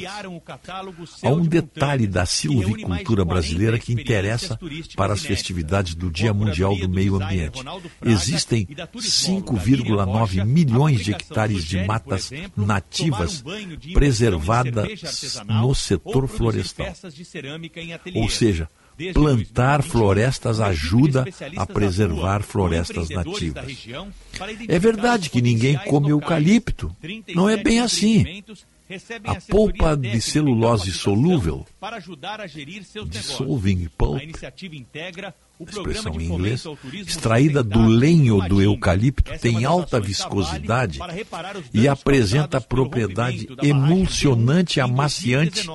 Há um detalhe da silvicultura brasileira que interessa para as festividades do Dia Mundial do Meio Ambiente. Existem 5,9 milhões de hectares de matas nativas preservadas no setor florestal. Ou seja, Plantar florestas ajuda a preservar florestas nativas. É verdade que ninguém come eucalipto. Não é bem assim. A polpa de celulose solúvel, dissolving pulp, expressão em inglês, extraída do lenho do eucalipto, tem alta viscosidade e apresenta propriedade emulsionante e amaciante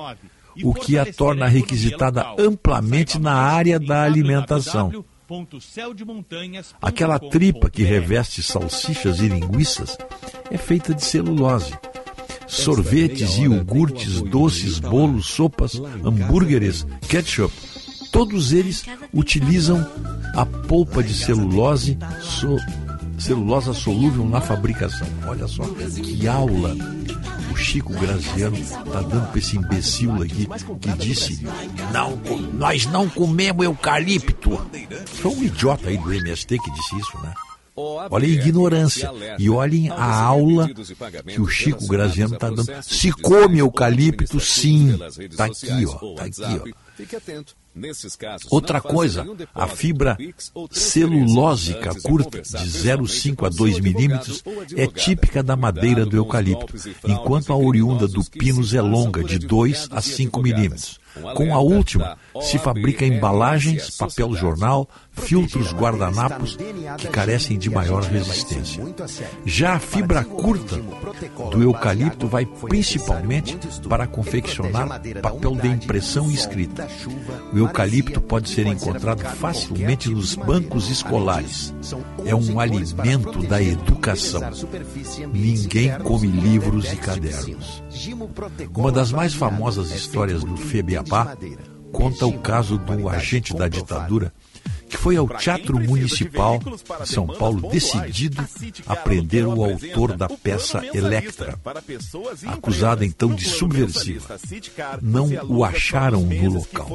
o que a torna requisitada amplamente na área da alimentação. Aquela tripa que reveste salsichas e linguiças é feita de celulose. Sorvetes, iogurtes, doces, bolos, sopas, hambúrgueres, ketchup, todos eles utilizam a polpa de celulose, so, celulosa solúvel na fabricação. Olha só que aula o Chico Graziano está dando para esse imbecil aqui que disse: não, nós não comemos eucalipto. Foi um idiota aí do MST que disse isso, né? Olha a ignorância. E olhem a aula que o Chico Graziano está dando. Se come eucalipto, sim. Está aqui, ó. Está aqui, ó. Fique atento. Outra coisa, a fibra celulósica curta de 0,5 a 2 milímetros é típica da madeira do eucalipto, enquanto a oriunda do pinus é longa, de 2 a 5 milímetros. Com a última, se fabrica embalagens, papel jornal, filtros guardanapos que carecem de maior resistência. Já a fibra curta do eucalipto vai principalmente para confeccionar papel de impressão e escrita. O eucalipto pode ser encontrado facilmente nos bancos escolares. É um alimento da educação. Ninguém come livros e cadernos. Uma das mais famosas histórias do FEBIAPA conta o caso um agente da ditadura que foi ao Teatro Municipal de São Paulo decidido a prender o autor da peça Electra, acusada então de subversiva. Não o acharam no local.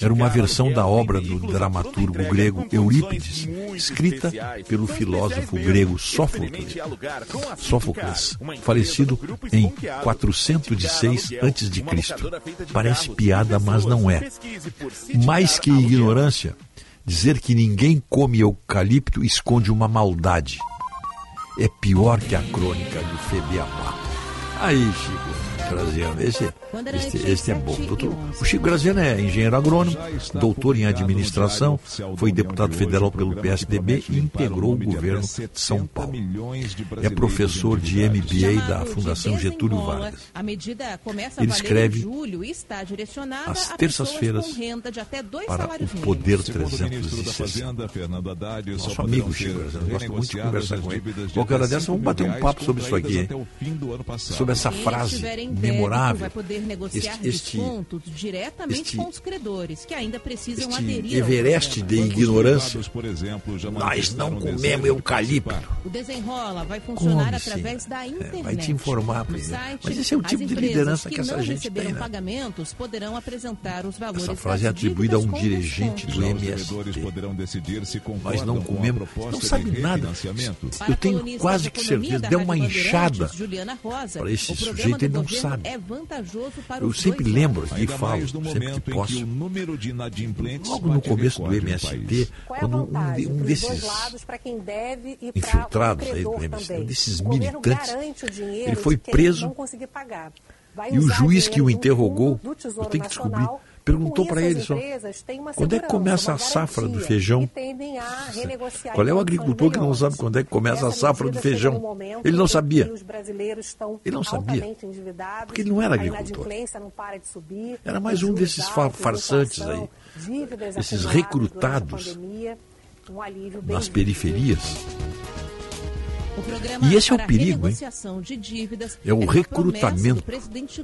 Era uma versão da obra do dramaturgo grego Eurípides, escrita pelo filósofo grego Sófocles, Sófocles falecido em 406 a.C. Parece piada, mas não é. Mais que ignorância, dizer que ninguém come eucalipto esconde uma maldade. É pior que a crônica do Febeabá. Aí, Chico. Graziano. Esse, este, este é bom. Doutor, o Chico Graziano é engenheiro agrônomo, doutor em administração, foi deputado federal pelo PSDB e integrou o governo de São Paulo. É professor de MBA da Fundação Getúlio Vargas. Ele escreve às terças-feiras para o Poder 360. Nosso amigo Chico Graziano, gosto muito de conversar com ele. Qualquer hora dessa, vamos bater um papo sobre isso aqui, hein? Sobre essa frase memorável. Vai poder negociar este, descontos diretamente este, com os credores, que ainda precisam este aderir Everest de ignorância. Nós não comemos eucalipto. O Desenrola vai funcionar Come, através da internet. É, vai te informar. Site, Mas esse é o tipo de liderança que, que essa não gente receberam tem, né? pagamentos poderão apresentar os valores Essa frase é atribuída a um dirigente do. MST. Nós não comemos, não sabe nada. Eu tenho quase que certeza, deu uma Rosa, para esse sujeito, ele não sabe. É vantajoso para Eu sempre dois lembro aqui e falo, sempre que posso. Logo no começo do MST, quando um, de- um desses para quem deve e infiltrados para aí o do MST, também. um desses militantes, garante o dinheiro ele foi preso não conseguir pagar. Vai e o juiz que o interrogou, eu tenho que descobrir, Nacional. Perguntou para ele só, quando é que começa a safra do feijão? Qual é o em agricultor que não sabe quando é que começa a safra do feijão? Ele não sabia. Ele não sabia. Porque ele não era agricultor. Era mais um desses farsantes aí. Esses recrutados nas periferias. E esse é o perigo, hein? renegociação de dívidas É o recrutamento.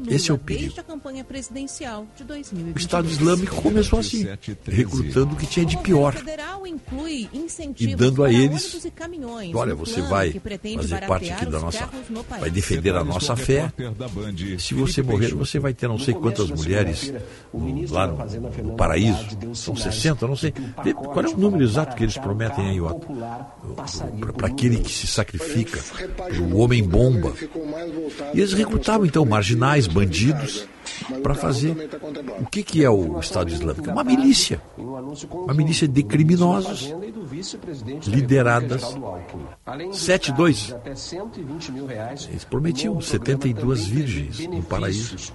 Esse é o perigo. Desde a campanha presidencial de 2022. O Estado Islâmico começou assim, recrutando o que tinha de pior. E dando a eles, e. Olha, você vai fazer parte aqui da os nossa, vai defender a nossa fé. Se você morrer, você vai ter não sei quantas mulheres lá no, no paraíso. São 60, não sei. Qual é o número exato que eles prometem aí, Otto? Para aquele que se sacrifica, o homem bomba. E eles recrutavam então marginais, bandidos, para fazer o que, que é o Estado Islâmico? Uma milícia. Uma milícia de criminosos lideradas 7-2. Eles prometiam 72 virgens no paraíso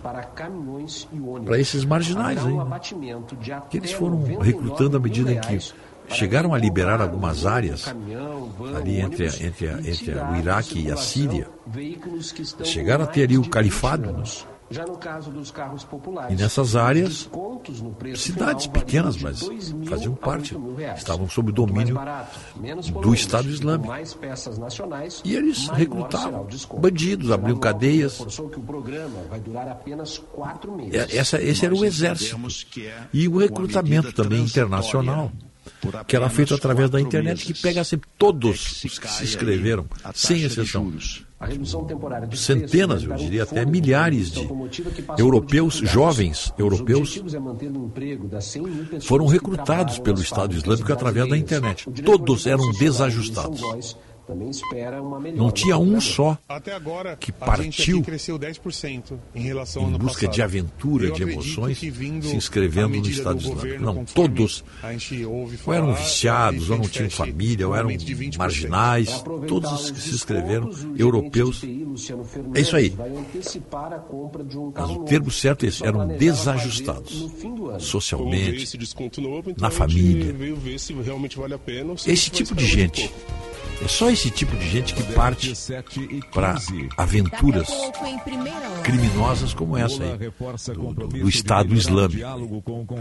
para esses marginais aí. né? Que eles foram recrutando à medida em que chegaram a liberar algumas áreas ali entre, a- entre, a- entre a- o Iraque e a Síria. Chegaram a ter ali o califado. né? Já no caso dos carros populares, E nessas áreas, descontos no preço cidades final pequenas, mas de 2 mil faziam parte, 8 mil reais. estavam sob o domínio barato, do Estado Islâmico. mais peças nacionais, E eles recrutavam bandidos, abriam cadeias. reforçou que o programa vai durar apenas quatro meses. É- Essa, esse era o exército. E o recrutamento também internacional, que era feito através da internet, que pega sempre todos os que se inscreveram, sem exceção. Centenas, eu diria até milhares de europeus, jovens europeus, é manter o emprego das 100 mil pessoas foram recrutados pelo Estado Islâmico através da internet. Todos eram desajustados. Também espera uma melhora Não tinha um só Até agora, que a gente partiu aqui cresceu 10% em relação ao em ano busca passado. de aventura, Eu de emoções, que vindo se inscrevendo no Estado do Islâmico. Não, todos a gente ouve ou eram viciados, ou não tinham família, ou eram aumento de 20%. marginais, aproveitar todos os que se inscreveram, europeus. É isso aí. Fernandes, vai antecipar a compra de um Mas o termo certo é esse, eram desajustados socialmente, então na família. veio ver se realmente vale a pena. ou se Esse tipo de gente. É só esse tipo de gente que parte para aventuras criminosas como essa aí, do, do- do Estado Islâmico.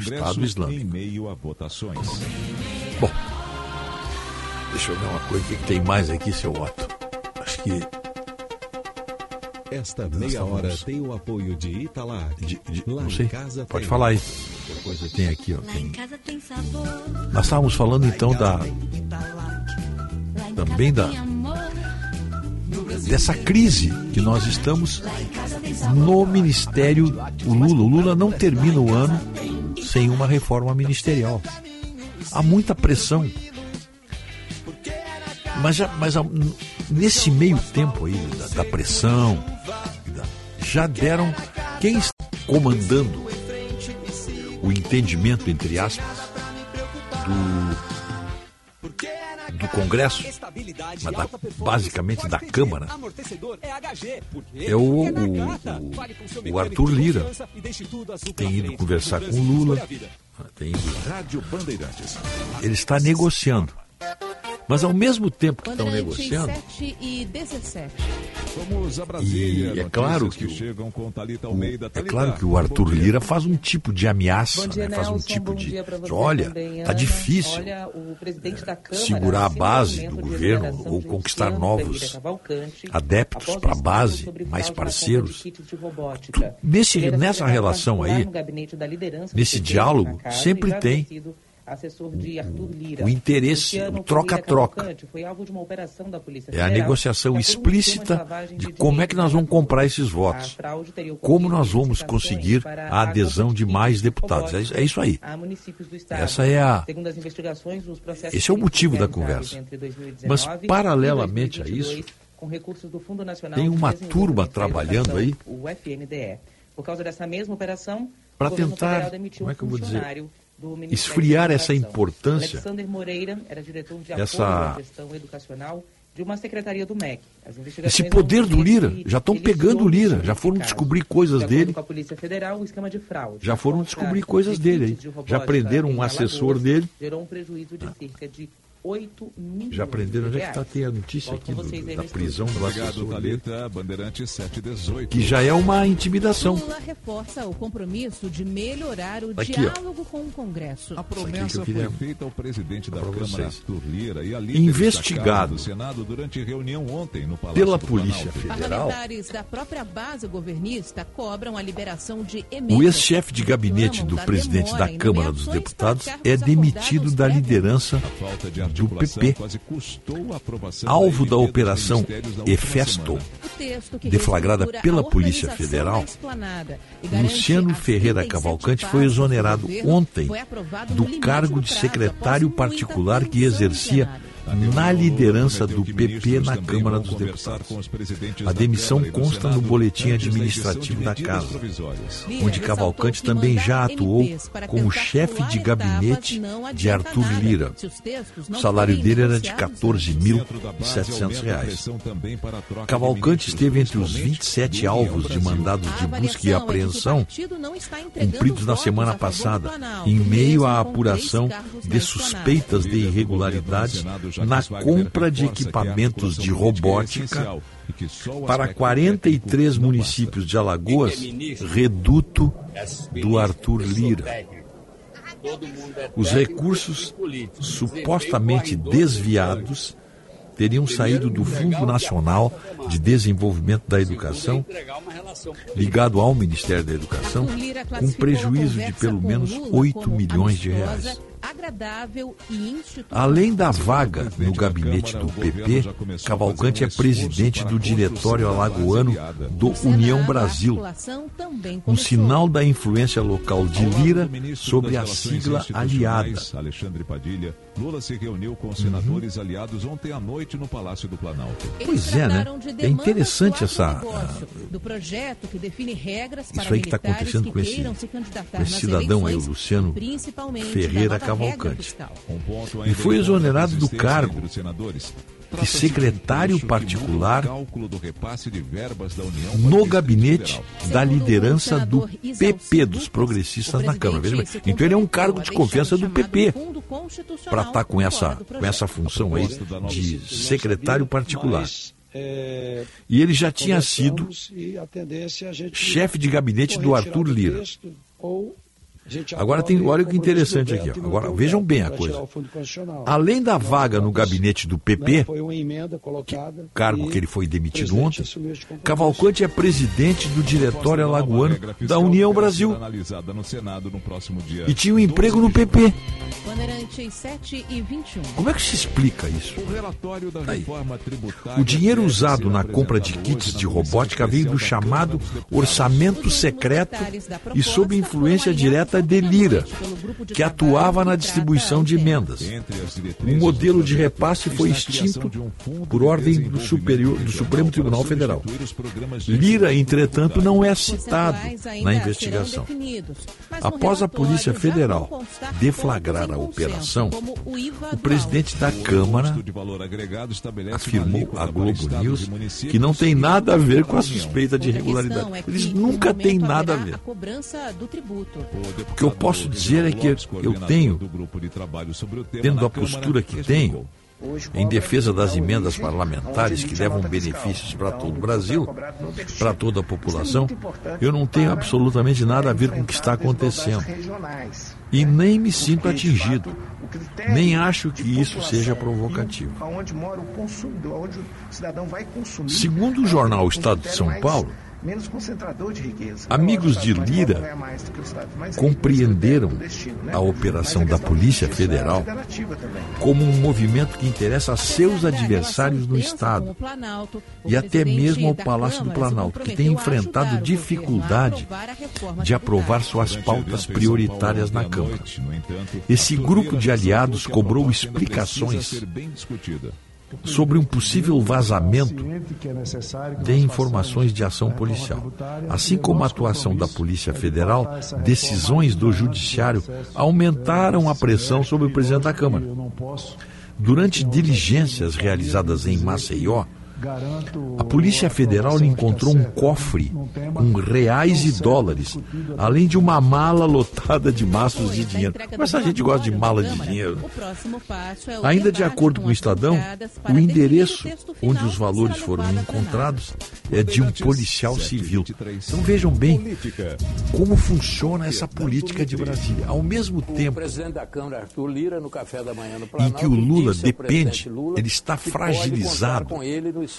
Estado Islâmico. Bom, deixa eu ver uma coisa, o que, que tem mais aqui, seu Otto? Acho que Esta meia hora tem o apoio de Italar. de- de- Lá não em sei, casa pode tem. falar aí. coisa tem aqui, ó. Tem... Nós estávamos falando então da. Também da. Dessa crise que nós estamos no Ministério o Lula. O Lula não termina o ano sem uma reforma ministerial. Há muita pressão. Mas, mas nesse meio tempo aí da, da pressão, já deram quem está comandando o entendimento, entre aspas, do, do Congresso, mas da- basicamente da Câmara, é o, o, o, o Arthur Lira, tem ido conversar com o Lula, tem ido, ele está negociando. Mas ao mesmo tempo que estão negociando, 7 e 17. Vamos a Brasília. E é claro que o- chegam com Thalita o- Almeida. é claro que o Arthur. Lira faz um tipo de ameaça, Bom dia, né? faz um Nelson. tipo de, de, olha, também, tá difícil Olha, o presidente da Câmara segurar a base do governo ou conquistar novos adeptos para a base, mais parceiros. robótica. Nesse- nessa relação aí, no gabinete da liderança do nesse diálogo, sempre tem sido assessor de Arthur Lira. o interesse, o troca-troca. Foi alvo de uma operação da Polícia É a Federal negociação explícita lavagem de dinheiro como é que nós vamos comprar esses votos. Como nós vamos conseguir para a adesão de mais deputados. É isso- é aí. Essa é a- Esse é o motivo da conversa. entre 2019 Mas, paralelamente a 2022, isso, tem de uma turma trabalhando aí o FNDE. Por causa dessa mesma operação, Pra o governo tentar, federal como é que eu vou dizer, esfriar essa importância, essa- apoio à gestão educacional de uma secretaria do MEC. As investigações esse poder do Lira, já estão pegando o Lira, já foram descobrir coisas dele, já foram descobrir coisas de dele Já prenderam um assessor dele. Gerou um prejuízo de cerca de 8 milhões Já prenderam, onde de é que está? Tem a notícia Volto aqui do- vocês da prisão do Obrigado, Thalita. Bandeirantes 718. que já é uma intimidação. Lula reforça o compromisso de melhorar o Aqui, ó. diálogo com o Congresso. A promessa eu queria- foi feita ao presidente da Câmara, vocês. Arthur Lira, e a líder Investigado do Senado durante reunião ontem no Palácio pela Polícia Planalto. Federal, Parlamentares da própria base governista cobram a liberação de emendas. o ex-chefe de gabinete do da presidente da Câmara dos Deputados é demitido da liderança Falta de do PP, alvo da operação Efesto, deflagrada pela Polícia Federal, Luciano Ferreira 37 Cavalcante foi exonerado ontem do cargo de secretário particular que exercia. Na liderança do PP na Câmara dos Deputados. A demissão consta no boletim administrativo da Casa, onde Cavalcante também já atuou como chefe de gabinete de Arthur. Lira. O salário dele era de negociados 14.700 reais. Cavalcante esteve entre os 27 alvos de mandados de busca e apreensão cumpridos na semana passada, em meio à apuração de suspeitas de irregularidades na compra de equipamentos de robótica para 43 municípios de Alagoas, reduto do Arthur Lira. Os recursos supostamente desviados teriam saído do Fundo Nacional de Desenvolvimento da Educação, ligado ao Ministério da Educação, com prejuízo de pelo menos 8 milhões de reais. Agradável e institucional. Além da vaga no gabinete do PP, Cavalcante é presidente do Diretório Alagoano do União Brasil, um sinal da influência local de Lira sobre a sigla aliada. Lula se reuniu com senadores aliados ontem à noite no Palácio do Planalto. Pois é, né? É interessante essa. do projeto que define regras para Isso aí que está acontecendo que com esse, com esse cidadão aí, o Luciano principalmente Ferreira Cavalcante. fiscal. E foi exonerado do cargo de secretário particular no gabinete da liderança do PP, dos progressistas na Câmara. Então ele é um cargo de confiança do PP para estar com essa, com essa função aí de secretário particular. É, E ele já tinha sido é chefe de gabinete do Arthur Lira. texto, Ou Agora tem, olha o que interessante aqui. ó. Agora vejam bem a coisa. Além da vaga no gabinete do PP, colocada. cargo que ele foi demitido ontem. Cavalcante é presidente do Diretório Alagoano da União Brasil e tinha um emprego no PP. Bandeirantes 7 21. Como é que se explica isso? Reforma tributária. O dinheiro usado na compra de kits de robótica veio do chamado orçamento secreto e sob influência direta de Lira, que atuava na distribuição de emendas. O modelo de repasse foi extinto por ordem do, superior, do Supremo Tribunal Federal. Lira, entretanto, não é citado na investigação. Após a Polícia Federal deflagrar a operação, o presidente da Câmara afirmou à Globo News que não tem nada a ver com a suspeita de irregularidade. Eles nunca têm nada a ver. O que eu posso dizer é que eu tenho, tendo a postura que tenho, em defesa das emendas parlamentares que levam benefícios para todo o Brasil, para toda a população, eu não tenho absolutamente nada a ver com o que está acontecendo. E nem me sinto atingido. Nem acho que isso seja provocativo. Segundo o jornal Estado de São Paulo, menos concentrador de riqueza. Amigos de Lira mas aí compreenderam né? a operação Mas da Polícia Federal é como um movimento que interessa a seus adversários no Estado e até mesmo ao Palácio do Planalto, que tem enfrentado dificuldade de aprovar suas pautas prioritárias na Câmara. Esse grupo de aliados cobrou explicações sobre um possível vazamento de informações de ação policial. Assim como a atuação da Polícia Federal, decisões do Judiciário aumentaram a pressão sobre o presidente da Câmara. Durante diligências realizadas em Maceió, a Polícia Federal encontrou um cofre com reais e dólares, além de uma mala lotada de maços de dinheiro. Mas a gente gosta de mala de dinheiro. Ainda de acordo com o Estadão, o endereço onde os valores foram encontrados é de um policial civil. Então vejam bem como funciona essa política de Brasília. Ao mesmo tempo em que o Lula depende, ele está fragilizado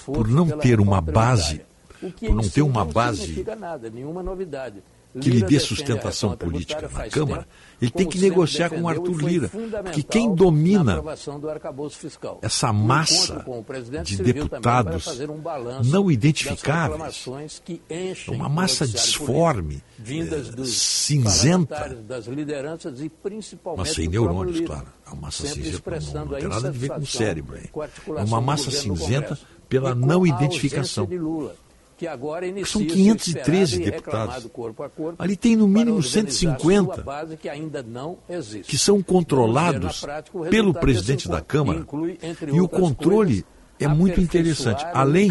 por não ter uma base, por não em ter uma não base. nada, nenhuma novidade. Que lhe dê sustentação política na Câmara, ele tem que negociar com o Arthur Lira. Porque quem na domina essa massa de deputados não identificáveis, uma massa disforme, eh, cinzenta, mas sem neurônios, claro. É uma massa cinzenta, não, tem nada a ver com o cérebro. hein? É uma massa cinzenta pela não identificação. Que agora inicia São seu 513 esperado e deputados. corpo corpo Ali tem no mínimo para organizar 150 sua base que que são controlados prática pelo resultado presidente da Câmara. E o controle coisas, é muito interessante. Além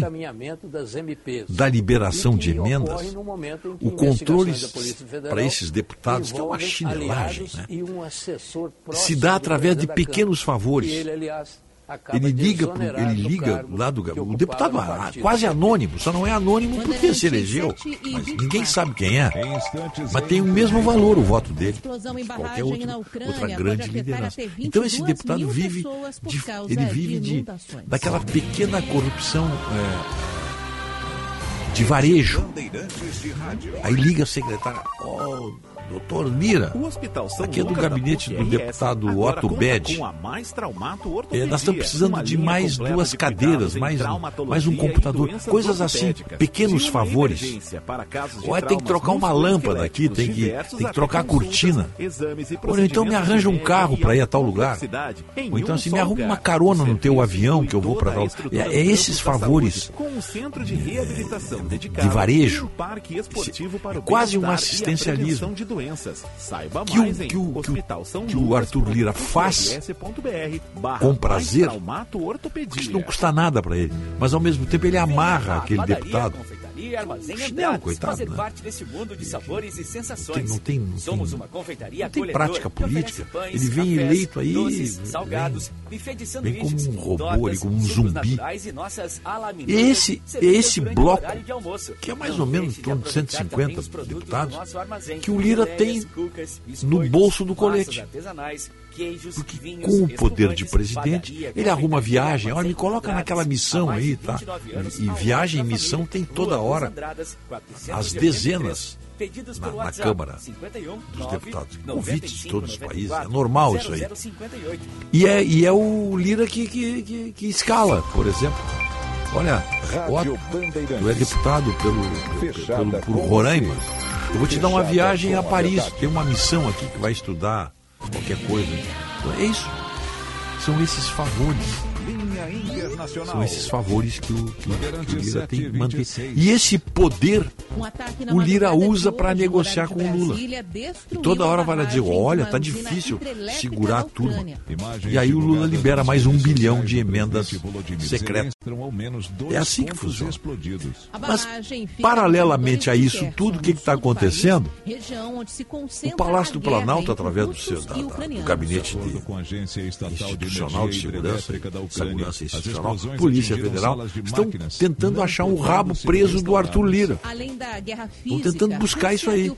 da liberação de emendas, o controle para esses deputados, que é uma chinelagem, né? se dá através de pequenos favores. ele, aliás, Ele liga, pro, ele liga lá do o deputado ah, quase anônimo, só não é anônimo porque se elegeu. Mas ninguém sabe quem é. Mas tem o mesmo valor o voto dele. Qualquer outro, outra grande liderança. até 22 Então esse deputado vive de, causa ele vive de daquela pequena corrupção é, de varejo. Aí liga a secretária, ó, doutor São aqui é do gabinete do deputado Otto Bed. É, nós estamos precisando de mais duas de cadeiras, mais, mais um computador, coisas assim, pequenos uma favores. Ou é, tem que trocar uma lâmpada aqui, tem que, tem que trocar a cortina. Ou então me arranja um carro para ir a tal lugar. Ou então assim, me arruma uma carona no teu avião que eu vou para tal. É, é esses favores saúde, com um centro de de varejo. o quase um assistencialismo. Doenças. Saiba Que o- mais em que o- o- Hospital São que o Lucas Arthur Lira faz com prazer. Isso não custa nada para ele. Mas ao mesmo tempo ele amarra aquele deputado Andrades. coitado, Fazer né? parte desse mundo de sabores e sensações. Tem- não tem- não Somos tem- uma confeitaria não tem prática política. pães, Ele vem cafés, eleito aí, doces, vem- salgados, de vem como um robô ali, como um zumbi. e Esse, esse o bloco, que é mais Não ou menos em torno de aproveitar 150 também os produtos do deputados, que o Lira Botelhas, tem no bolso do colete. vinhos, Com o poder de presidente, ele arruma viagem. Olha, me coloca naquela missão aí, tá? 29 anos, E viagem e missão tem toda hora. Andradas, 483. Às dezenas Pedidos na, pelo na Câmara 51 dos Deputados. 9 Convites de todos os 95 países. É 94 normal isso aí. 0058. E é, e é o Lira que, que, que, que escala, por exemplo. Olha, Bandeirantes. tu é deputado pelo, Fechada pelo, por Roraima. Eu vou te dar uma viagem a Paris. verdade. Tem uma missão aqui que vai estudar qualquer coisa. É isso. São esses favores. São esses favores que o, que, que o Lira tem que manter. 726. E esse poder Um o Lira usa para negociar com o Lula. E toda hora a vai lá dizer, olha, tá difícil segurar a turma. E aí o Lula libera mais um bilhão de emendas secretas. É assim que funciona. Mas, paralelamente a isso tudo, o que está acontecendo? O Palácio do Planalto, através do, seu, da- da- do gabinete De institucional de segurança, segurança institucional, Polícia Federal, estão tentando achar o podendo rabo preso do Arthur. Lira. Além da guerra Estão física, tentando buscar isso aí. um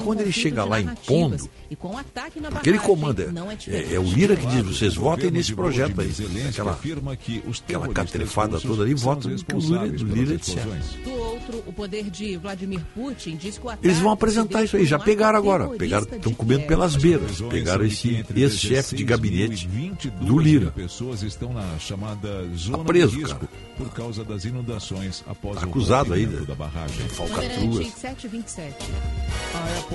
quando ele conflito chega de lá impondo, e com o ataque na Aquele barragem, comando não é é, diferente. é o Lira que diz, vocês votem nesse projeto aí. Aquela, afirma que os aquela catrefada toda ali, votam no que o Lira, o Lira disser. explosões. Do outro, o poder de Vladimir Putin diz que o ataque Eles vão se apresentar isso aí, já um pegaram agora. Pegaram, estão comendo Kiev. pelas beiras. Pegaram esse ex-chefe de 16 gabinete mil 22 do Lira. pessoas estão na chamada zona preso, de risco cara. por causa das inundações após Tá o acusado aí, rompimento né? da barragem. Falcatruas. Bandeirante 727.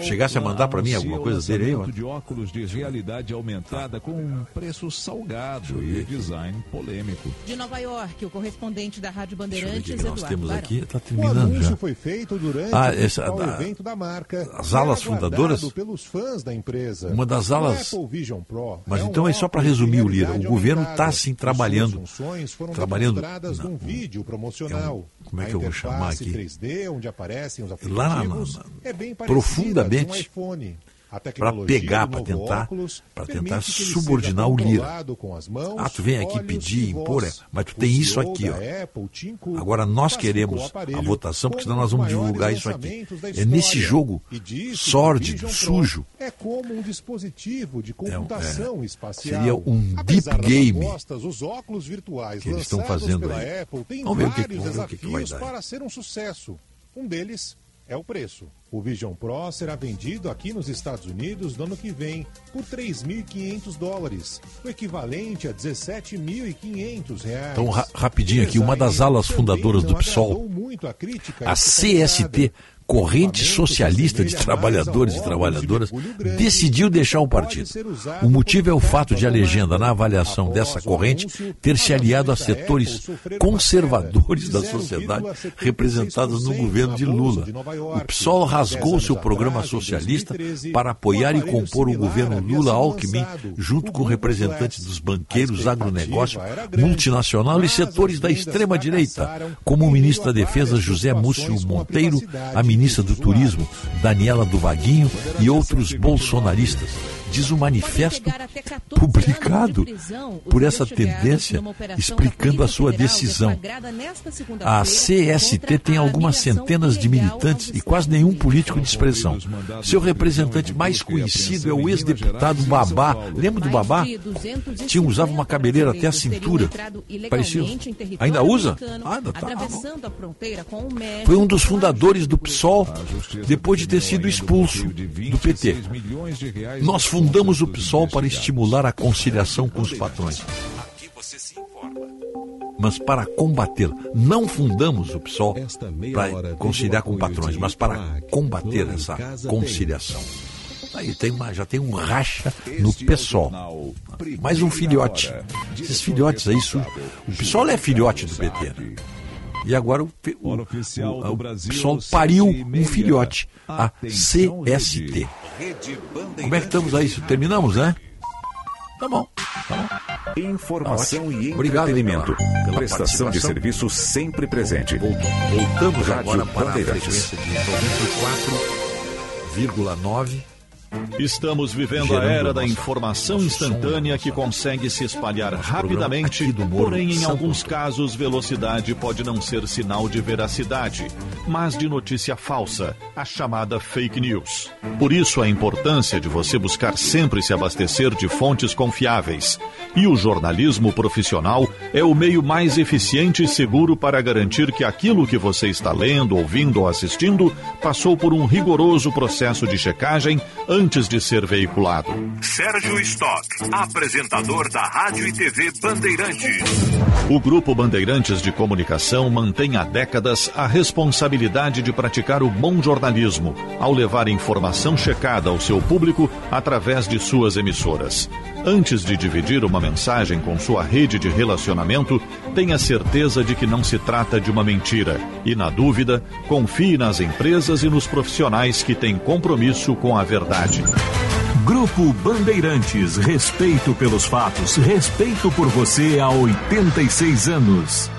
Chegasse a mandar pra mim alguma coisa dele aí, ó. de óculos de realidade aumentada com um preço salgado e design polêmico. De Nova York, o correspondente da Rádio Deixa eu ver o Bandeirantes, que nós Eduardo temos aqui. Tá O terminando anúncio já. foi feito durante Ah, o essa- principal da- evento da marca. as é alas aguardado fundadoras? pelos fãs da empresa. Uma das O alas- Apple Vision Pro Mas é um então é só para resumir o Lira. O governo está assim As trabalhando. Foram Trabalhando demonstradas na- num vídeo promocional. como é que eu vou chamar aqui? 3D, onde aparecem os Lá na- aplicativos, na- é bem parecida profundamente de um iPhone. Para pegar, para tentar, para tentar subordinar o Lira. mãos, Ah, tu vem aqui pedir, impor, é, mas tu tem isso aqui, ó. Apple, Cook, Agora nós queremos a votação, porque senão nós vamos divulgar isso aqui. É nesse jogo sórdido, sujo. É como um dispositivo de computação é, espacial. seria um deep game apostas, os óculos virtuais que eles estão fazendo aí. Apple Vamos ver o que- vamos ver o que que vai dar. para ser um sucesso. Um deles é o preço. O Vision Pro será vendido aqui nos Estados Unidos no ano que vem por 3.500 dólares, o equivalente a 17.500 reais. Então, ra- rapidinho aqui, uma das alas fundadoras do PSOL, a crítica a CST, Corrente Socialista de Trabalhadores e Trabalhadoras, decidiu deixar o partido. O motivo é o fato de a legenda, na avaliação dessa corrente, ter se aliado a setores conservadores da sociedade representados no governo de Lula. O PSOL rasgou seu programa socialista para apoiar e compor o governo Lula-Alckmin, junto com representantes dos banqueiros, agronegócio, multinacional e setores da extrema-direita, como o ministro da Defesa José Múcio Monteiro, a ministra do Turismo Daniela do Vaguinho e outros bolsonaristas. Diz o manifesto publicado por essa tendência, explicando a sua decisão. A CST tem algumas centenas de militantes e quase nenhum político de expressão. Seu representante mais conhecido é o ex-deputado Babá. Lembra do Babá? Tinha usava uma cabeleira até a cintura. Parecia. Ainda usa? Ah, ainda tá. Atravessando a fronteira com o México. Foi um dos fundadores do PSOL depois de ter sido expulso do PT. Nós fundamos o PSOL para estimular a conciliação com os patrões. Mas para combater, não fundamos o PSOL para conciliar com patrões, mas para combater essa conciliação. Aí tem uma, já tem um racha no PSOL. Mais um filhote. Esses filhotes aí, o PSOL é filhote do PT. né? E agora o, o, o, o PSOL pariu um filhote, a CST. Como é que estamos aí? Terminamos, né? Tá bom. Tá bom. Informação e Obrigado entretenimento. pela- Prestação de serviço sempre presente. Voltamos Rádio agora para a Bandeirantes. frequência de 94,9. Estamos vivendo a era da informação instantânea que consegue se espalhar rapidamente, porém, em alguns casos, velocidade pode não ser sinal de veracidade, mas de notícia falsa, a chamada fake news. Por isso, a importância de você buscar sempre se abastecer de fontes confiáveis. E o jornalismo profissional é o meio mais eficiente e seguro para garantir que aquilo que você está lendo, ouvindo ou assistindo passou por um rigoroso processo de checagem antes de ser veiculado. Sérgio Stock, apresentador da Rádio e TV Bandeirantes. O Grupo Bandeirantes de Comunicação mantém há décadas a responsabilidade de praticar o bom jornalismo, ao levar informação checada ao seu público através de suas emissoras. Antes de dividir uma mensagem com sua rede de relacionamento, tenha certeza de que não se trata de uma mentira. E, na dúvida, confie nas empresas e nos profissionais que têm compromisso com a verdade. Grupo Bandeirantes, respeito pelos fatos, respeito por você há 86 anos.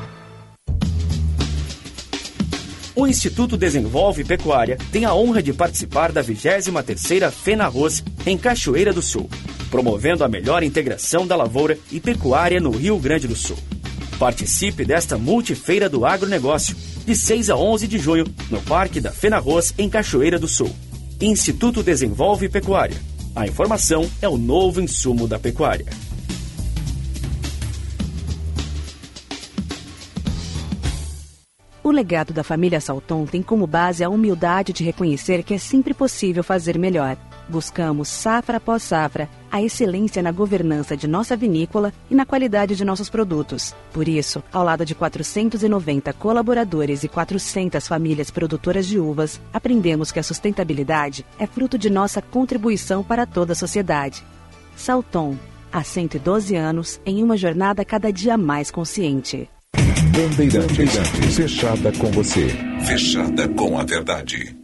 O Instituto Desenvolve Pecuária tem a honra de participar da 23ª FENARROS em Cachoeira do Sul, promovendo a melhor integração da lavoura e pecuária no Rio Grande do Sul. Participe desta multifeira do agronegócio, de 6 a 11 de junho, no Parque da FENARROS em Cachoeira do Sul. Instituto Desenvolve Pecuária. A informação é o novo insumo da pecuária. O legado da família Salton tem como base a humildade de reconhecer que é sempre possível fazer melhor. Buscamos, safra após safra, a excelência na governança de nossa vinícola e na qualidade de nossos produtos. Por isso, ao lado de 490 colaboradores e 400 famílias produtoras de uvas, aprendemos que a sustentabilidade é fruto de nossa contribuição para toda a sociedade. Salton, há 112 anos, em uma jornada cada dia mais consciente. Bandeirantes, fechada com você. Fechada com a verdade.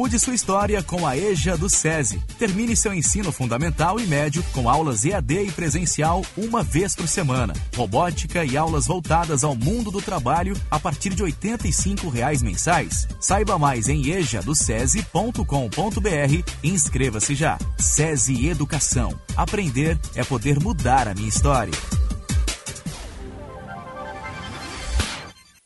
Mude sua história com a EJA do SESI. Termine seu ensino fundamental e médio com aulas EAD e presencial uma vez por semana. Robótica e aulas voltadas ao mundo do trabalho a partir de 85 reais mensais. Saiba mais em ejadocese.com.br e inscreva-se já. SESI Educação. Aprender é poder mudar a minha história.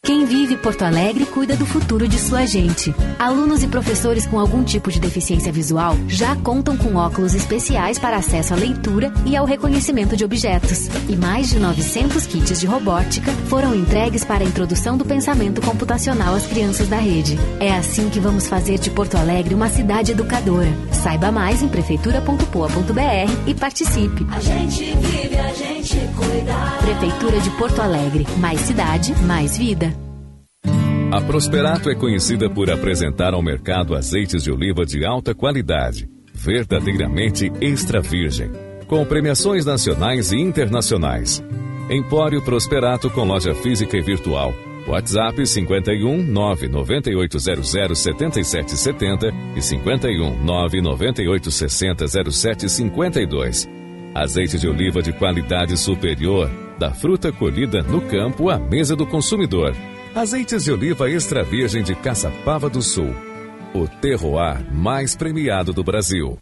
Quem vive Porto Alegre cuida do futuro de sua gente. Alunos e professores com algum tipo de deficiência visual já contam com óculos especiais para acesso à leitura e ao reconhecimento de objetos. E mais de 900 kits de robótica foram entregues para a introdução do pensamento computacional às crianças da rede. É assim que vamos fazer de Porto Alegre uma cidade educadora. Saiba mais em prefeitura.poa.br e participe. A gente vive, a gente cuida. Prefeitura de Porto Alegre. Mais cidade, mais vida. A Prosperato é conhecida por apresentar ao mercado azeites de oliva de alta qualidade, verdadeiramente extra virgem, com premiações nacionais e internacionais. Empório Prosperato com loja física e virtual. WhatsApp 51 99800 7770 e 51 99860 0752. Azeite de oliva de qualidade superior, da fruta colhida no campo à mesa do consumidor. Azeites de oliva extra virgem de Caçapava do Sul. O terroir mais premiado do Brasil.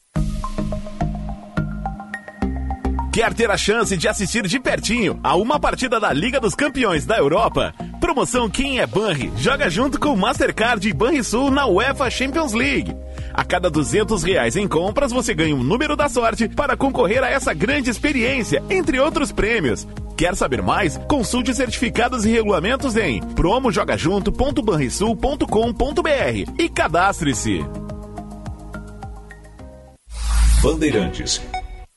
Quer ter a chance de assistir de pertinho a uma partida da Liga dos Campeões da Europa? Promoção Quem é Banri joga junto com Mastercard e Banrisul na UEFA Champions League. A cada 200 reais em compras, você ganha um número da sorte para concorrer a essa grande experiência, entre outros prêmios. Quer saber mais? Consulte certificados e regulamentos em promojogajunto.banrisul.com.br e cadastre-se. Bandeirantes,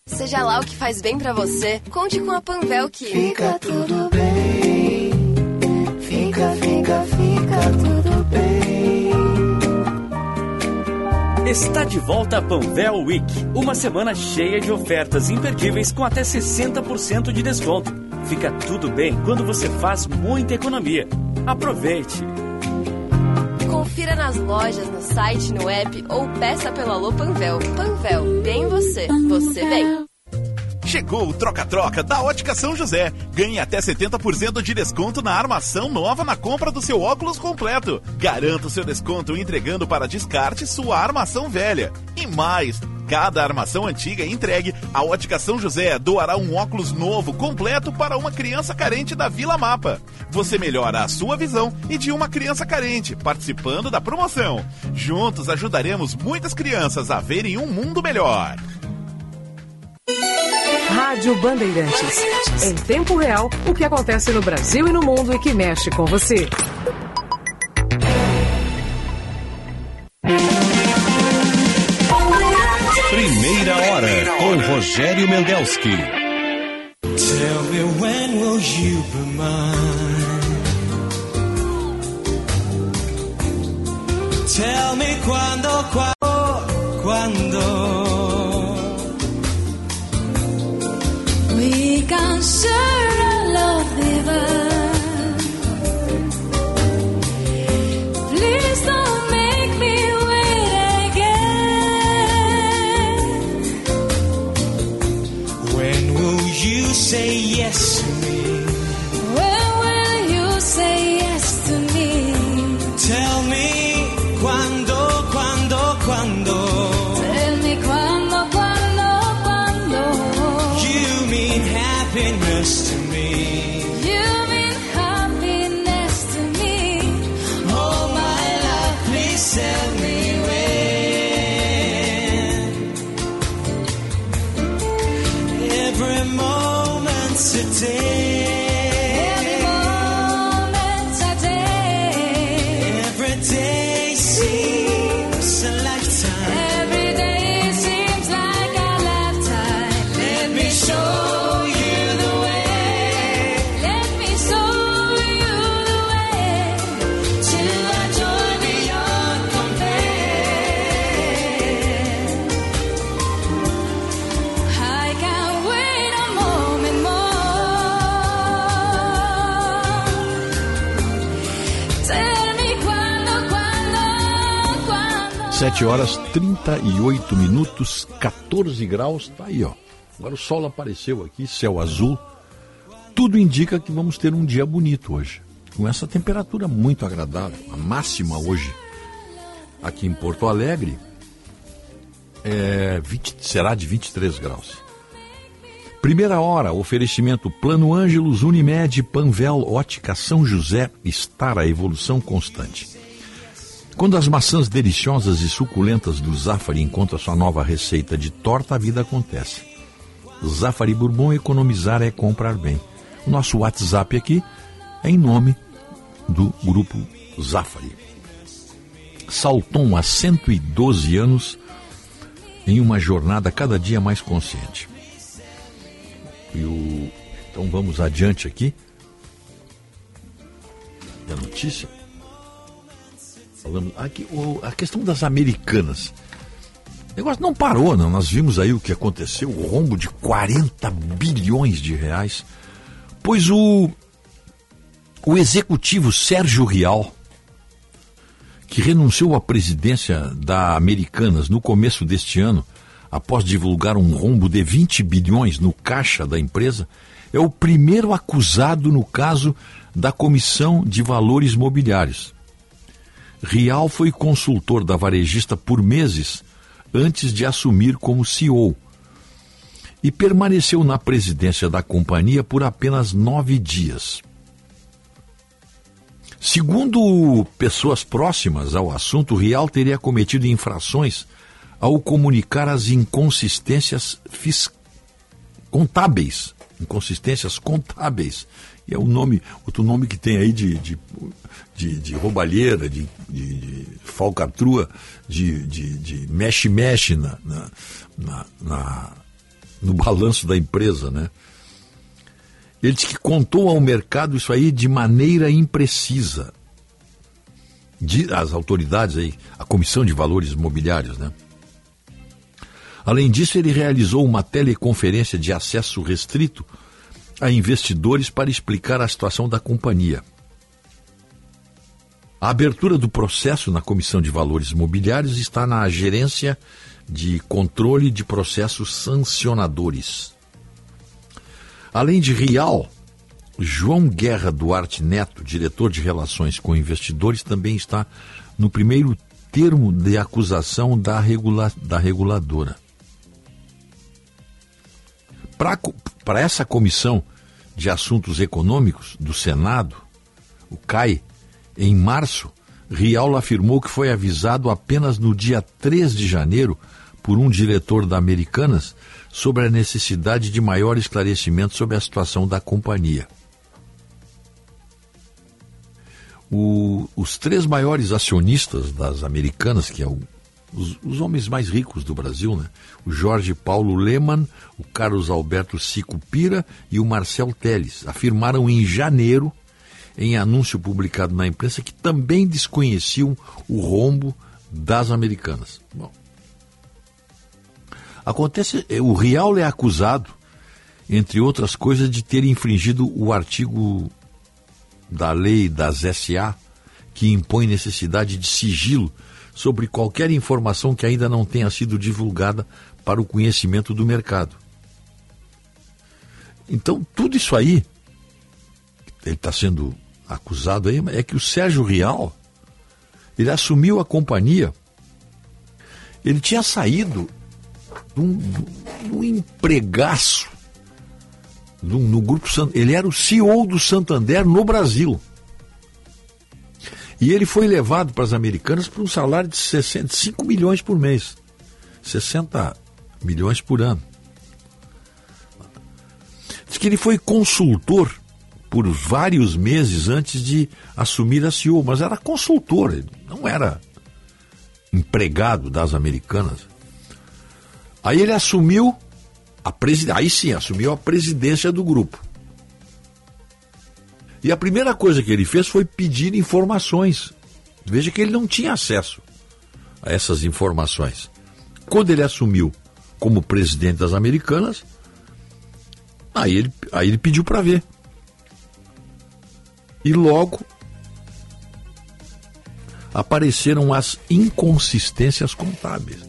Seja lá o que faz bem pra você, conte com a Panvel que Fica tudo bem. Está de volta a Panvel Week, uma semana cheia de ofertas imperdíveis com até 60% de desconto. Fica tudo bem quando você faz muita economia. Aproveite! Confira nas lojas, no site, no app ou peça pelo Alô Panvel. Panvel, bem você, você bem. Chegou o troca-troca da Ótica São José. Ganhe até 70% de desconto na armação nova na compra do seu óculos completo. Garanta o seu desconto entregando para descarte sua armação velha. E mais, cada armação antiga entregue, a Ótica São José doará um óculos novo completo para uma criança carente da Vila Mapa. Você melhora a sua visão e de uma criança carente, participando da promoção. Juntos ajudaremos muitas crianças a verem um mundo melhor. Rádio Bandeirantes. Em tempo real, o que acontece no Brasil e no mundo e que mexe com você. Primeira hora com Rogério Mendelski. Tell me when will you be mine? Tell me quando, quando, 7 horas 38 minutos, 14 graus, tá aí, ó. Agora o sol apareceu aqui, céu azul. Tudo indica que vamos ter um dia bonito hoje. Com essa temperatura muito agradável. A máxima hoje aqui em Porto Alegre é 20 será de 23 graus. Primeira hora, oferecimento Plano Ângelos, Unimed, Panvel, Ótica São José, estar a evolução constante. Quando as maçãs deliciosas e suculentas do Zafari encontram sua nova receita de torta, a vida acontece. Zafari Bourbon, economizar é comprar bem. O nosso WhatsApp aqui é em nome do grupo Zafari. Salton há 112 anos em uma jornada cada dia mais consciente. O... Então vamos adiante aqui. E a notícia. Falamos aqui o- a questão das americanas. O negócio não parou, não. Nós vimos aí o que aconteceu, o rombo de 40 bilhões de reais. Pois o o executivo Sérgio Rial, que renunciou à presidência da Americanas no começo deste ano, após divulgar um rombo de 20 bilhões no caixa da empresa, é o primeiro acusado no caso da Comissão de Valores Mobiliários. Rial foi consultor da varejista por meses antes de assumir como CEO e permaneceu na presidência da companhia por apenas nove dias. Segundo pessoas próximas ao assunto, Rial teria cometido infrações ao comunicar as inconsistências fis... contábeis. Inconsistências contábeis. E é o nome, outro nome que tem aí de, de, de, de roubalheira, de, de, de falcatrua, de, de, de mexe-mexe na, na, na, no balanço da empresa, né? Ele disse que contou ao mercado isso aí de maneira imprecisa. De, as autoridades aí, a Comissão de Valores Imobiliários, né? Além disso, ele realizou uma teleconferência de acesso restrito a investidores para explicar a situação da companhia. A abertura do processo na Comissão de Valores Imobiliários está na gerência de controle de processos sancionadores. Além de Rial, João Guerra Duarte Neto, diretor de Relações com Investidores, também está no primeiro termo de acusação da, regula da reguladora. Para essa comissão de assuntos econômicos do Senado, o CAI, em março, Rial afirmou que foi avisado apenas no dia 3 de janeiro por um diretor da Americanas sobre a necessidade de maior esclarecimento sobre a situação da companhia. O, os três maiores acionistas das Americanas, que é o, os, os, homens mais ricos do Brasil, né? o Jorge Paulo Lehmann, o Carlos Alberto Sicupira e o Marcel Teles, afirmaram em janeiro, em anúncio publicado na imprensa, que também desconheciam o rombo das Americanas. Bom, Acontece, eh, o Rial é acusado, entre outras coisas, de ter infringido o artigo da lei das SA, que impõe necessidade de sigilo sobre qualquer informação que ainda não tenha sido divulgada para o conhecimento do mercado. Então, tudo isso aí, ele está sendo acusado aí, é que o Sérgio Rial, ele assumiu a companhia, ele tinha saído um, um empregaço no, no grupo ele era o CEO do Santander no Brasil. E ele foi levado para as americanas por um salário de 65 milhões por mês. 60 milhões por ano. Diz que ele foi consultor por vários meses antes de assumir a CEO, mas era consultor, ele não era empregado das americanas. Aí ele assumiu a presidência, aí sim, assumiu a presidência do grupo. E a primeira coisa que ele fez foi pedir informações. Veja que ele não tinha acesso a essas informações. Quando ele assumiu como presidente das Americanas, aí ele, aí ele pediu para ver. E logo apareceram as inconsistências contábeis.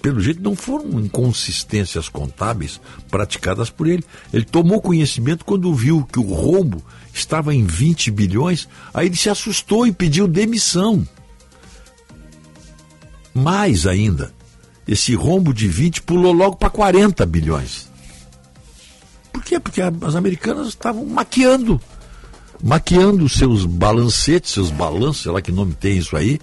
Pelo jeito, não foram inconsistências contábeis praticadas por ele. Ele tomou conhecimento quando viu que o rombo estava em 20 bilhões, aí ele se assustou e pediu demissão. Mais ainda, esse rombo de 20 pulou logo para 40 bilhões. Por quê? Porque as americanas estavam maquiando, maquiando seus balancetes, seus balanços, sei lá que nome tem isso aí,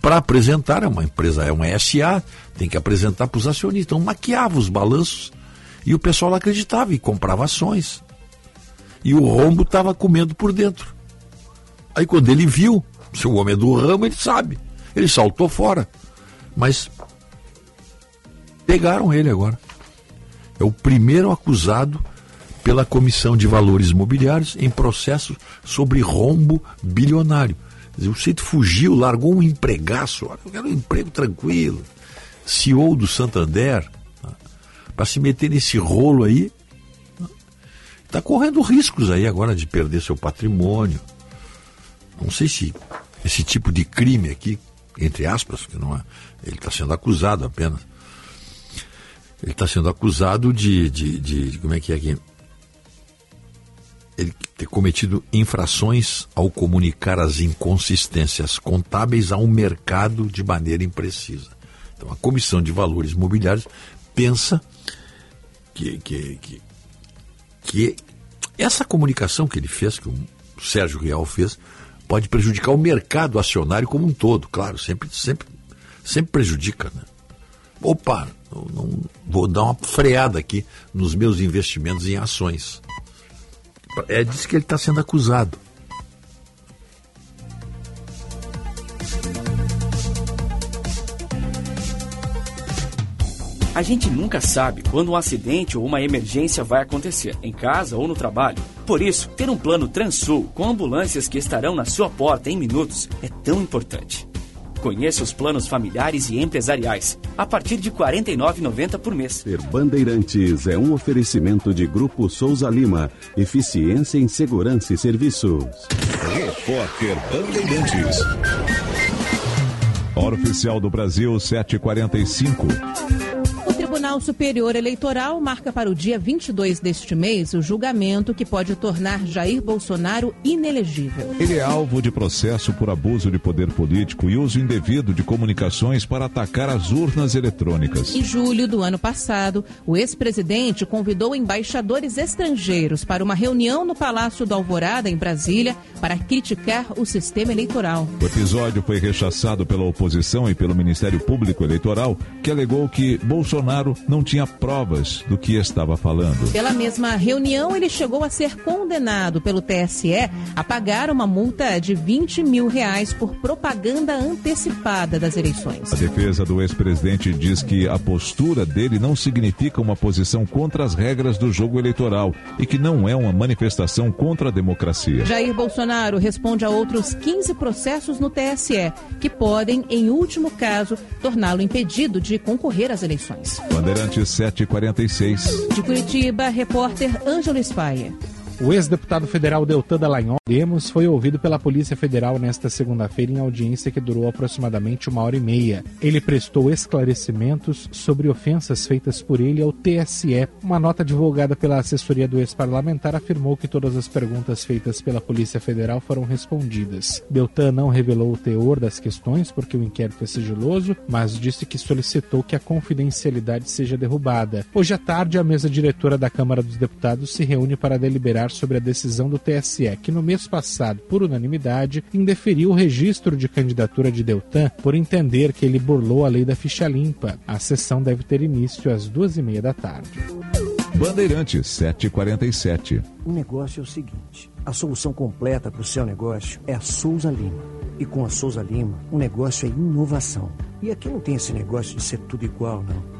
para apresentar, é uma empresa, é uma SA, tem que apresentar para os acionistas. Então maquiava os balanços e o pessoal acreditava e comprava ações. E o rombo estava comendo por dentro. Aí quando ele viu, se o homem é do ramo, ele sabe. Ele saltou fora. Mas pegaram ele agora. É o primeiro acusado pela Comissão de Valores Imobiliários em processo sobre rombo bilionário. O sujeito fugiu, largou um empregaço, eu quero um emprego tranquilo, CEO do Santander, né, para se meter nesse rolo aí. Está correndo riscos aí agora de perder seu patrimônio. Não sei se esse tipo de crime aqui, entre aspas, que não é, ele está sendo acusado apenas. Ele está sendo acusado de, de, de, como é que é aqui? Ele ter cometido infrações ao comunicar as inconsistências contábeis ao mercado de maneira imprecisa. Então, a Comissão de Valores Mobiliários pensa que, que, que, que essa comunicação que ele fez, que o Sérgio Real fez, pode prejudicar o mercado acionário como um todo. Claro, sempre, sempre, sempre prejudica. Né? Opa, não, vou dar uma freada aqui nos meus investimentos em ações. É disso que ele está sendo acusado. A A gente nunca sabe quando um acidente ou uma emergência vai acontecer, em casa ou no trabalho. Por isso, ter um plano Transul com ambulâncias que estarão na sua porta em minutos é tão importante. Conheça os planos familiares e empresariais, a partir de R$ 49,90 por mês. Ser Bandeirantes é um oferecimento de Grupo Souza Lima. Eficiência em Segurança e Serviços. Repórter Bandeirantes. Hora oficial do Brasil, 7h45. Tribunal Superior Eleitoral marca para o dia 22 deste mês o julgamento que pode tornar Jair Bolsonaro inelegível. Ele é alvo de processo por abuso de poder político e uso indevido de comunicações para atacar as urnas eletrônicas. Em julho do ano passado, o ex-presidente convidou embaixadores estrangeiros para uma reunião no Palácio do Alvorada, em Brasília, para criticar o sistema eleitoral. O episódio foi rechaçado pela oposição e pelo Ministério Público Eleitoral, que alegou que Bolsonaro não tinha provas do que estava falando. Pela mesma reunião, ele chegou a ser condenado pelo TSE a pagar uma multa de 20 mil reais por propaganda antecipada das eleições. A defesa do ex-presidente diz que a postura dele não significa uma posição contra as regras do jogo eleitoral e que não é uma manifestação contra a democracia. Jair Bolsonaro responde a outros 15 processos no TSE, que podem, em último caso, torná-lo impedido de concorrer às eleições. Bandeirantes 746. De Curitiba, repórter Ângelo Spaia. O ex-deputado federal Deltan Dallagnol Demos foi ouvido pela Polícia Federal nesta segunda-feira em audiência que durou aproximadamente uma hora e meia. Ele prestou esclarecimentos sobre ofensas feitas por ele ao TSE. Uma nota divulgada pela assessoria do ex-parlamentar afirmou que todas as perguntas feitas pela Polícia Federal foram respondidas. Deltan não revelou o teor das questões porque o inquérito é sigiloso, mas disse que solicitou que a confidencialidade seja derrubada. Hoje à tarde, a mesa diretora da Câmara dos Deputados se reúne para deliberar sobre a decisão do TSE, que no mês passado, por unanimidade, indeferiu o registro de candidatura de Deltan por entender que ele burlou a lei da ficha limpa. A sessão deve ter início às duas e meia da tarde. Bandeirantes 747. O negócio é o seguinte: a solução completa para o seu negócio é a Souza Lima. E com a Souza Lima, o negócio é inovação. E aqui não tem esse negócio de ser tudo igual, não.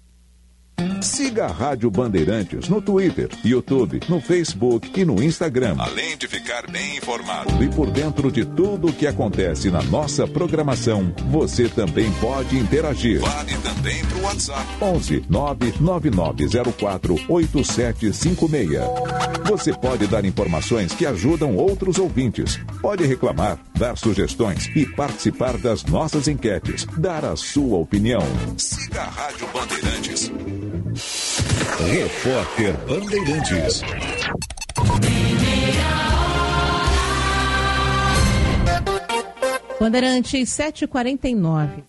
Siga a Rádio Bandeirantes no Twitter, YouTube, no Facebook e no Instagram. Além de ficar bem informado. E por dentro de tudo o que acontece na nossa programação, você também pode interagir. Vale também para o WhatsApp. 11 99904 8756. Você pode dar informações que ajudam outros ouvintes. Pode reclamar, dar sugestões e participar das nossas enquetes. Dar a sua opinião. Siga a Rádio Bandeirantes. Repórter Bandeirantes. Bandeirantes 749.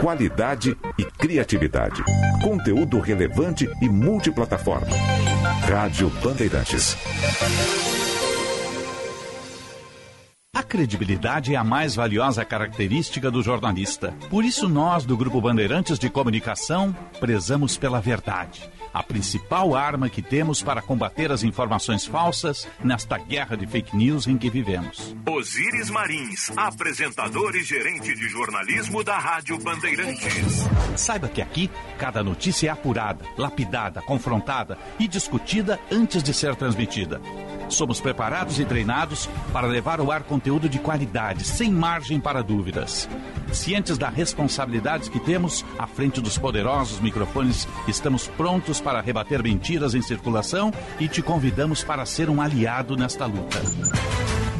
Qualidade e criatividade. Conteúdo relevante e multiplataforma. Rádio Bandeirantes. A credibilidade é a mais valiosa característica do jornalista. Por isso, nós, do Grupo Bandeirantes de Comunicação, prezamos pela verdade. A principal arma que temos para combater as informações falsas nesta guerra de fake news em que vivemos. Osíris Marins, apresentador e gerente de jornalismo da Rádio Bandeirantes. Saiba que aqui, cada notícia é apurada, lapidada, confrontada e discutida antes de ser transmitida. Somos preparados e treinados para levar ao ar conteúdo de qualidade, sem margem para dúvidas. Cientes da responsabilidade que temos à frente dos poderosos microfones, estamos prontos para rebater mentiras em circulação e te convidamos para ser um aliado nesta luta.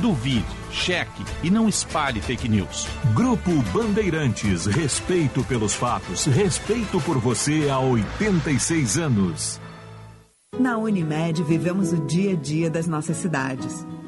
Duvide, cheque e não espalhe fake news. Grupo Bandeirantes, respeito pelos fatos, respeito por você há 86 anos. Na Unimed, vivemos o dia a dia das nossas cidades.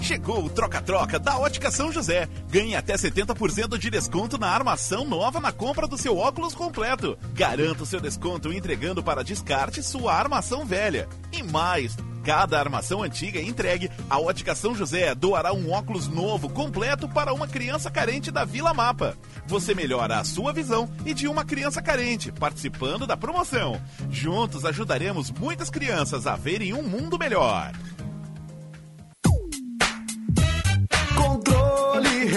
Chegou o troca-troca da Ótica São José. Ganhe até 70% de desconto na armação nova na compra do seu óculos completo. Garanta o seu desconto entregando para descarte sua armação velha. E mais, cada armação antiga entregue, a Ótica São José doará um óculos novo completo para uma criança carente da Vila Mapa. Você melhora a sua visão e de uma criança carente, participando da promoção. Juntos ajudaremos muitas crianças a verem um mundo melhor.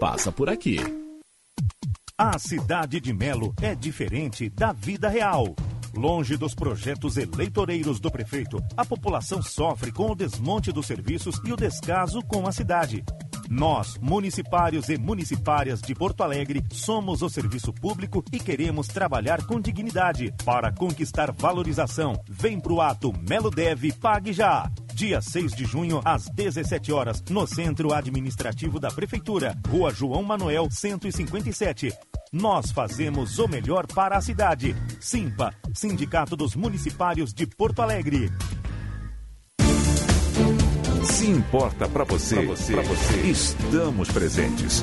passa por aqui. A cidade de Melo é diferente da vida real. Longe dos projetos eleitoreiros do prefeito, a população sofre com o desmonte dos serviços e o descaso com a cidade. Nós, municipários e municipárias de Porto Alegre, somos o serviço público e queremos trabalhar com dignidade para conquistar valorização. Vem pro ato Melo Deve Pague Já. Dia 6 de junho, às 17 horas, no Centro Administrativo da Prefeitura, Rua João Manuel, 157. Nós fazemos o melhor para a cidade. Simpa, Sindicato dos Municipários de Porto Alegre. Se importa pra você, pra você, pra você, estamos presentes.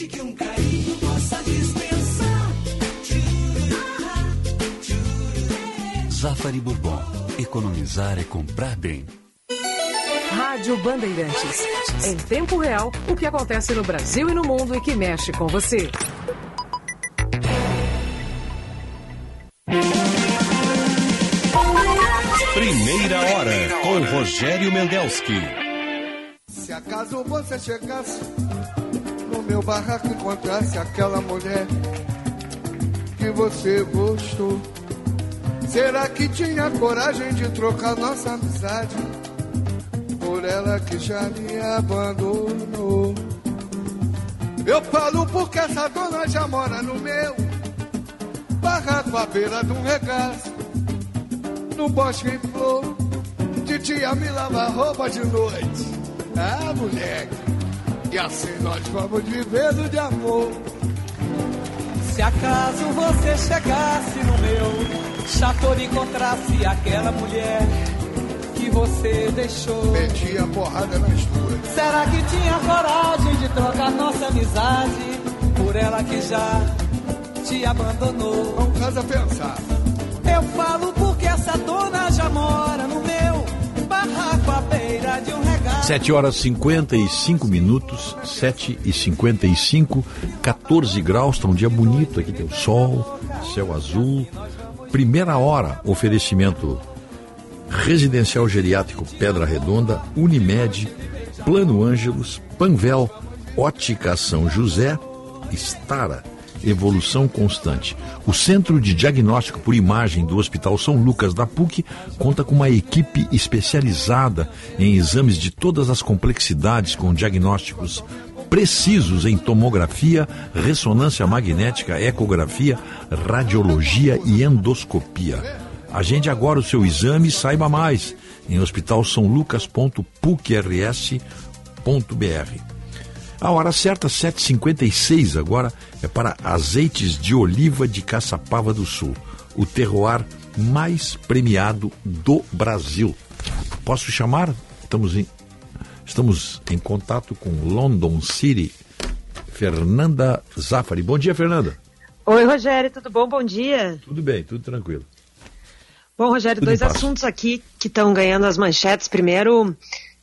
Tão urgente que um carinho possa dispensar. Zafari Bourbon. Economizar é comprar bem. Rádio Bandeirantes. Em tempo real, o que acontece no Brasil e no mundo e que mexe com você. Primeira hora com Rogério Mendelski. Se acaso você chegasse no meu barraco encontrasse aquela mulher que você gostou, será que tinha coragem de trocar nossa amizade por ela que já me abandonou? Eu falo porque essa dona já mora no meu barraco à beira de um regaço, no bosque em flor titia me lavar roupa de noite. Ah, moleque. E assim nós vamos vivendo de amor. Se acaso você chegasse no meu chateau e encontrasse aquela mulher que você deixou. Metia porrada nas duas. Será que tinha coragem de trocar nossa amizade por ela que já te abandonou? Não casa pensar. Eu falo porque essa dona já mora no meu barraco à beira de um. 7 horas 55 minutos, 7 e 55, 14 graus, tá um dia bonito aqui, tem o sol, céu azul. Primeira hora, oferecimento Residencial Geriátrico Pedra Redonda, Unimed, Plano Ângelos, Panvel, Ótica São José, Estara, Evolução Constante. O Centro de Diagnóstico por Imagem do Hospital São Lucas da PUC conta com uma equipe especializada em exames de todas as complexidades com diagnósticos precisos em tomografia, ressonância magnética, ecografia, radiologia e endoscopia. Agende agora o seu exame e saiba mais em hospitalsaulucas.pucrs.br. A hora certa, 7h56 agora, é para azeites de oliva de Caçapava do Sul, o terroir mais premiado do Brasil. Posso chamar? Estamos em, estamos em contato com London City. Fernanda Zafari. Bom dia, Fernanda. Oi, Rogério, tudo bom? Bom dia. Tudo bem, tudo tranquilo. Bom, Rogério, Tudo dois assuntos aqui que estão ganhando as manchetes. Primeiro,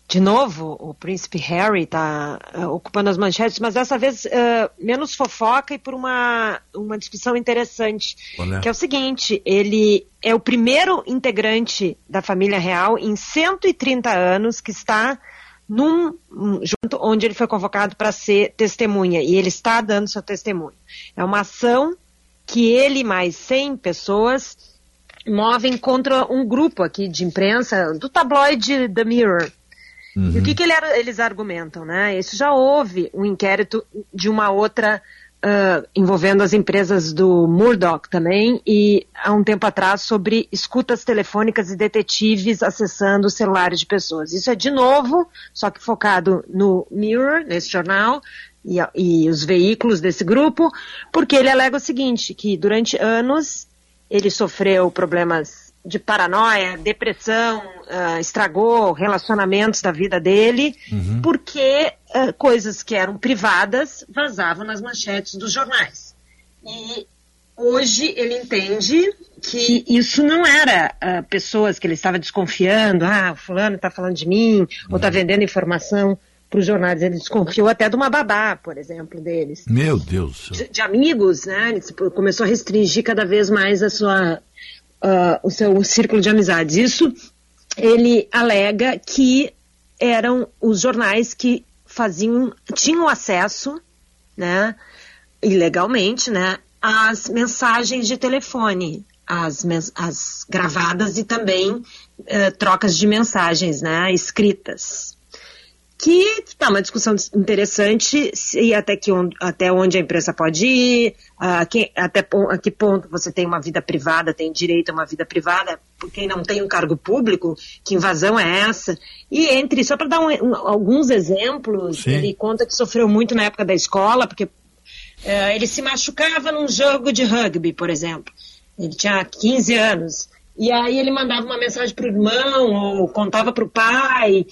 de novo, o príncipe Harry está ocupando as manchetes, mas dessa vez eh, menos fofoca e por uma, uma discussão interessante. Qual é? Que é o seguinte: ele é o primeiro integrante da família real em 130 anos que está num um, junto onde ele foi convocado para ser testemunha e ele está dando seu testemunho. É uma ação que ele e mais 100 pessoas movem contra um grupo aqui de imprensa do tabloide The Mirror. E o que, que ele eles argumentam, né? Isso já houve um inquérito de uma outra ah, envolvendo as empresas do Murdoch também e há um tempo atrás sobre escutas telefônicas e detetives acessando celulares de pessoas. Isso é de novo, só que focado no Mirror, nesse jornal, e, e os veículos desse grupo, porque ele alega o seguinte, que durante anos ele sofreu problemas de paranoia, depressão, ah, estragou relacionamentos da vida dele, porque ah, coisas que eram privadas vazavam nas manchetes dos jornais. E hoje ele entende que isso não era ah, pessoas que ele estava desconfiando, ah, o fulano está falando de mim, ou está vendendo informação para os jornais. Ele desconfiou até de uma babá, por exemplo, deles Meu Deus de, de amigos, né? Ele tipo, começou a restringir cada vez mais a sua, ah, o seu círculo de amizades. Isso ele alega que eram os jornais que faziam, tinham acesso, né, ilegalmente, né, às mensagens de telefone, as, as gravadas e também eh, trocas de mensagens, né, escritas que está uma discussão interessante e até, que, on- até onde a imprensa pode ir, a que, até a que ponto você tem uma vida privada, tem direito a uma vida privada, por quem não tem um cargo público, que invasão é essa? E entre, só para dar um- um- alguns exemplos, Sim. ele conta que sofreu muito na época da escola, porque eh, ele se machucava num jogo de rugby, por exemplo. Ele tinha 15 anos. E aí ele mandava uma mensagem para o irmão, ou contava para o pai,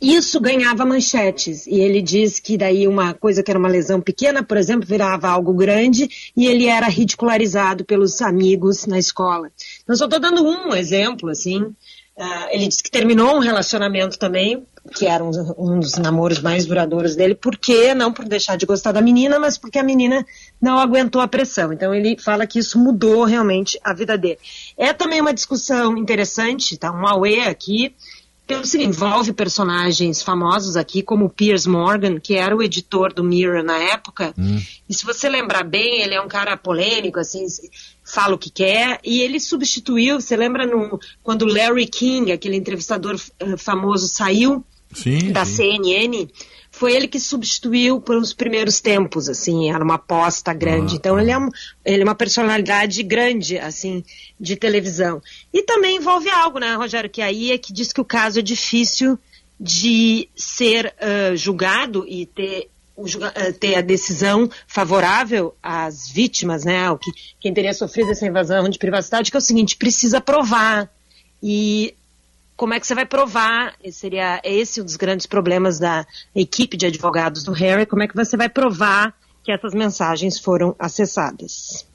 isso ganhava manchetes. E ele diz que daí uma coisa que era uma lesão pequena, por exemplo, virava algo grande e ele era ridicularizado pelos amigos na escola. Então, só estou dando um exemplo, assim. Ah, ele disse que terminou um relacionamento também, que era um, um dos namoros mais duradouros dele, porque não por deixar de gostar da menina, mas porque a menina não aguentou a pressão. Então ele fala que isso mudou realmente a vida dele. É também uma discussão interessante, tá? Um auê aqui, pelo seguinte, envolve personagens famosos aqui, como o Piers Morgan, que era o editor do Mirror na época. E se você lembrar bem, ele é um cara polêmico, assim, fala o que quer. E ele substituiu, você lembra no, quando o Larry King, aquele entrevistador eh, famoso, saiu Sim, da sim. CNN, foi ele que substituiu por os primeiros tempos, assim, era uma aposta grande. então ele é, um, ele é uma personalidade grande, assim, de televisão. E também envolve algo, né, Rogério, que aí é que diz que o caso é difícil de ser uh, julgado e ter, uh, ter a decisão favorável às vítimas, né, o que, quem teria sofrido essa invasão de privacidade, que é o seguinte, precisa provar. E como é que você vai provar? Esse seria esse um dos grandes problemas da equipe de advogados do Harry. Como é que você vai provar que essas mensagens foram acessadas?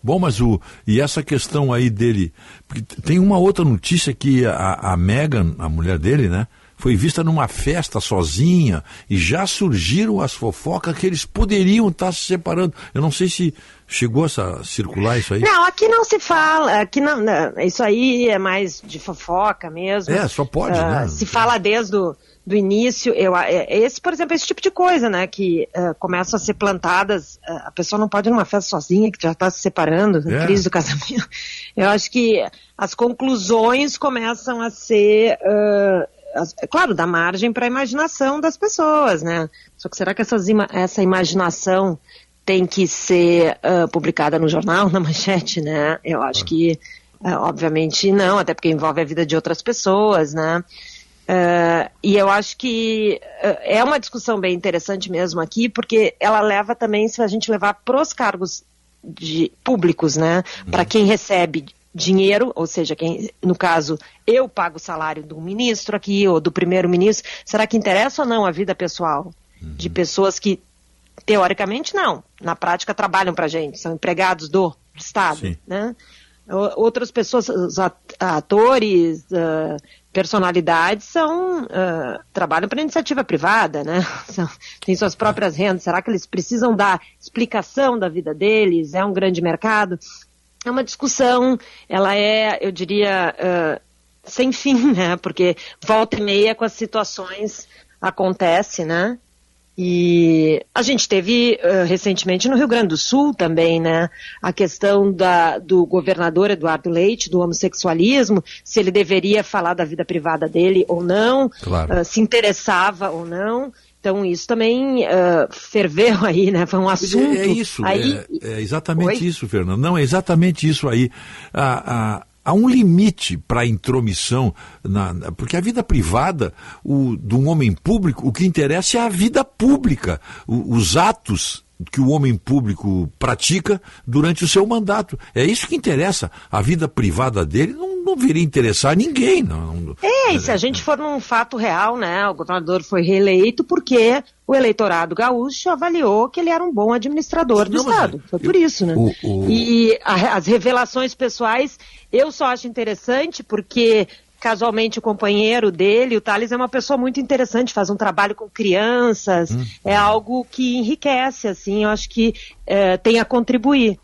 Bom, mas o e essa questão aí dele, tem uma outra notícia que a, a Megan, a mulher dele, né, foi vista numa festa sozinha e já surgiram as fofocas que eles poderiam estar se separando. Eu não sei se chegou a circular isso aí. Não, aqui não se fala, aqui não, não isso aí é mais de fofoca mesmo. É, só pode, uh, né? Se fala desde o do início, eu, é, esse, por exemplo, esse tipo de coisa, né, que uh, começam a ser plantadas, uh, a pessoa não pode ir numa festa sozinha, que já está se separando, é. crise do casamento. Eu acho que as conclusões começam a ser uh, claro, dá margem para a imaginação das pessoas, né? Só que será que essas, essa imaginação tem que ser uh, publicada no jornal, na manchete, né? Eu acho que, uh, obviamente, não, até porque envolve a vida de outras pessoas, né? Uh, e eu acho que é uma discussão bem interessante mesmo aqui, porque ela leva também, se a gente levar para os cargos de, públicos, né? Para quem recebe dinheiro, ou seja, quem, no caso, eu pago o salário do ministro aqui ou do primeiro-ministro, será que interessa ou não a vida pessoal uhum. de pessoas que, teoricamente, não, na prática trabalham para a gente, são empregados do Estado, Sim. né? Outras pessoas, os atores, uh, personalidades são uh, trabalham para iniciativa privada, né? São, têm suas próprias rendas. Será que eles precisam dar explicação da vida deles? É um grande mercado? É uma discussão, ela é, eu diria, uh, sem fim, né? Porque volta e meia com as situações acontece, né? E a gente teve uh, recentemente no Rio Grande do Sul também, né? A questão da, do governador Eduardo Leite, do homossexualismo, se ele deveria falar da vida privada dele ou não, claro. uh, se interessava ou não. Então isso também uh, ferveu aí, né? Foi um assunto. É, é isso, aí... é, é exatamente Oi? isso, Fernando. Não, é exatamente isso aí. há um limite para a intromissão, na, porque a vida privada o, de um homem público, o que interessa é a vida pública, o, os atos que o homem público pratica durante o seu mandato. É isso que interessa. A vida privada dele não não viria interessar ninguém. Não, é, e se a gente for num fato real, né? O governador foi reeleito porque o eleitorado gaúcho avaliou que ele era um bom administrador do Estado. Foi por isso, né? O, o... E a, as revelações pessoais eu só acho interessante porque casualmente o companheiro dele, o Thales, é uma pessoa muito interessante, faz um trabalho com crianças, hum. é algo que enriquece, assim, eu acho que é, tem a contribuir.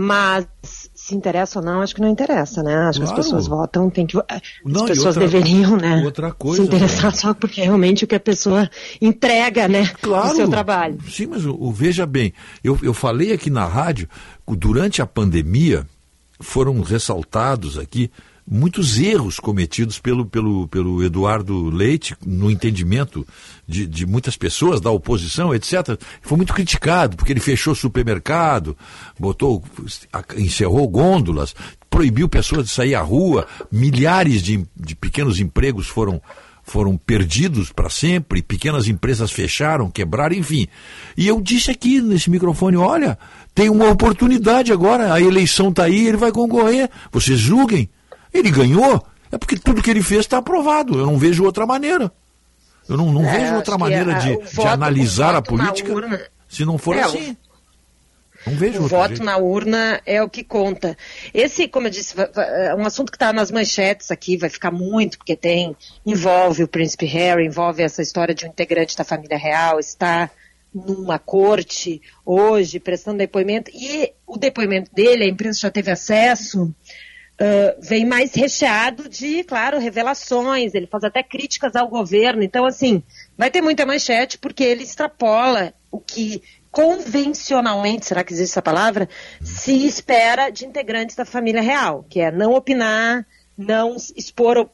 Mas se interessa ou não, acho que não interessa, né? Acho claro. que as pessoas votam, tem que. As não, pessoas outra, deveriam, né? Outra coisa, se interessar né? só porque é realmente o que a pessoa entrega, né? Claro. No seu trabalho. Sim, mas o, o, veja bem, eu, eu falei aqui na rádio, durante a pandemia, foram ressaltados aqui muitos erros cometidos pelo, pelo, pelo Eduardo Leite no entendimento de, de muitas pessoas da oposição, etc. Foi muito criticado, porque ele fechou supermercado, botou, encerrou gôndolas, proibiu pessoas de sair à rua, milhares de, de pequenos empregos foram foram perdidos para sempre, pequenas empresas fecharam, quebraram, enfim. E eu disse aqui nesse microfone, olha, tem uma oportunidade agora, a eleição está aí, ele vai concorrer, vocês julguem. Ele ganhou, é porque tudo que ele fez está aprovado. Eu não vejo outra maneira. Eu não, não é, vejo outra maneira a, de, voto, de, analisar a política urna, se não for é, assim. Não vejo o voto jeito. na urna é o que conta. Esse, como eu disse, é um assunto que está nas manchetes aqui, vai ficar muito, porque tem, envolve o príncipe Harry, envolve essa história de um integrante da família real, está numa corte hoje, prestando depoimento, e o depoimento dele, a imprensa já teve acesso, Uh, vem mais recheado de, claro, revelações, ele faz até críticas ao governo. Então, assim, vai ter muita manchete porque ele extrapola o que convencionalmente, será que existe essa palavra, se espera de integrantes da família real, que é não opinar, não expor uh,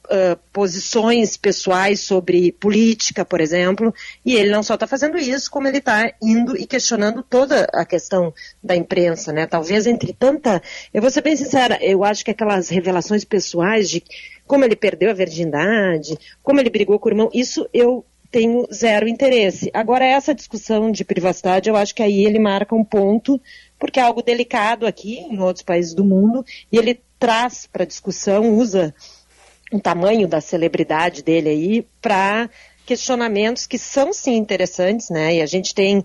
posições pessoais sobre política, por exemplo, e ele não só está fazendo isso, como ele está indo e questionando toda a questão da imprensa, né? Talvez entre tanta, eu vou ser bem sincera, eu acho que aquelas revelações pessoais de como ele perdeu a virgindade, como ele brigou com o irmão, isso eu tenho zero interesse. Agora, essa discussão de privacidade, eu acho que aí ele marca um ponto, porque é algo delicado aqui, em outros países do mundo, e ele traz para discussão, usa o tamanho da celebridade dele aí para questionamentos que são sim interessantes, né? E a gente tem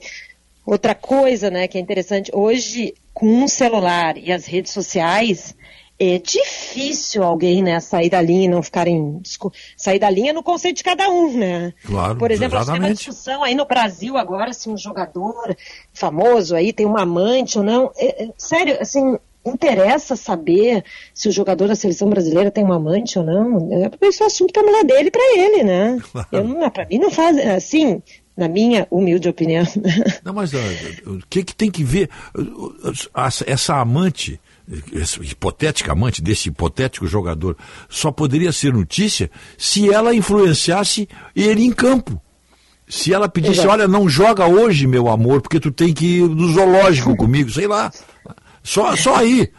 outra coisa, né, que é interessante. Hoje, com um celular e as redes sociais, é difícil alguém, né, sair da linha e não ficarem. Sair da linha no conceito de cada um, né? Claro. Por exemplo, exatamente. tem uma discussão aí no Brasil agora se um jogador famoso aí tem uma amante ou não. É, é, sério, assim, interessa saber se o jogador da seleção brasileira tem uma amante ou não. É, isso é assunto para a mulher dele para ele, né? Claro. Eu não, para mim não faz assim. Na minha humilde opinião. Não, mas uh, o que, que tem que ver? Uh, Essa amante, essa hipotética amante desse hipotético jogador, só poderia ser notícia se ela influenciasse ele em campo. Se ela pedisse, Exato. olha, não joga hoje, meu amor, porque tu tem que ir no zoológico comigo, sei lá. Só, só aí.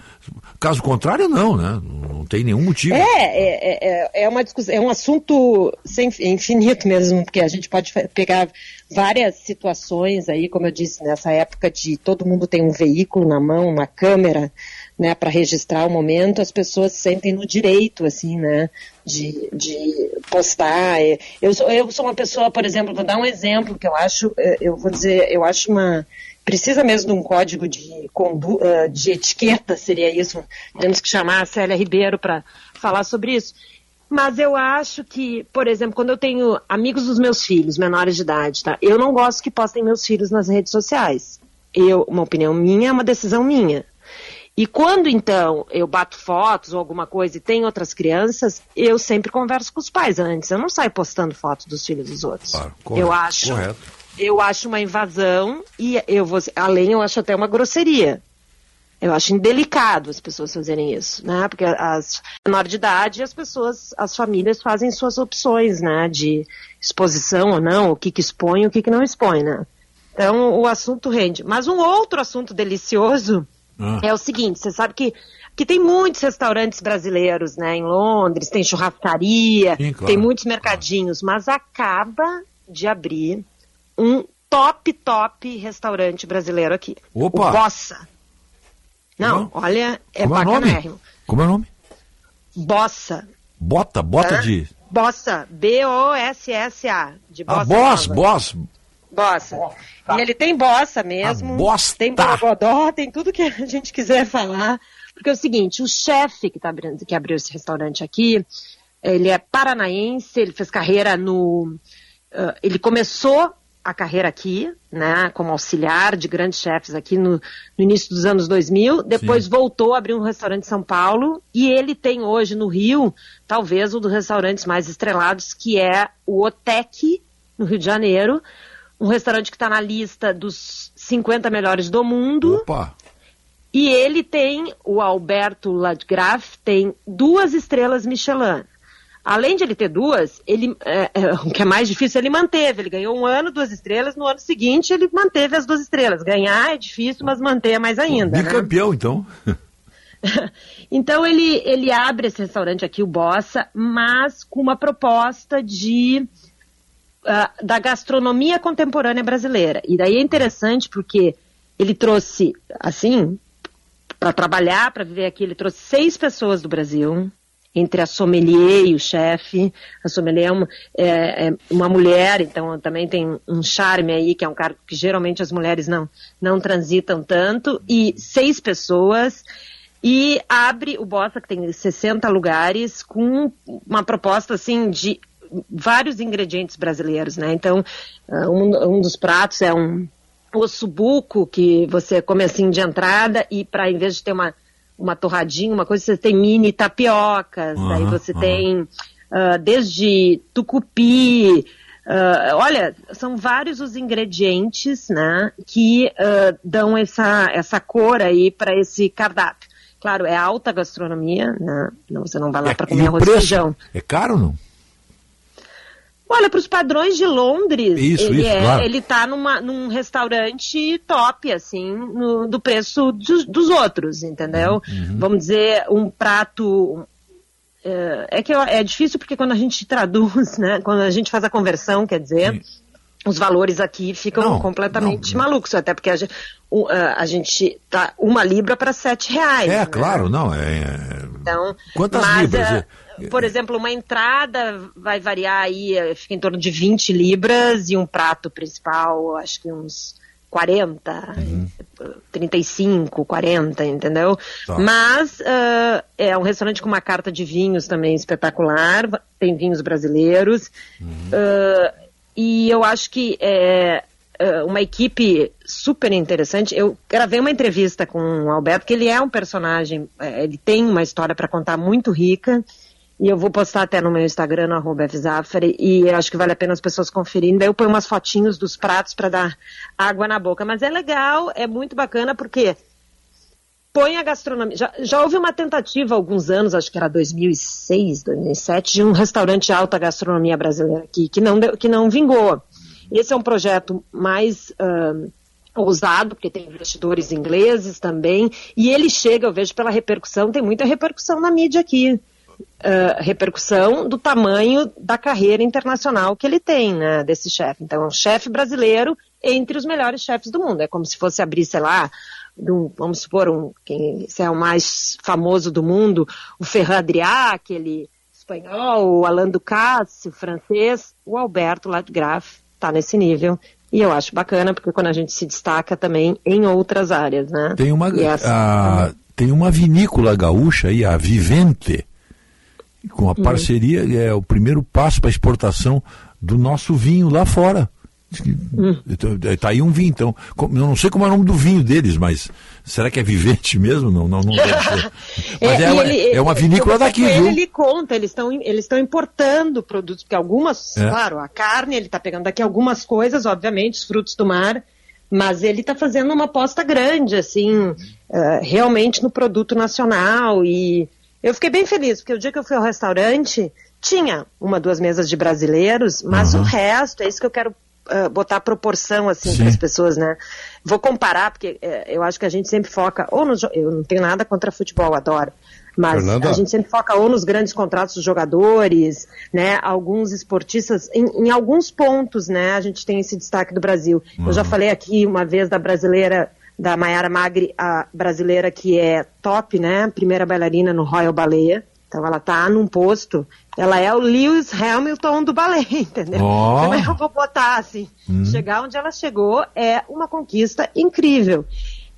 Caso contrário, não, né? Não tem nenhum motivo. É, é, é, é uma discussão, é um assunto sem, infinito mesmo, porque a gente pode pegar várias situações aí, como eu disse, nessa época de todo mundo tem um veículo na mão, uma câmera, né, para registrar o momento, as pessoas se sentem no direito, assim, né, de, de postar. É, Eu sou, eu sou uma pessoa, por exemplo, vou dar um exemplo que eu acho, eh, eu vou dizer, eu acho uma precisa mesmo de um código de, eh, de etiqueta, seria isso. Temos que chamar a Célia Ribeiro para falar sobre isso. Mas eu acho que, por exemplo, quando eu tenho amigos dos meus filhos, menores de idade, tá? Eu não gosto que postem meus filhos nas redes sociais. Eu, uma opinião minha é uma decisão minha. E quando então eu bato fotos ou alguma coisa e tem outras crianças, eu sempre converso com os pais antes. Eu não saio postando fotos dos filhos dos outros. Correto, eu acho Correto. Eu acho uma invasão e eu vou, além eu acho até uma grosseria. Eu acho indelicado as pessoas fazerem isso, né? Porque as menor de idade, as pessoas, as famílias fazem suas opções, né? De exposição ou não, o que que expõe, o que que não expõe, né? Então o assunto rende. Mas um outro assunto delicioso Ah. é o seguinte: você sabe que que tem muitos restaurantes brasileiros, né? Em Londres, tem churrascaria, Sim, claro. tem muitos mercadinhos, mas acaba de abrir um top, top restaurante brasileiro aqui. Opa! O Bossa. Não, Como? olha, é Como é bacanérrimo. Como é o nome? Bossa. Bota, bota Hã? de. Bossa. B-O-S-S-A. De Ah, Bossa. boss, Nova. boss. Bossa. E ele tem bossa mesmo. Ah, bosta. Tem borogodó, tem tudo que a gente quiser falar. Porque é o seguinte, o chefe que, tá abrindo, que abriu esse restaurante aqui, ele é paranaense, ele fez carreira no... ah, ele começou a carreira aqui, né, como auxiliar de grandes chefes aqui no, no início dos anos 2000, depois voltou a abrir um restaurante em São Paulo e ele tem hoje no Rio, talvez um dos restaurantes mais estrelados, que é o Otec, no Rio de Janeiro, um restaurante que está na lista dos 50 melhores do mundo. Opa! E ele tem, o Alberto Ladgraf, tem duas estrelas Michelin. Além de ele ter duas, ele, é, é, o que é mais difícil, ele manteve. Ele ganhou um ano, duas estrelas, no ano seguinte ele manteve as duas estrelas. Ganhar é difícil, mas manter é mais ainda. né? Bicampeão, então. Então ele, ele abre esse restaurante aqui, o Bossa, mas com uma proposta de ah, da gastronomia contemporânea brasileira. E daí é interessante porque ele trouxe, assim, para trabalhar, para viver aqui, ele trouxe seis pessoas do Brasil, entre a sommelier e o chefe. A sommelier é uma, é- é uma mulher, então também tem um charme aí, que é um cargo que geralmente as mulheres não, não transitam tanto. E seis pessoas. E abre o Bossa, que tem 60 lugares, com uma proposta assim de vários ingredientes brasileiros, né? Então, ah, um, um dos pratos é um ossobuco que você come assim de entrada e para em vez de ter uma uma torradinha, uma coisa, você tem mini tapiocas, Aham, aí você aham. tem ah, desde tucupi, ah, olha, são vários os ingredientes, né, que ah, dão essa, essa cor aí para esse cardápio. Claro, é alta gastronomia, né? Não, você não vai lá para E comer arroz e feijão. É caro ou não? Olha, para os padrões de Londres, Isso, ele, isso, é, claro. ele tá numa, num restaurante top, assim, no- do preço dos, dos outros, entendeu? Uhum. Vamos dizer, um prato. É, é que é difícil porque quando a gente traduz, né? Quando a gente faz a conversão, quer dizer, os valores aqui ficam Não, completamente malucos, até porque a gente, a, gente tá uma libra para sete reais. É, né? claro, não. É, é- Então, Quantas mas, libras? eh, É- por exemplo, uma entrada vai variar aí, fica em torno de 20 libras e um prato principal, acho que uns 40, Uhum. 35, 40, entendeu? Tá. Mas eh, é um restaurante com uma carta de vinhos também espetacular, tem vinhos brasileiros. eh, e eu acho que é é, uma equipe super interessante. Eu gravei uma entrevista com o Alberto, que ele é um personagem, é, ele tem uma história para contar muito rica. E eu vou postar até no meu Instagram, no arroba e acho que vale a pena as pessoas conferirem. Daí eu ponho umas fotinhos dos pratos para dar água na boca. Mas é legal, é muito bacana, porque põe a gastronomia. Já, já houve uma tentativa há alguns anos, acho que era 2006, 2007, de um restaurante alta gastronomia brasileira aqui, que não, deu- que não vingou. Esse é um projeto mais ahn, ousado, porque tem investidores ingleses também, e ele chega, eu vejo pela repercussão, tem muita repercussão na mídia aqui. Ah, repercussão do tamanho da carreira internacional que ele tem, né, desse chefe. Então, é um chefe brasileiro entre os melhores chefes do mundo. É como se fosse abrir, sei lá, do- vamos supor, um, quem se é o mais famoso do mundo, o Ferran Adrià, aquele espanhol, o Alain Ducasse, o francês, o Alberto Landgraf está nesse nível. E eu acho bacana, porque quando a gente se destaca também em outras áreas, né? Tem uma, E essa- a- tem uma vinícola gaúcha aí, a Vivente, com a Hum. parceria, é o primeiro passo para a exportação do nosso vinho lá fora. Está aí um vinho, então. Eu não sei como é o nome do vinho deles, mas será que é Vivente mesmo? Não, não, não deve ser. Mas é, e uma, ele- é uma vinícola daqui, com viu? Ele, ele conta, eles estão eles importando produtos, porque algumas, É. claro, a carne, ele está pegando daqui algumas coisas, obviamente, os frutos do mar, mas ele está fazendo uma aposta grande, assim, eh, realmente no produto nacional. E eu fiquei bem feliz, porque o dia que eu fui ao restaurante, tinha uma, duas mesas de brasileiros, mas o resto, é isso que eu quero eh, botar a proporção, assim, Sim. para as pessoas, né? Vou comparar, porque eh, eu acho que a gente sempre foca, ou no, eu não tenho nada contra futebol, adoro. Mas Fernanda? a gente sempre foca ou nos grandes contratos dos jogadores, né? Alguns esportistas, em, em alguns pontos, né? A gente tem esse destaque do Brasil. Eu já Uhum. falei aqui uma vez da brasileira, da Mayara Magri, a brasileira que é top, né? Primeira bailarina no Royal Ballet. Então ela tá num posto, ela é o Lewis Hamilton do ballet, entendeu? Ó. Como é que eu vou botar assim? Hum. Chegar onde ela chegou é uma conquista incrível.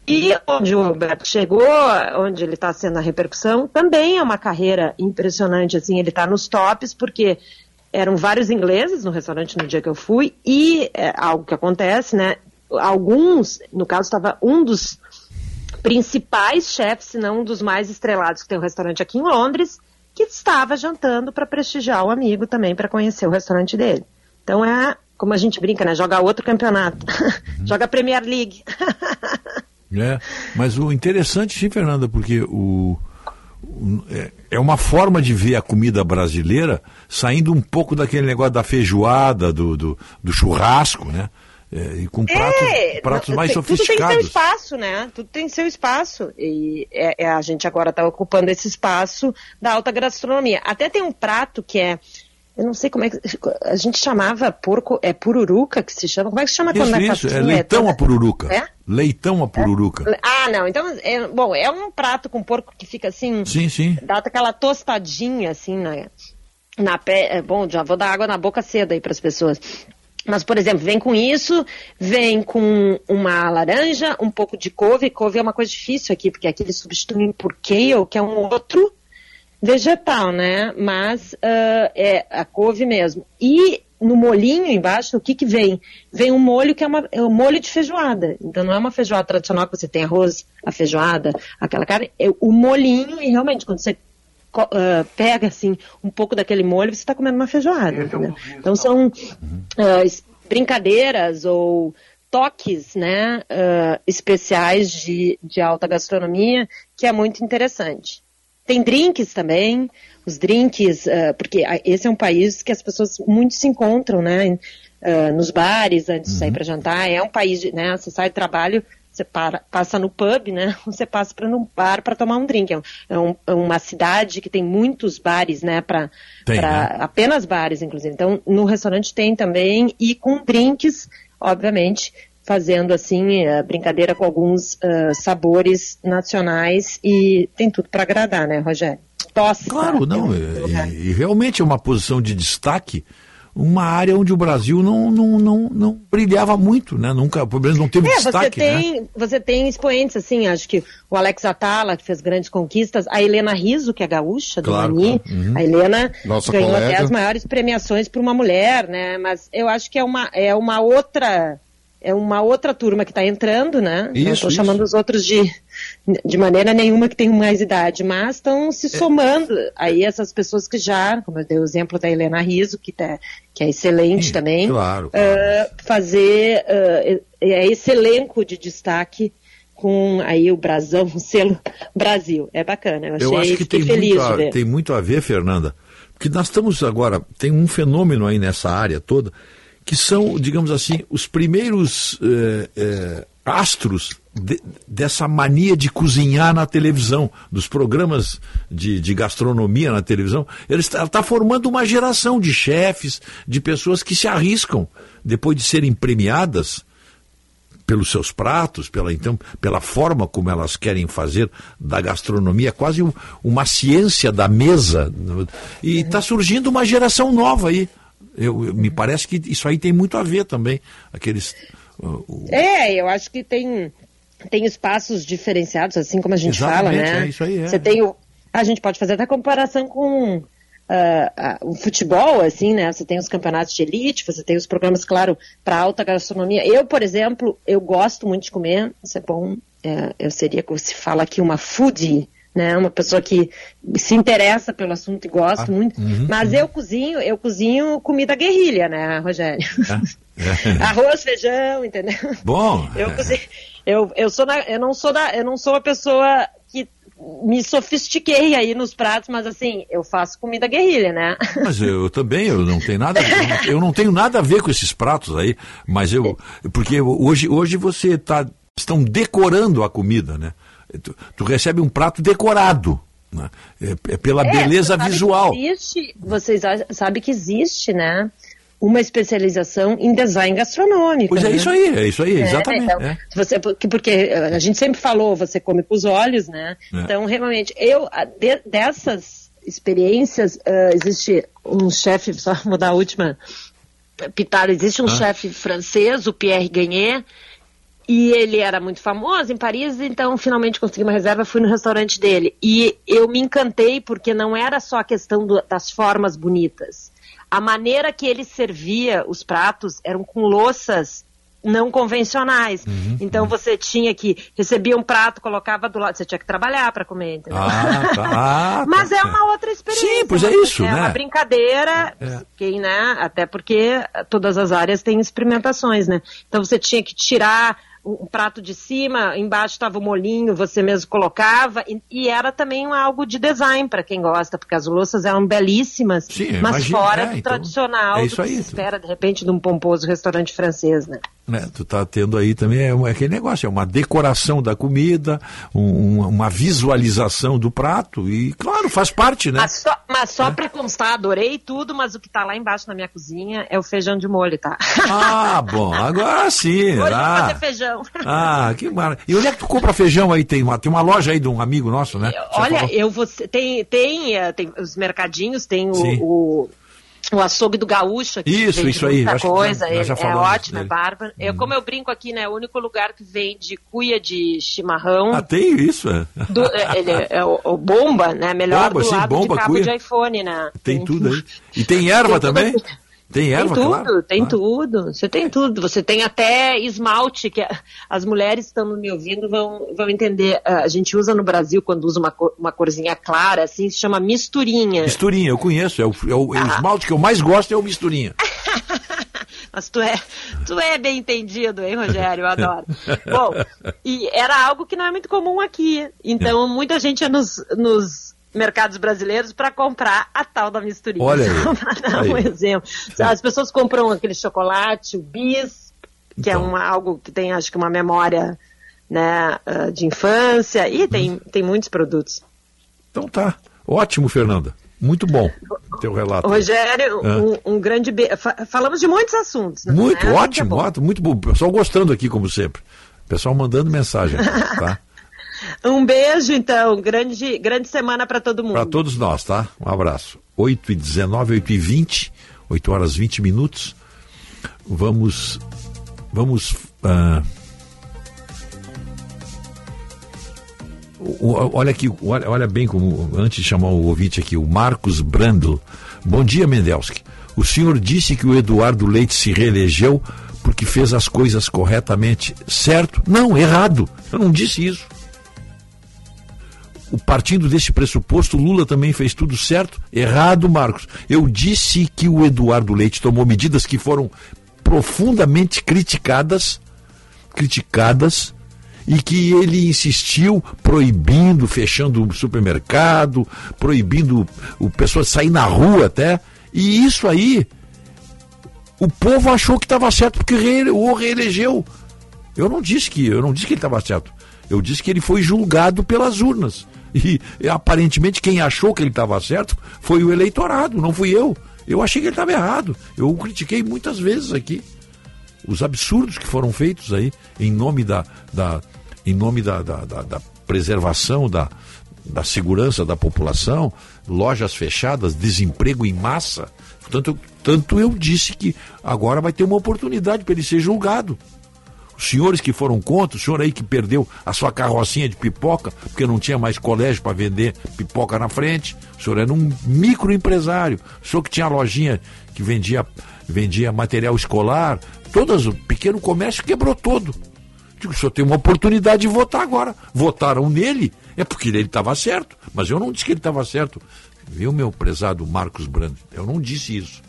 E onde o Alberto chegou, onde ele está sendo a repercussão, também é uma carreira impressionante, assim, ele está nos tops, porque eram vários ingleses no restaurante no dia que eu fui, e é algo que acontece, né? Alguns, no caso, estava um dos principais chefes, se não um dos mais estrelados que tem um restaurante aqui em Londres, que estava jantando para prestigiar o amigo também, para conhecer o restaurante dele. Então é, como a gente brinca, né? Joga outro campeonato. Joga Premier League. É, mas o interessante, sim, Fernanda, porque o, o- é, é uma forma de ver a comida brasileira saindo um pouco daquele negócio da feijoada, do, do, do churrasco, né? É, e com pratos, pratos não, mais tem- Tudo tem seu sofisticados. espaço, né? Tudo tem seu espaço. E é- é, a gente agora está ocupando esse espaço da alta gastronomia. Até tem um prato que é. Eu não sei como é que. A gente chamava porco. É pururuca que se chama? Como é que se chama quando Isso, a isso, é leitão toda- a pururuca. É? Leitão a pururuca. Ah, não. Então, é, bom, é um prato com porco que fica assim. Sim, sim. Dá aquela tostadinha assim na, na pé. É, bom, já vou dar água na boca cedo aí para as pessoas. Mas, por exemplo, vem com isso, vem com uma laranja, um pouco de couve. Couve é uma coisa difícil aqui, porque aqui eles substituem por kale, que é um outro vegetal, né? Mas ah, é a couve mesmo. E no molhinho embaixo, o que que vem? Vem um molho que é, uma, é um molho de feijoada. Então não é uma feijoada tradicional que você tem arroz, a feijoada, aquela carne. É o molhinho e realmente quando você ah, pega assim um pouco daquele molho, você está comendo uma feijoada. entendeu? Então são es- brincadeiras ou toques né, ah, especiais de, de alta gastronomia, que é muito interessante. Tem drinks também, os drinks, ah, porque esse é um país que as pessoas muito se encontram, né? ah, nos bares antes de sair para jantar. É um país, de, né? Você sai do trabalho, você para- passa no pub, né? Você passa para no bar para tomar um drink. É, um- é um- é uma cidade que tem muitos bares, né? Para Tem, né? apenas bares, inclusive. Então, no restaurante tem também e com drinks, obviamente, fazendo assim eh, brincadeira com alguns ah, sabores nacionais e tem tudo para agradar, né, Rogério? Tosse. Claro, não. é- E, e realmente é uma posição de destaque, uma área onde o Brasil não, não, não, não brilhava muito, né? Nunca, pelo menos não teve É, você destaque, né? tem, você tem expoentes, assim, acho que o Alex Atala, que fez grandes conquistas, a Helena Riso, que é gaúcha, do Claro, Mani, claro. Uhum. a Helena Nossa ganhou colega. até as maiores premiações por uma mulher, né, mas eu acho que é uma, é uma outra, é uma outra turma que está entrando, né, não Isso, estou isso. chamando os outros de, de maneira nenhuma que tenham mais idade, mas estão É. se somando aí essas pessoas que já, como eu dei o exemplo da Helena Riso, que, tá, que é excelente também, claro, ah, fazer ah, é esse elenco de destaque com aí o brasão, o selo Brasil. É bacana, eu achei Eu acho que tem feliz muito, a, ver. tem muito a ver, Fernanda, porque nós estamos agora, tem um fenômeno aí nessa área toda, que são, digamos assim, os primeiros eh, eh, astros de- dessa mania de cozinhar na televisão, dos programas de, de gastronomia na televisão. Ele está, está formando uma geração de chefes, de pessoas que se arriscam, depois de serem premiadas, pelos seus pratos, pela então, pela forma como elas querem fazer da gastronomia, quase um- uma ciência da mesa. E está surgindo uma geração nova aí. Eu, eu- me parece que isso aí tem muito a ver também. Aqueles. uh, o- É, eu acho que tem, tem espaços diferenciados, assim como a gente fala, Exatamente, né? é isso aí, é. Você tem o, a gente pode fazer até comparação com ah, ah, o futebol, assim, né? Você tem os campeonatos de elite, você tem os programas, claro, para alta gastronomia. Eu, por exemplo, eu gosto muito de comer, isso é bom. é, eu seria, como se fala aqui, uma foodie, né? Uma pessoa que se interessa pelo assunto e gosta Ah, muito. uhum, Mas eu cozinho, eu cozinho comida guerrilha, né, Rogério? É. Arroz, feijão, entendeu? Bom. Eu, cozinho- eu, eu, sou na- eu não sou da, eu não sou uma pessoa que me sofistiquei aí nos pratos, mas assim, eu faço comida guerrilha, né? Mas eu também, eu não tenho nada, eu não- eu não tenho nada a ver com esses pratos aí, mas eu, porque hoje, hoje você tá, estão decorando a comida, né? Tu, tu recebe um prato decorado, né? É, é pela É, beleza visual. Existe, vocês sabem que existe, né? Uma especialização em design gastronômico. Pois é né? isso aí, é isso aí, exatamente, então, é. Você, porque, porque a gente sempre falou, você come com os olhos, né? É. Então, realmente, eu, de- dessas experiências, ah, existe um chefe, só mudar a última pitada, existe um Ah. chefe francês, o Pierre Gagné, e ele era muito famoso em Paris, então finalmente consegui uma reserva, fui no restaurante dele. E eu me encantei porque não era só a questão do- das formas bonitas. A maneira que ele servia os pratos eram com louças não convencionais. Uhum, então você tinha que recebia um prato, colocava do lado, você tinha que trabalhar para comer, entendeu? Ah, tá. Ah, Mas tá. é uma outra experiência. Sim, pois é uma- isso, é né? uma brincadeira, É. quem, né? Até porque todas as áreas têm experimentações, né? Então você tinha que tirar um, prato de cima, embaixo estava o molinho, você mesmo colocava, e, e era também um algo de design para quem gosta, porque as louças eram belíssimas, Sim, mas imagina, fora é, do então, tradicional, é do isso que aí, se tu- espera, de repente, de um pomposo restaurante francês, né? né, tu tá tendo aí também é, é aquele negócio, é uma decoração da comida, um- um- uma visualização do prato e, claro, faz parte, né? Mas só, mas só pra constar, adorei tudo, mas o que tá lá embaixo na minha cozinha é o feijão de molho, tá? Ah, bom, agora sim. Hoje ah. fazer feijão. Ah, que maravilha. E onde é que tu compra feijão aí? Tem uma, tem uma loja aí de um amigo nosso, né? Você Olha, falou. eu vou. Tem, tem, eh, tem os mercadinhos, tem o, o, açougue do gaúcho aqui. Isso, isso aí, Muita acho que coisa, nós já é, ótimo, é bárbaro. Eu, como eu brinco aqui, né? É o único lugar que vende cuia de chimarrão. Ah, tem isso, é. do- é, ele é, é o, o bomba, né? Melhor Bomba, do sim, lado bomba, de cabo cuia. de iPhone, né? Tem tudo aí. E tem erva Tem tudo também? aqui. Tem erva, tem tudo, claro. tem tudo. Você tem tudo. Você tem até esmalte, que a- as mulheres que estão me ouvindo vão, vão entender. Ah, A gente usa no Brasil, quando usa uma, cor- uma corzinha clara, assim, se chama misturinha. Misturinha, eu conheço. É o, é o- é o Ah. esmalte que eu mais gosto é o misturinha. Mas tu é, tu é bem entendido, hein, Rogério? Eu adoro. Bom, e era algo que não é muito comum aqui. Então, muita gente nos, nos mercados brasileiros para comprar a tal da misturinha. Olha aí. Dar um Aí. exemplo. As pessoas compram aquele chocolate, o bis, que é Então. uma, algo que tem, acho que, uma memória né, ah, de infância. E tem, tem muitos produtos. Então tá. Ótimo, Fernanda. Muito bom teu relato. Rogério, um, um grande beijo. Falamos de muitos assuntos. né? Muito, Né? ótimo, ótimo, muito bom. O pessoal gostando aqui, como sempre. O pessoal mandando mensagem, tá? Um beijo, então. Grande, grande semana para todo mundo. Para todos nós, tá? Um abraço. 8 e 19, 8 e 20, 8 horas 20 minutos. Vamos. Vamos. o- olha aqui, olha, olha bem como. Antes de chamar o ouvinte aqui, o Marcos Brandl. Bom dia, Mendelski. O senhor disse que o Eduardo Leite se reelegeu porque fez as coisas corretamente. Certo? Não, errado. Eu não disse isso. Partindo desse pressuposto, Lula também fez tudo certo? Errado, Marcos. Eu disse que o Eduardo Leite tomou medidas que foram profundamente criticadas, criticadas, e que ele insistiu proibindo, fechando o supermercado, proibindo o pessoal sair na rua até. E isso aí, o povo achou que estava certo porque o reelegeu. Eu não disse que eu não disse que ele estava certo. Eu disse que ele foi julgado pelas urnas. E, e, aparentemente quem achou que ele estava certo foi o eleitorado, não fui eu. Eu achei que ele estava errado. Eu o critiquei muitas vezes aqui. Os absurdos que foram feitos aí em nome da, da em nome da, da, da- da preservação da, da segurança da população, lojas fechadas, desemprego em massa. Tanto, tanto eu disse que agora vai ter uma oportunidade para ele ser julgado. Os senhores que foram contra, o senhor aí que perdeu a sua carrocinha de pipoca, porque não tinha mais colégio para vender pipoca na frente, o senhor era um microempresário, o senhor que tinha lojinha que vendia, vendia material escolar, todas, o pequeno comércio quebrou todo. Digo, o senhor tem uma oportunidade de votar agora. Votaram nele, é porque ele estava certo, mas eu não disse que ele estava certo. Viu, meu prezado Marcos Brando? Eu não disse isso.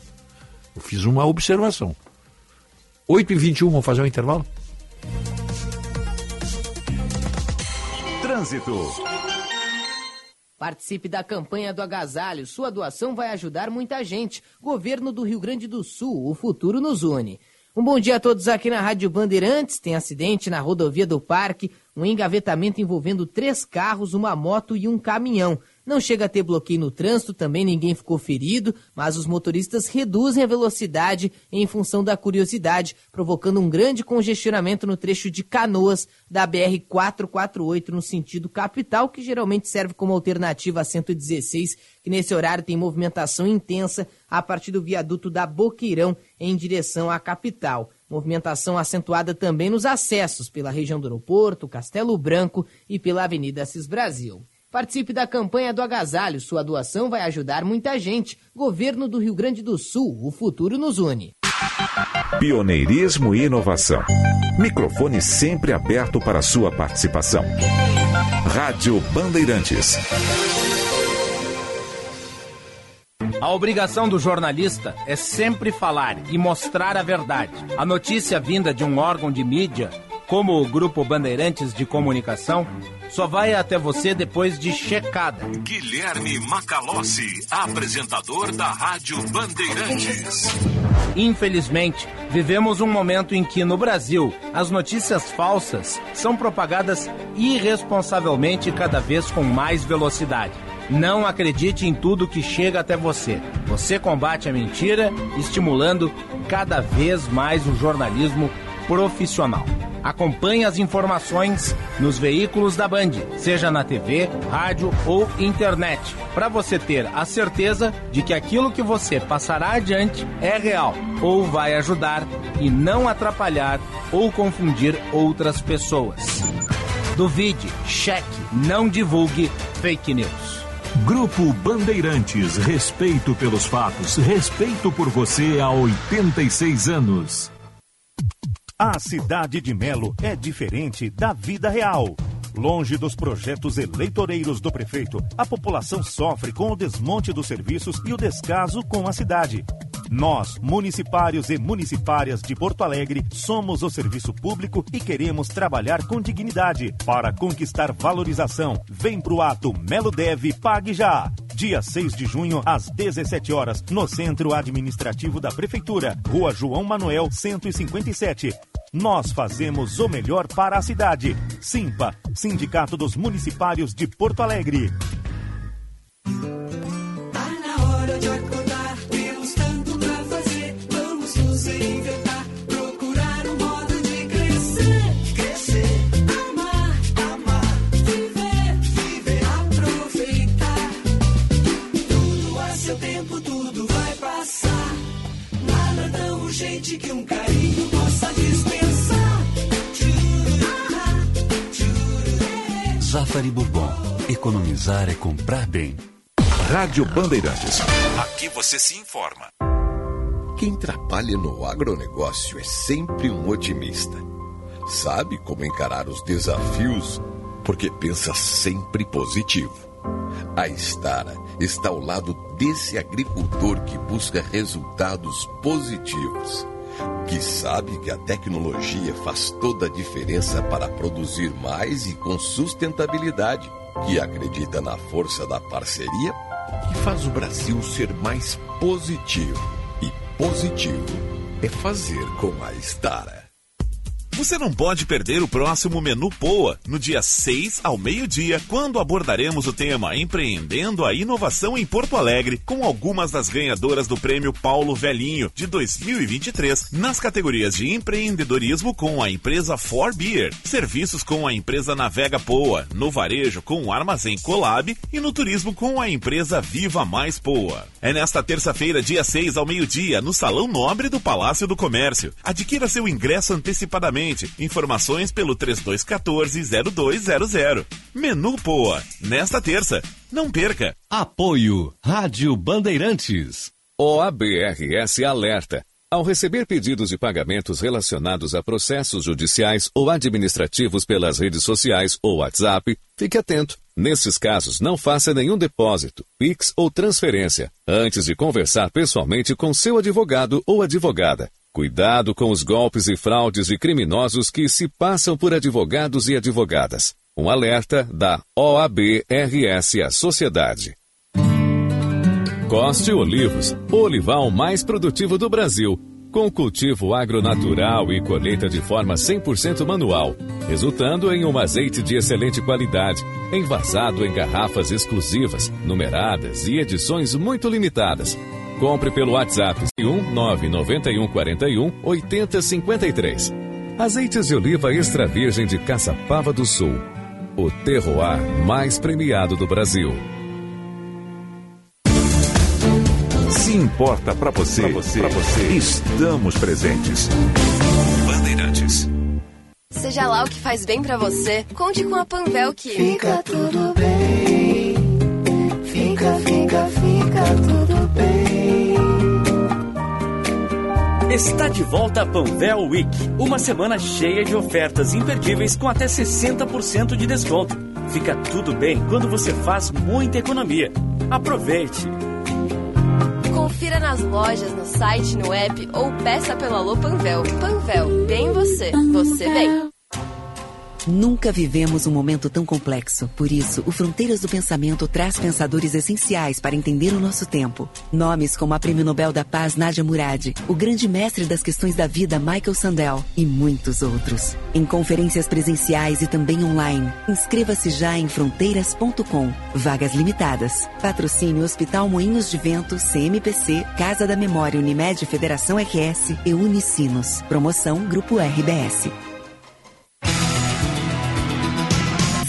Eu fiz uma observação. 8 e 21 vamos fazer um intervalo? Trânsito. Participe da campanha do agasalho. Sua doação vai ajudar muita gente. Governo do Rio Grande do Sul. O futuro nos une. Um bom dia a todos aqui na Rádio Bandeirantes. Tem acidente na rodovia do Parque. Um engavetamento envolvendo três carros, uma moto e um caminhão. Não chega a ter bloqueio no trânsito, também ninguém ficou ferido, mas os motoristas reduzem a velocidade em função da curiosidade, provocando um grande congestionamento no trecho de Canoas da BR 448 no sentido capital, que geralmente serve como alternativa a 116, que nesse horário tem movimentação intensa a partir do viaduto da Boqueirão em direção à capital. Movimentação acentuada também nos acessos pela região do aeroporto, Castelo Branco e pela Avenida Assis Brasil. Participe da campanha do agasalho. Sua doação vai ajudar muita gente. Governo do Rio Grande do Sul. O futuro nos une. Pioneirismo e inovação. Microfone sempre aberto para sua participação. Rádio Bandeirantes. A obrigação do jornalista é sempre falar e mostrar a verdade. A notícia vinda de um órgão de mídia, como o Grupo Bandeirantes de Comunicação, só vai até você depois de checada. Guilherme Macalossi, apresentador da Rádio Bandeirantes. Infelizmente, vivemos um momento em que no Brasil as notícias falsas são propagadas irresponsavelmente cada vez com mais velocidade. Não acredite em tudo que chega até você. Você combate a mentira, estimulando cada vez mais o jornalismo profissional. Acompanhe as informações nos veículos da Band, seja na TV, rádio ou internet, para você ter a certeza de que aquilo que você passará adiante é real ou vai ajudar e não atrapalhar ou confundir outras pessoas. Duvide, cheque, não divulgue fake news. Grupo Bandeirantes, respeito pelos fatos, respeito por você há 86 anos. A cidade de Melo é diferente da vida real. Longe dos projetos eleitoreiros do prefeito, a população sofre com o desmonte dos serviços e o descaso com a cidade. Nós, municipários e municipárias de Porto Alegre, somos o serviço público e queremos trabalhar com dignidade para conquistar valorização. Vem pro ato Melo Deve Pague Já. Dia 6 de junho, às 17 horas, no Centro Administrativo da Prefeitura, Rua João Manuel, 157. Nós fazemos o melhor para a cidade. Simpa, Sindicato dos Municipários de Porto Alegre. Urgente que um carinho possa dispensar. Zafari Bourbon. Economizar é comprar bem. Rádio Bandeirantes. Aqui você se informa. Quem trabalha no agronegócio é sempre um otimista. Sabe como encarar os desafios porque pensa sempre positivo. A Estara está ao lado desse agricultor que busca resultados positivos, que sabe que a tecnologia faz toda a diferença para produzir mais e com sustentabilidade, que acredita na força da parceria que faz o Brasil ser mais positivo. E positivo é fazer com a Estara. Você não pode perder o próximo Menu Poa, no dia 6 ao meio-dia, quando abordaremos o tema Empreendendo a Inovação em Porto Alegre, com algumas das ganhadoras do Prêmio Paulo Velhinho de 2023, nas categorias de empreendedorismo com a empresa For Beer, serviços com a empresa Navega Poa, no varejo com o Armazém Colab e no turismo com a empresa Viva Mais Poa. É nesta terça-feira, dia 6 ao meio-dia, no Salão Nobre do Palácio do Comércio. Adquira seu ingresso antecipadamente. Informações pelo 3214-0200. Menu Poa. Nesta terça. Não perca. Apoio Rádio Bandeirantes. OABRS alerta. Ao receber pedidos de pagamentos relacionados a processos judiciais ou administrativos pelas redes sociais ou WhatsApp, fique atento. Nesses casos, não faça nenhum depósito, Pix ou transferência antes de conversar pessoalmente com seu advogado ou advogada. Cuidado com os golpes e fraudes de criminosos que se passam por advogados e advogadas. Um alerta da OAB-RS à Sociedade. Coste Olivos, o olival mais produtivo do Brasil, com cultivo agronatural e colheita de forma 100% manual, resultando em um azeite de excelente qualidade, envasado em garrafas exclusivas, numeradas e edições muito limitadas. Compre pelo WhatsApp 1991 41 8053. Azeites de oliva extra virgem de Caçapava do Sul. O terroir mais premiado do Brasil. Se importa para você, pra você, pra você, estamos presentes. Bandeirantes. Seja lá o que faz bem pra você, conte com a Panvel que Fica tudo bem. Está de volta a Panvel Week, uma semana cheia de ofertas imperdíveis com até 60% de desconto. Fica tudo bem quando você faz muita economia. Aproveite! Confira nas lojas, no site, no app ou peça pelo Alô Panvel. Panvel, bem você, você bem. Nunca vivemos um momento tão complexo. Por isso, o Fronteiras do Pensamento traz pensadores essenciais para entender o nosso tempo. Nomes como a Prêmio Nobel da Paz Nadia Murad, o grande mestre das questões da vida Michael Sandel e muitos outros. Em conferências presenciais e também online. Inscreva-se já em fronteiras.com. Vagas limitadas. Patrocínio Hospital Moinhos de Vento, CMPC, Casa da Memória Unimed Federação RS e Unicinos. Promoção Grupo RBS.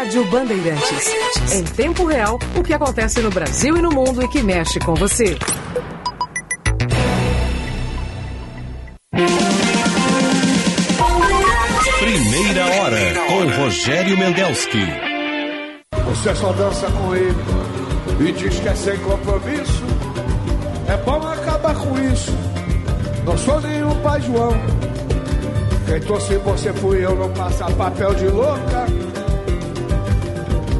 Rádio Bandeirantes. Em tempo real, o que acontece no Brasil e no mundo e que mexe com você. Primeira hora com Rogério Mendelski. Você só dança com ele e diz que é sem compromisso. É bom acabar com isso. Não sou nenhum pai João. Quem torce você fui eu, não passa papel de louca.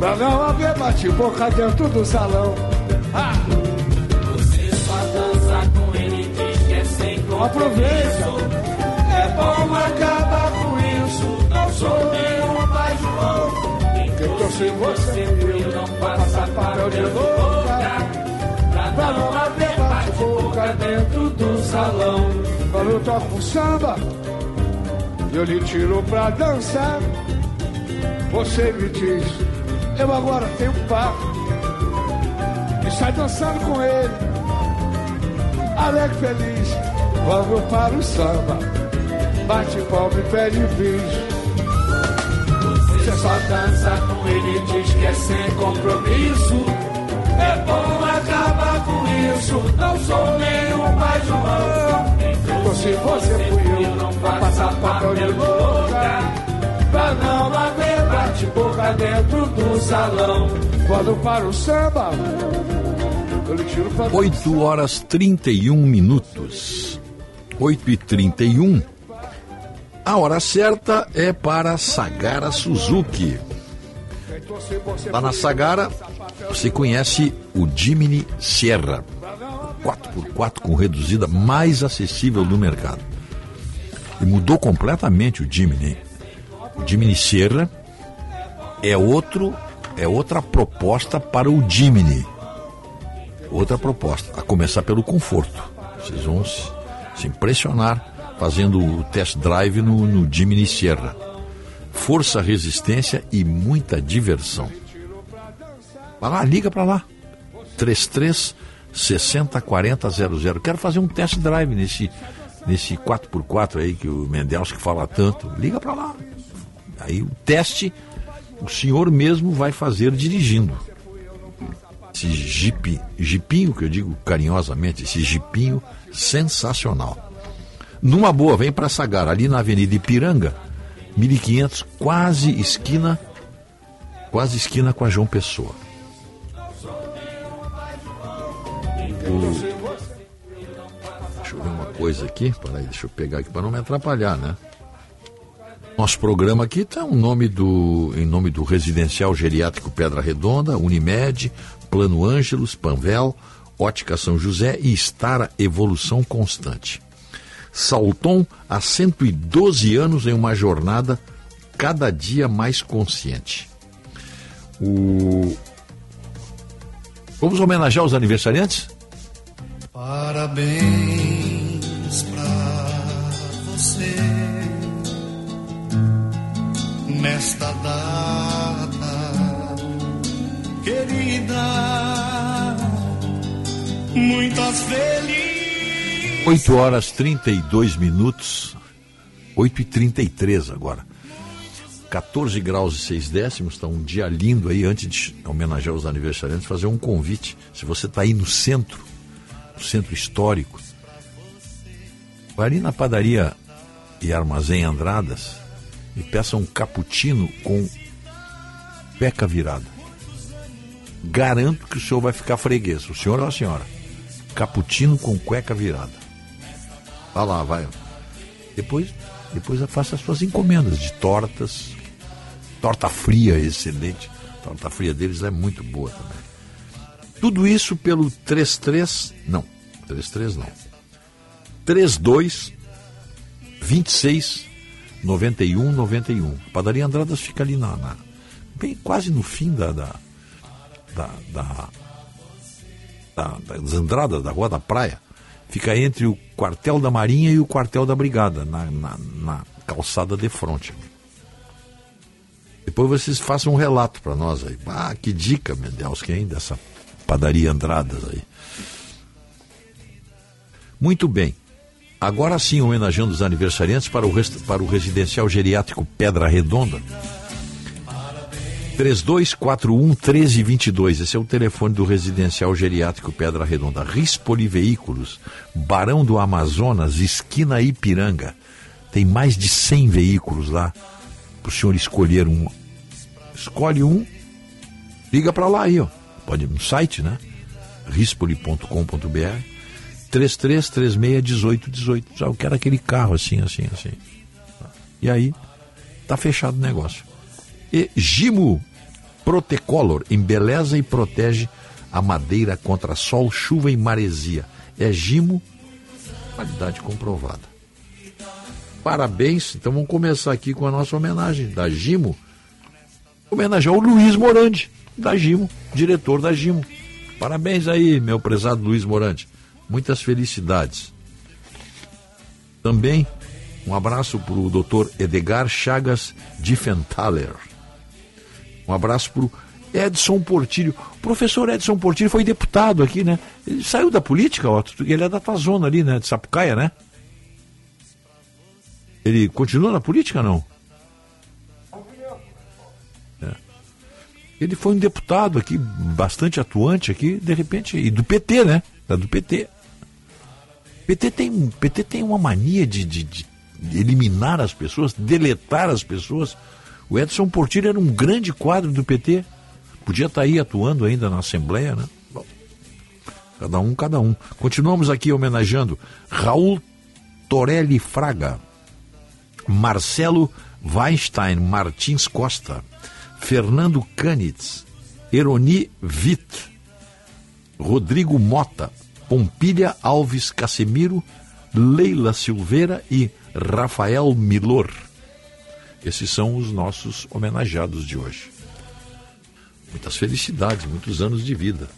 Pra não haver bate-boca dentro do salão. Ah! Você só dança com ele diz que é sem compromisso. Aproveita. É bom acabar com isso. Não sou nenhum pai João. Quem trouxe você eu, não passa papel de louca. Pra não haver bate-boca dentro do salão. Quando eu toco samba, eu lhe tiro pra dançar. Você me diz, eu agora tenho par. E sai dançando com ele, alegre feliz. Eu paro o samba, bate palma e pede bis. Você só dança com ele e diz que é sem compromisso. É bom acabar com isso. Não sou nenhum pai João. Então se você fui eu, não passar papel de louca. Pra não haver bate-boca dentro do salão. Quando para o samba, eu lhe tiro pra 8 horas 31 minutos. 8 e 31 A hora certa é para Sagara Suzuki. Lá na Sagara, você conhece o Jimny Sierra. 4x4 com reduzida mais acessível do mercado. E mudou completamente o Jimny. O Jimny Sierra é outro é outra proposta para o Jimny. Outra proposta, a começar pelo conforto. Vocês vão se, se impressionar fazendo o test drive no, no Jimny. Força, resistência e muita diversão. Vai lá, liga para lá. 33 60 40 00. Quero fazer um test drive nesse, nesse 4x4 aí que o Mendelski fala tanto. Liga para lá. Aí o teste o senhor mesmo vai fazer dirigindo. Esse jipe, jipinho, que eu digo carinhosamente, esse jipinho sensacional. Numa boa, vem para Sagara, ali na Avenida Ipiranga, 1500, quase esquina, quase esquina com a João Pessoa. O... Deixa eu ver uma coisa aqui, peraí, deixa eu pegar aqui para não me atrapalhar, né? Nosso programa aqui está um nome do, em nome do Residencial Geriátrico Pedra Redonda, Unimed, Plano Ângelos, Panvel, Ótica São José e Estara Evolução Constante. Salton há 112 anos em uma jornada cada dia mais consciente. O... Vamos homenagear os aniversariantes? Parabéns pra você nesta data querida. Muitas felizes. 8 horas 32 minutos, 8 e 33 agora. 14 graus e 6 décimos, está um dia lindo aí, antes de homenagear os aniversariantes, fazer um convite. Se você está aí no centro, no centro histórico, vai ali na padaria e armazém Andradas e peça um cappuccino com peca virada. Garanto que o senhor vai ficar freguês, o senhor ou a senhora. Cappuccino com cueca virada. Vai lá, vai. Depois, depois faça as suas encomendas de tortas. Torta fria, excelente. A torta fria deles é muito boa também. Tudo isso pelo 33, não, 33 não. 32 26 91 91. A padaria Andradas fica ali na, na bem quase no fim da da, da, da, da das Andradas, da Rua da Praia fica entre o quartel da Marinha e o quartel da Brigada, na, na, na calçada de fronte. Depois vocês façam um relato para nós aí. Ah, que dica, Mendelski, hein, dessa padaria Andradas aí. Muito bem. Agora sim, homenageando os aniversariantes para o, para o residencial geriátrico Pedra Redonda. 3241 1322. Esse é o telefone do residencial geriátrico Pedra Redonda. Rispoli Veículos, Barão do Amazonas, esquina Ipiranga. Tem mais de 100 veículos lá para o senhor escolher um. Escolhe um, liga para lá aí, ó. Pode no site, né? rispoli.com.br 3336 1818. Já eu quero aquele carro assim, assim, assim. E aí, tá fechado o negócio. E Gimo Protecolor embeleza e protege a madeira contra sol, chuva e maresia. É Gimo, qualidade comprovada. Parabéns, então vamos começar aqui com a nossa homenagem da Gimo. Homenagear o Luiz Morandi, da Gimo, diretor da Gimo. Parabéns aí, meu prezado Luiz Morandi. Muitas felicidades. Também um abraço para o doutor Edgar Chagas Diffenthaler. Um abraço para o Edson Portilho. O professor Edson Portilho foi deputado aqui, né? Ele saiu da política, ó, ele é da tua zona ali, né? De Sapucaia, né? Ele continua na política não? É. Ele foi um deputado aqui, bastante atuante aqui, de repente, e do PT, né? Da do PT. PT tem, PT tem uma mania de, de, de eliminar as pessoas, deletar as pessoas. O Edson Portillo era um grande quadro do PT. Podia estar aí atuando ainda na Assembleia, né? Bom, cada um, cada um. Continuamos aqui homenageando Raul Torelli Fraga, Marcelo Weinstein Martins Costa, Fernando Canitz, Eroni Witt, Rodrigo Mota, Pompilha Alves Casemiro, Leila Silveira e Rafael Milor. Esses são os nossos homenageados de hoje. Muitas felicidades, muitos anos de vida.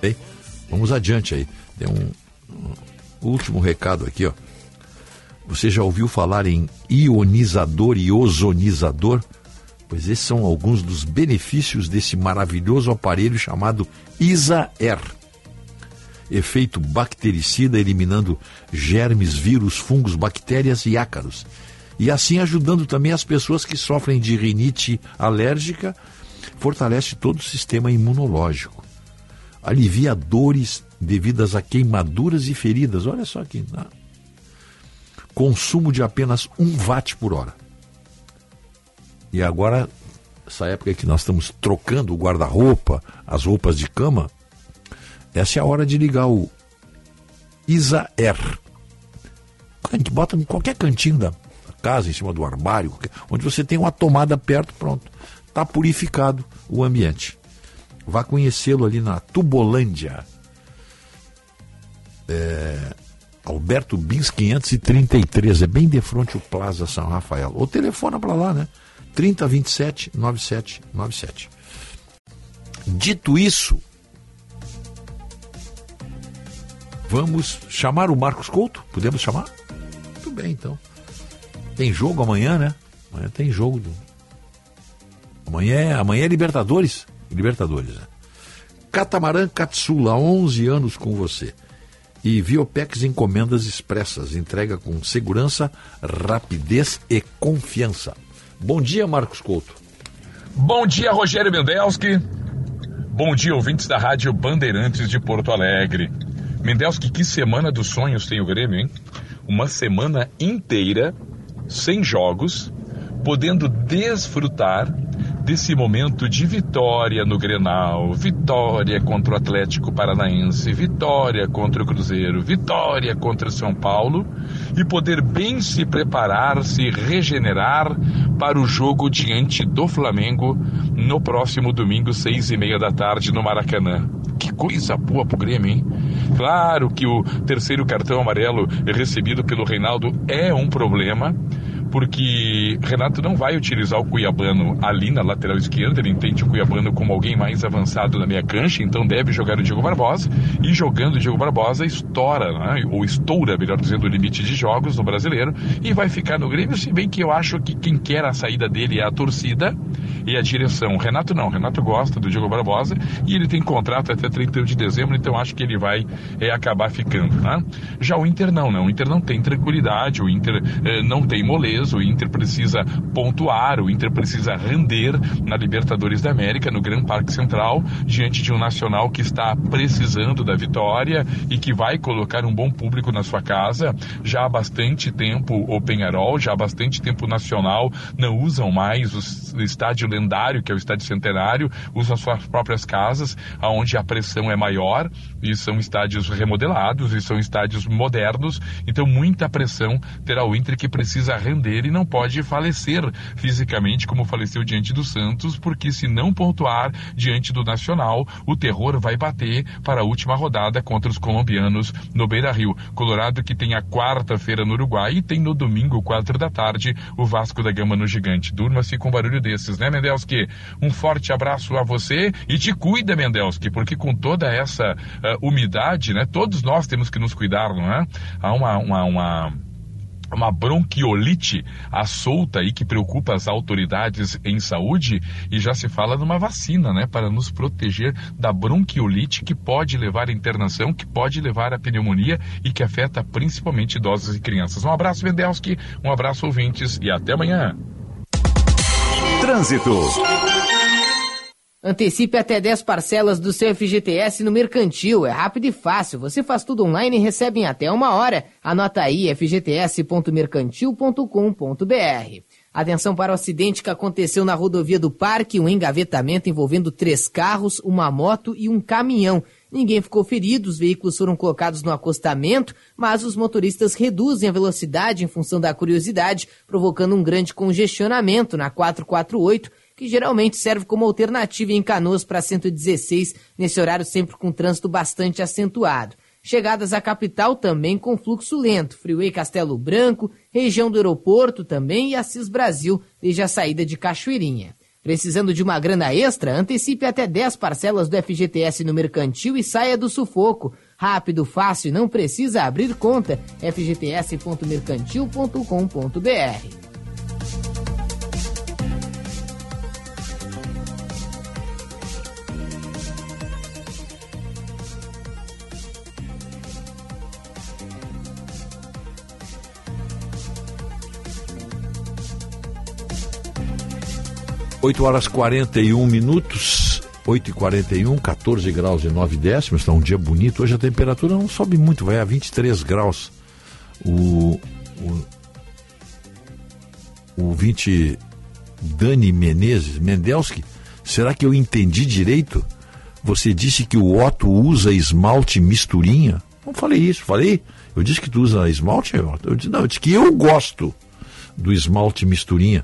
Bem, vamos adiante aí. Tem um, um último recado aqui, ó. Você já ouviu falar em ionizador e ozonizador? Pois esses são alguns dos benefícios desse maravilhoso aparelho chamado ISA-R. Efeito bactericida eliminando germes, vírus, fungos, bactérias e ácaros. E assim ajudando também as pessoas que sofrem de rinite alérgica, fortalece todo o sistema imunológico. Alivia dores devidas a queimaduras e feridas. Olha só aqui. Consumo de apenas 1 watt por hora. E agora, essa época que nós estamos trocando o guarda-roupa, as roupas de cama, essa é a hora de ligar o Isa R. A gente bota em qualquer cantinho da casa, em cima do armário, onde você tem uma tomada perto, pronto. Está purificado o ambiente. Vá conhecê-lo ali na Tubolândia. É, Alberto Bins 533, é bem de frente o Plaza São Rafael. Ou telefona para lá, né? 3027 9797. Dito isso, vamos chamar o Marcos Couto? Podemos chamar? Muito bem, então. Tem jogo amanhã, né? Amanhã tem jogo. Do... Amanhã, é, amanhã é Libertadores. Libertadores, né? Catamarã Katsula, 11 anos com você. E Viopex Encomendas Expressas, entrega com segurança, rapidez e confiança. Bom dia, Marcos Couto. Bom dia, Rogério Mendelski. Bom dia, ouvintes da Rádio Bandeirantes de Porto Alegre. Mendelski, que semana dos sonhos tem o Grêmio, hein? Uma semana inteira, sem jogos, podendo desfrutar desse momento de vitória no Grenal, vitória contra o Atlético Paranaense, vitória contra o Cruzeiro, vitória contra o São Paulo e poder bem se preparar, se regenerar para o jogo diante do Flamengo no próximo domingo, seis e meia da tarde no Maracanã. Que coisa boa pro Grêmio, hein? Claro que o terceiro cartão amarelo recebido pelo Reinaldo é um problema, porque Renato não vai utilizar o Cuiabano ali na lateral esquerda, ele entende o Cuiabano como alguém mais avançado na meia cancha, então deve jogar o Diego Barbosa, e jogando o Diego Barbosa estoura, né? ou estoura, melhor dizendo, o limite de jogos no brasileiro, e vai ficar no Grêmio, se bem que eu acho que quem quer a saída dele é a torcida e a direção. Renato não, Renato gosta do Diego Barbosa, e ele tem contrato até 31 de dezembro, então acho que ele vai é, acabar ficando. Né? Já o Inter não, né? o Inter não tem tranquilidade, o Inter é, não tem moleza, o Inter precisa pontuar, o Inter precisa render na Libertadores da América, no Gran Parque Central, diante de um Nacional que está precisando da vitória e que vai colocar um bom público na sua casa. Já há bastante tempo o Penharol, já há bastante tempo o Nacional não usam mais o estádio lendário, que é o estádio centenário, usam suas próprias casas, aonde a pressão é maior e são estádios remodelados e são estádios modernos, então muita pressão terá o Inter que precisa render e não pode falecer fisicamente como faleceu diante do Santos, porque se não pontuar diante do Nacional, o terror vai bater para a última rodada contra os colombianos no Beira-Rio. Colorado que tem a quarta-feira no Uruguai e tem no domingo, quatro da tarde, o Vasco da Gama no Gigante. Durma-se com barulho desses, né, Mendelski? Um forte abraço a você e te cuida, Mendelski, porque com toda essa uh, umidade, né, todos nós temos que nos cuidar, não é? Há uma, uma, uma uma bronquiolite à solta aí que preocupa as autoridades em saúde e já se fala numa vacina, né, para nos proteger da bronquiolite que pode levar à internação, que pode levar à pneumonia e que afeta principalmente idosos e crianças. Um abraço, Vendelski, um abraço, ouvintes, e até amanhã. Trânsito. Antecipe até 10 parcelas do seu FGTS no Mercantil. É rápido e fácil. Você faz tudo online e recebe em até uma hora. Anota aí fgts.mercantil.com.br. Atenção para o acidente que aconteceu na rodovia do Parque, um engavetamento envolvendo três carros, uma moto e um caminhão. Ninguém ficou ferido, os veículos foram colocados no acostamento, mas os motoristas reduzem a velocidade em função da curiosidade, provocando um grande congestionamento na 448 que geralmente serve como alternativa em Canoas para 116, nesse horário sempre com trânsito bastante acentuado. Chegadas à capital também com fluxo lento, Freeway Castelo Branco, região do aeroporto também e Assis Brasil, desde a saída de Cachoeirinha. Precisando de uma grana extra? Antecipe até 10 parcelas do FGTS no mercantil e saia do sufoco. Rápido, fácil e não precisa abrir conta. fgts.mercantil.com.br 8 horas 41 minutos, 8 e 41, 14 graus e 9 décimos, está um dia bonito. Hoje a temperatura não sobe muito, vai a 23 graus. O, o, o 20 Dani Menezes, Mendelski, será que eu entendi direito? Você disse que o Otto usa esmalte misturinha? Não falei isso, falei? Eu disse que tu usa esmalte? Eu disse, não, eu disse que eu gosto do esmalte misturinha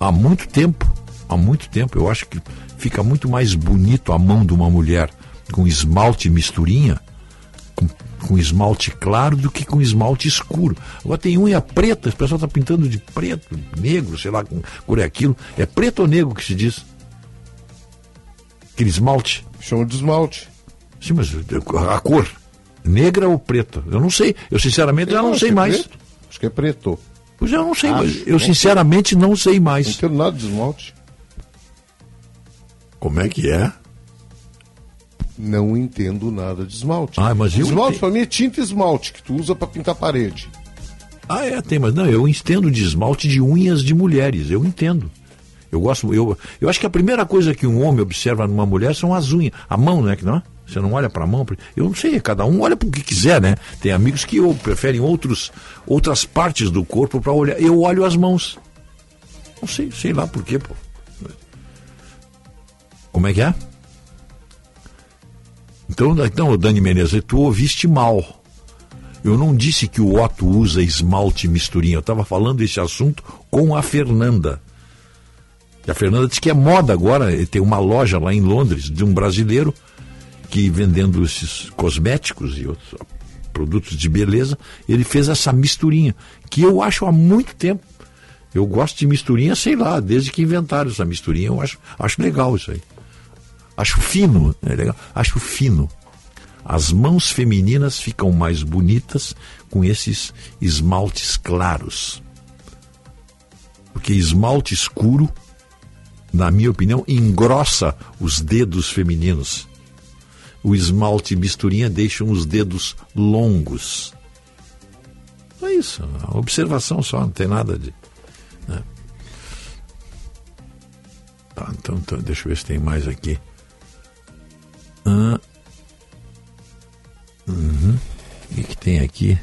há muito tempo, há muito tempo, eu acho que fica muito mais bonito a mão de uma mulher com esmalte misturinha, com, com esmalte claro, do que com esmalte escuro. Agora tem unha preta, o pessoal está pintando de preto, negro, sei lá, com cor é aquilo. É preto ou negro que se diz? Aquele esmalte. Chama de esmalte. Sim, mas a cor, negra ou preta? Eu não sei. Eu sinceramente eu já não sei mais. Preto. Acho que é preto. Pois eu não sei, Acho, mas eu sinceramente não sei mais. Não entendo nada de esmalte. Como é que é? Não entendo nada de esmalte. Ah, mas eu esmalte para mim é tinta esmalte que tu usa para pintar parede. Ah, é, tem, mas não, eu entendo de esmalte de unhas de mulheres, eu entendo. Eu gosto, eu, eu acho que a primeira coisa que um homem observa numa mulher são as unhas, a mão, né, que não é? Você não olha para a mão. Eu não sei, cada um olha para o que quiser, né? Tem amigos que preferem outros, outras partes do corpo para olhar. Eu olho as mãos. Não sei, sei lá por quê, pô. Como é que é? Então, então Dani Menezes, tu ouviste mal. Eu não disse que o Otto usa esmalte misturinha. Eu estava falando esse assunto com a Fernanda. E a Fernanda disse que é moda agora. Tem uma loja lá em Londres de um brasileiro que vendendo esses cosméticos e outros produtos de beleza, ele fez essa misturinha, que eu acho há muito tempo. Eu gosto de misturinha, sei lá, desde que inventaram essa misturinha, eu acho, acho legal isso aí. Acho fino, é legal. Acho fino. As mãos femininas ficam mais bonitas com esses esmaltes claros. Porque esmalte escuro, na minha opinião, engrossa os dedos femininos o esmalte misturinha deixa os dedos longos. Aí isso, observação só, não tem nada de. Né? Tá, então, então, deixa eu ver se tem mais aqui. Uhum. O que, que tem aqui?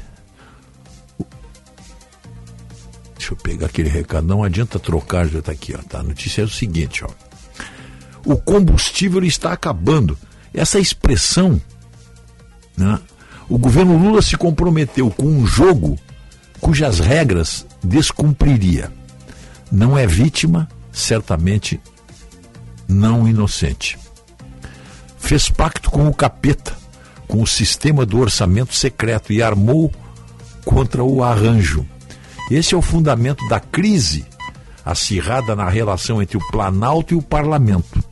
Deixa eu pegar aquele recado. Não adianta trocar, já está aqui. Ó, tá? A notícia é o seguinte: ó. o combustível está acabando. Essa expressão, né? o governo Lula se comprometeu com um jogo cujas regras descumpriria. Não é vítima, certamente não inocente. Fez pacto com o capeta, com o sistema do orçamento secreto e armou contra o arranjo. Esse é o fundamento da crise acirrada na relação entre o Planalto e o Parlamento.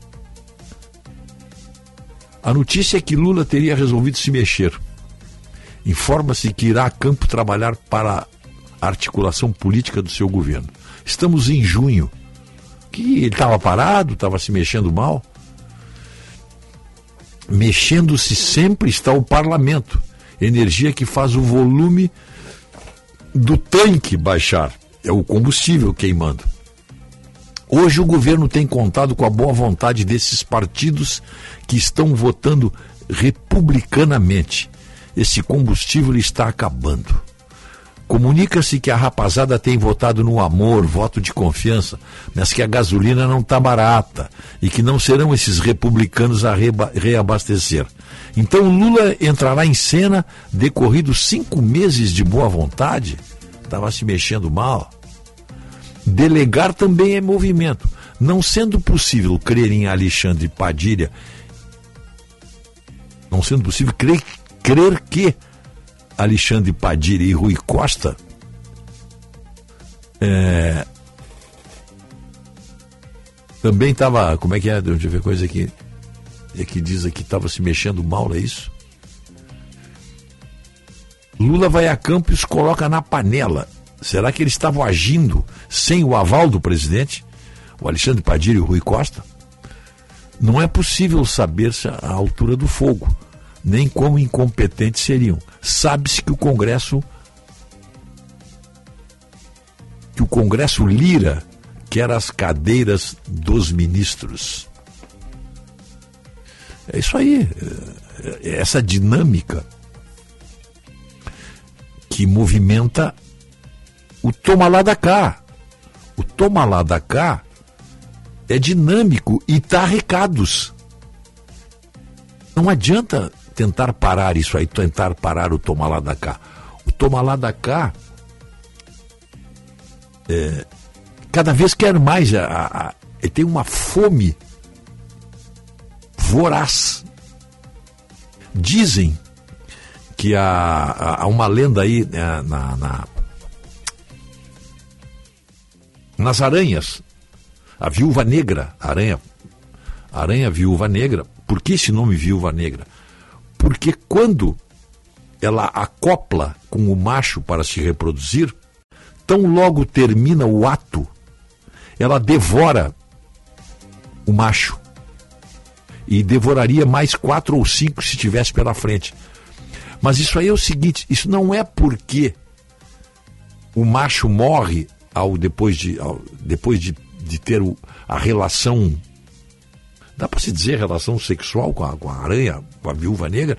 A notícia é que Lula teria resolvido se mexer. Informa-se que irá a campo trabalhar para a articulação política do seu governo. Estamos em junho. Que ele estava parado, estava se mexendo mal. Mexendo-se sempre está o parlamento, energia que faz o volume do tanque baixar. É o combustível queimando. Hoje o governo tem contado com a boa vontade desses partidos que estão votando republicanamente. Esse combustível está acabando. Comunica-se que a rapazada tem votado no amor, voto de confiança, mas que a gasolina não está barata e que não serão esses republicanos a reabastecer. Então Lula entrará em cena decorridos cinco meses de boa vontade? Estava se mexendo mal. Delegar também é movimento. Não sendo possível crer em Alexandre Padilha, não sendo possível crer, crer que Alexandre Padilha e Rui Costa é, também estava, como é que é? Deixa eu ver coisa aqui é que diz aqui estava se mexendo mal, é isso? Lula vai a campo e os coloca na panela. Será que eles estavam agindo sem o aval do presidente? O Alexandre Padilha e o Rui Costa? Não é possível saber-se a altura do fogo, nem como incompetentes seriam. Sabe-se que o Congresso que o Congresso Lira quer as cadeiras dos ministros. É isso aí. É essa dinâmica que movimenta o toma lá da cá. O toma lá da cá é dinâmico e dá recados. Não adianta tentar parar isso aí, tentar parar o toma lá da cá. O toma lá da cá é, cada vez quer mais. A, a, a, tem uma fome voraz. Dizem que há, há uma lenda aí né, na, na, nas aranhas. A viúva negra, aranha, aranha viúva negra. Por que esse nome viúva negra? Porque quando ela acopla com o macho para se reproduzir, tão logo termina o ato, ela devora o macho e devoraria mais quatro ou cinco se tivesse pela frente. Mas isso aí é o seguinte: isso não é porque o macho morre ao depois de, ao, depois de, de ter o, a relação. Dá para se dizer relação sexual com a, com a aranha, com a viúva negra?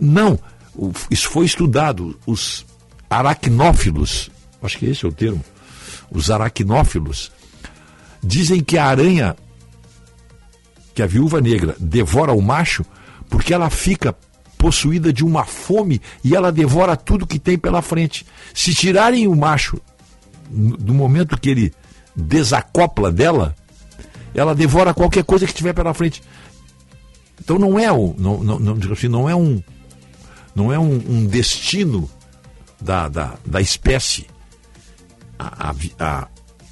Não. O, isso foi estudado. Os aracnófilos, acho que esse é o termo, os aracnófilos, dizem que a aranha que a viúva negra devora o macho porque ela fica possuída de uma fome e ela devora tudo que tem pela frente. Se tirarem o macho no momento que ele desacopla dela, ela devora qualquer coisa que tiver pela frente. Então não é o, não, não, não, assim, não é um, não é um, um destino da, da, da espécie a, a,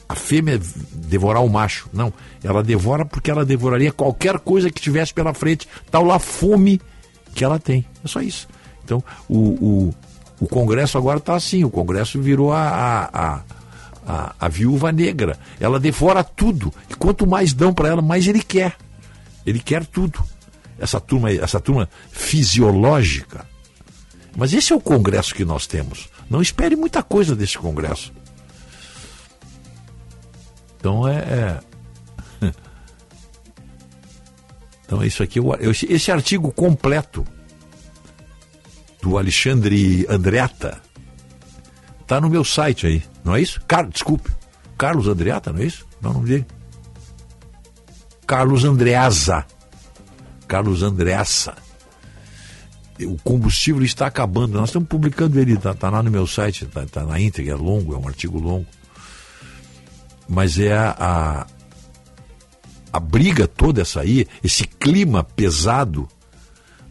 a fêmea devorar o macho. Não. Ela devora porque ela devoraria qualquer coisa que tivesse pela frente. Tal lá fome que ela tem. É só isso. Então, o, o, o Congresso agora está assim. O Congresso virou a, a, a, a, viúva negra. Ela devora tudo. E quanto mais dão para ela, mais ele quer. Ele quer tudo. Essa turma, essa turma fisiológica. Mas esse é o Congresso que nós temos. Não espere muita coisa desse Congresso. Então é. é... Então é isso aqui. Esse artigo completo do Alexandre Andreata tá no meu site aí, não é isso? Car desculpe. Carlos Andreata, não é isso? Não, o nome dele. Carlos Andreasa. Carlos Andreassa. O combustível está acabando. Nós estamos publicando ele, está tá lá no meu site, está tá na íntegra, é longo, é um artigo longo mas é a, a, a briga toda essa aí, esse clima pesado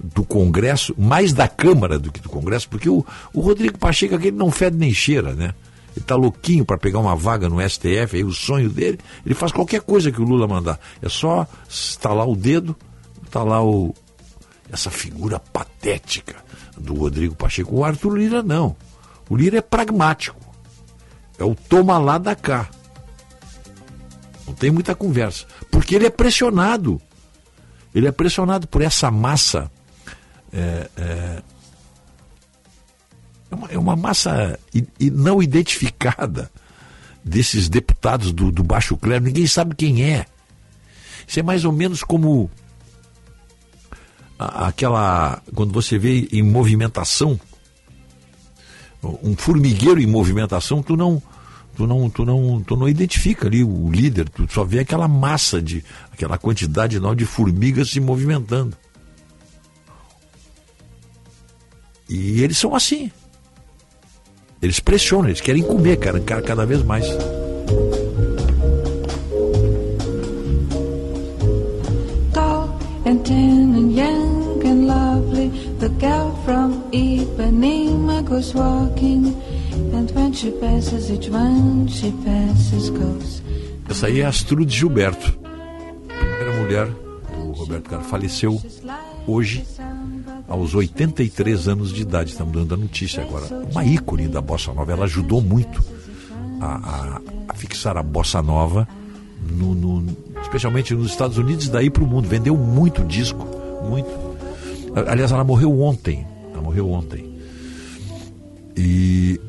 do Congresso, mais da Câmara do que do Congresso, porque o, o Rodrigo Pacheco aquele não fede nem cheira, né? Ele tá louquinho para pegar uma vaga no STF, aí o sonho dele, ele faz qualquer coisa que o Lula mandar. É só estalar o dedo, tá lá o essa figura patética do Rodrigo Pacheco. O Arthur Lira não. O Lira é pragmático. É o toma lá da cá. Não tem muita conversa. Porque ele é pressionado. Ele é pressionado por essa massa. É, é, é uma, é uma, massa não identificada desses deputados do, do baixo clero. Ninguém sabe quem é. Isso é mais ou menos como aquela. Quando você vê em movimentação, um formigueiro em movimentação, tu não tu não, tu não, tu não identifica ali o líder, tu só vê aquela massa de, aquela quantidade enorme de formigas se movimentando. E eles são assim. Eles pressionam, eles querem comer, cara, cada vez mais. Tall and tan and young and lovely, the girl from Ipanema goes walking. Essa aí é a Astrude Gilberto, primeira mulher do Roberto Carlos. Faleceu hoje, aos 83 anos de idade. Estamos dando a notícia agora. Uma ícone da Bossa Nova. Ela ajudou muito a, a, a fixar a Bossa Nova, no, no, especialmente nos Estados Unidos e daí para o mundo. Vendeu muito disco, muito. Aliás, ela morreu ontem. Ela morreu ontem. E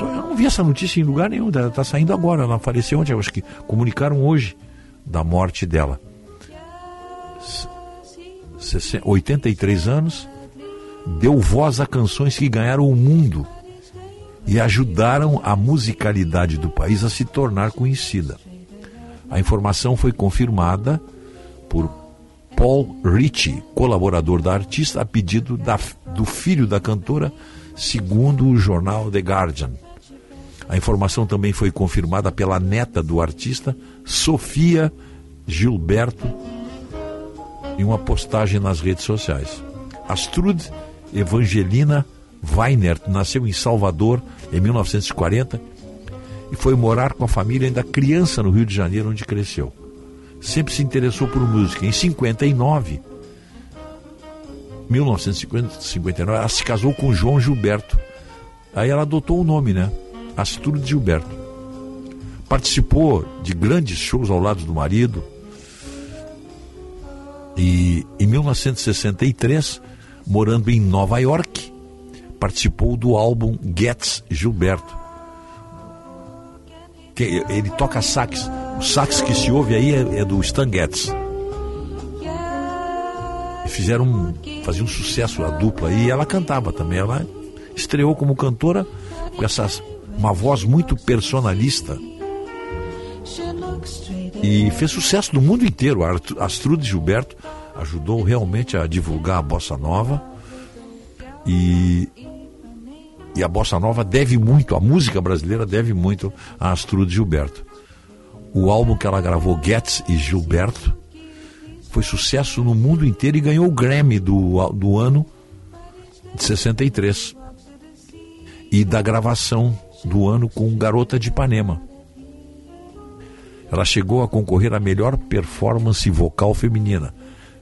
eu não vi essa notícia em lugar nenhum, ela está saindo agora, ela faleceu ontem, eu acho que comunicaram hoje da morte dela. 83 anos, deu voz a canções que ganharam o mundo e ajudaram a musicalidade do país a se tornar conhecida. A informação foi confirmada por Paul Ritchie, colaborador da artista, a pedido da, do filho da cantora, segundo o jornal The Guardian. A informação também foi confirmada pela neta do artista, Sofia Gilberto, em uma postagem nas redes sociais. Astrud Evangelina Weiner nasceu em Salvador em 1940 e foi morar com a família ainda criança no Rio de Janeiro, onde cresceu. Sempre se interessou por música. Em 59, 1959, ela se casou com João Gilberto. Aí ela adotou o nome, né? Astrude Gilberto. Participou de grandes shows ao lado do marido. E em 1963, morando em Nova York, participou do álbum Getz Gilberto. Ele toca sax. O sax que se ouve aí é, é do Stan Getz. Fizeram um, fazia um sucesso a dupla e ela cantava também. Ela estreou como cantora com essas uma voz muito personalista. E fez sucesso no mundo inteiro. Astrude Gilberto ajudou realmente a divulgar a bossa nova. E, e a bossa nova deve muito, a música brasileira deve muito a Astrude Gilberto. O álbum que ela gravou, Getz e Gilberto, foi sucesso no mundo inteiro e ganhou o Grammy do, do ano de 63 e da gravação do ano com Garota de Ipanema. Ela chegou a concorrer à melhor performance vocal feminina.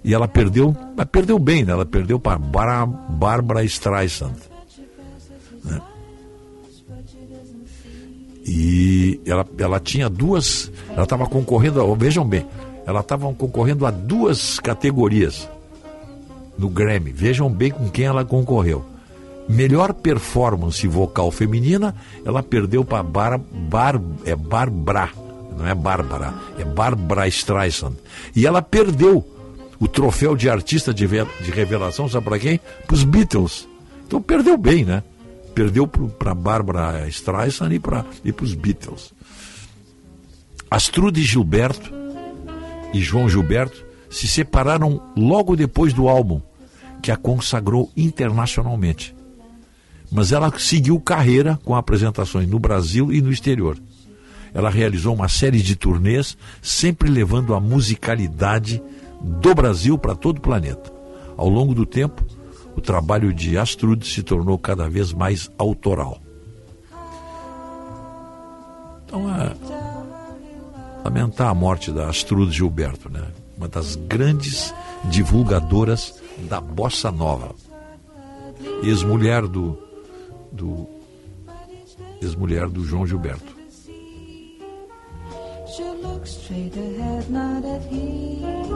E ela perdeu, mas perdeu bem, né? Ela perdeu para Bárbara Streisand. Né? E ela, ela tinha duas. Ela estava concorrendo, vejam bem, ela estava concorrendo a duas categorias no Grammy. Vejam bem com quem ela concorreu. melhor performance vocal feminina, ela perdeu para Bar, Bar, é Barbara, não é Bárbara, é Barbara Streisand. E ela perdeu o troféu de artista de, de revelação, sabe para quem? Para os Beatles. Então perdeu bem, né? Perdeu para Bárbara Streisand e para e os Beatles. Astrude Gilberto e João Gilberto se separaram logo depois do álbum, que a consagrou internacionalmente. Mas ela seguiu carreira com apresentações no Brasil e no exterior. Ela realizou uma série de turnês, sempre levando a musicalidade do Brasil para todo o planeta. Ao longo do tempo, o trabalho de Astrude se tornou cada vez mais autoral. Então, é, lamentar a morte da Astrude Gilberto, né? uma das grandes divulgadoras da bossa nova. Ex-mulher do, do ex-mulher do João Gilberto. Looks straight ahead, not at him.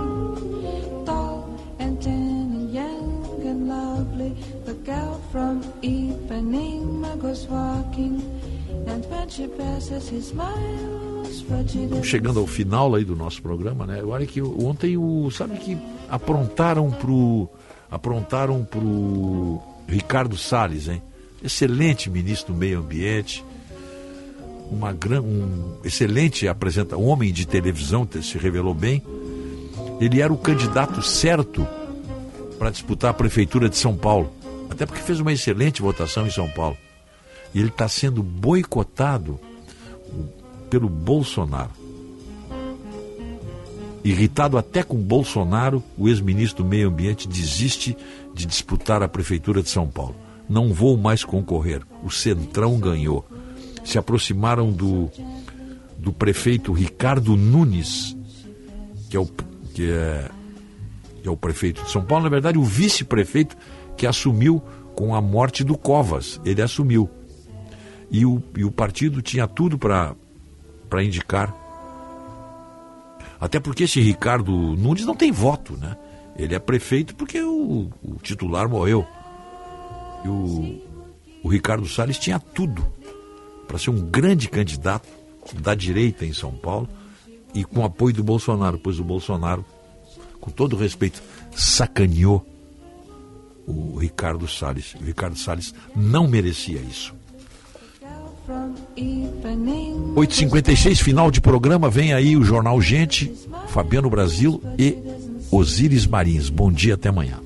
Tall and tan and young and lovely. The girl from Ipanema goes walking. And when she passes, he smiles. Chegando ao final aí do nosso programa, né? Olha que ontem o sabe que aprontaram pro aprontaram pro Ricardo Salles, hein? Excelente ministro do Meio Ambiente, uma gran, um excelente apresenta, um homem de televisão, se revelou bem. Ele era o candidato certo para disputar a prefeitura de São Paulo, até porque fez uma excelente votação em São Paulo. E ele está sendo boicotado pelo Bolsonaro. Irritado até com Bolsonaro, o ex-ministro do Meio Ambiente desiste de disputar a prefeitura de São Paulo. Não vou mais concorrer. O Centrão ganhou se aproximaram do, do prefeito Ricardo Nunes, que é, o, que, é, que é o prefeito de São Paulo, na verdade, o vice-prefeito que assumiu com a morte do Covas. Ele assumiu. E o, e o partido tinha tudo para indicar. Até porque esse Ricardo Nunes não tem voto, né? Ele é prefeito porque o, o titular morreu. E o, o Ricardo Salles tinha tudo para ser um grande candidato da direita em São Paulo e com apoio do Bolsonaro, pois o Bolsonaro, com todo respeito, sacaneou o Ricardo Salles. O Ricardo Salles não merecia isso. 8h56, final de programa, vem aí o Jornal Gente, Fabiano Brasil e Osíris Marins. Bom dia, até amanhã.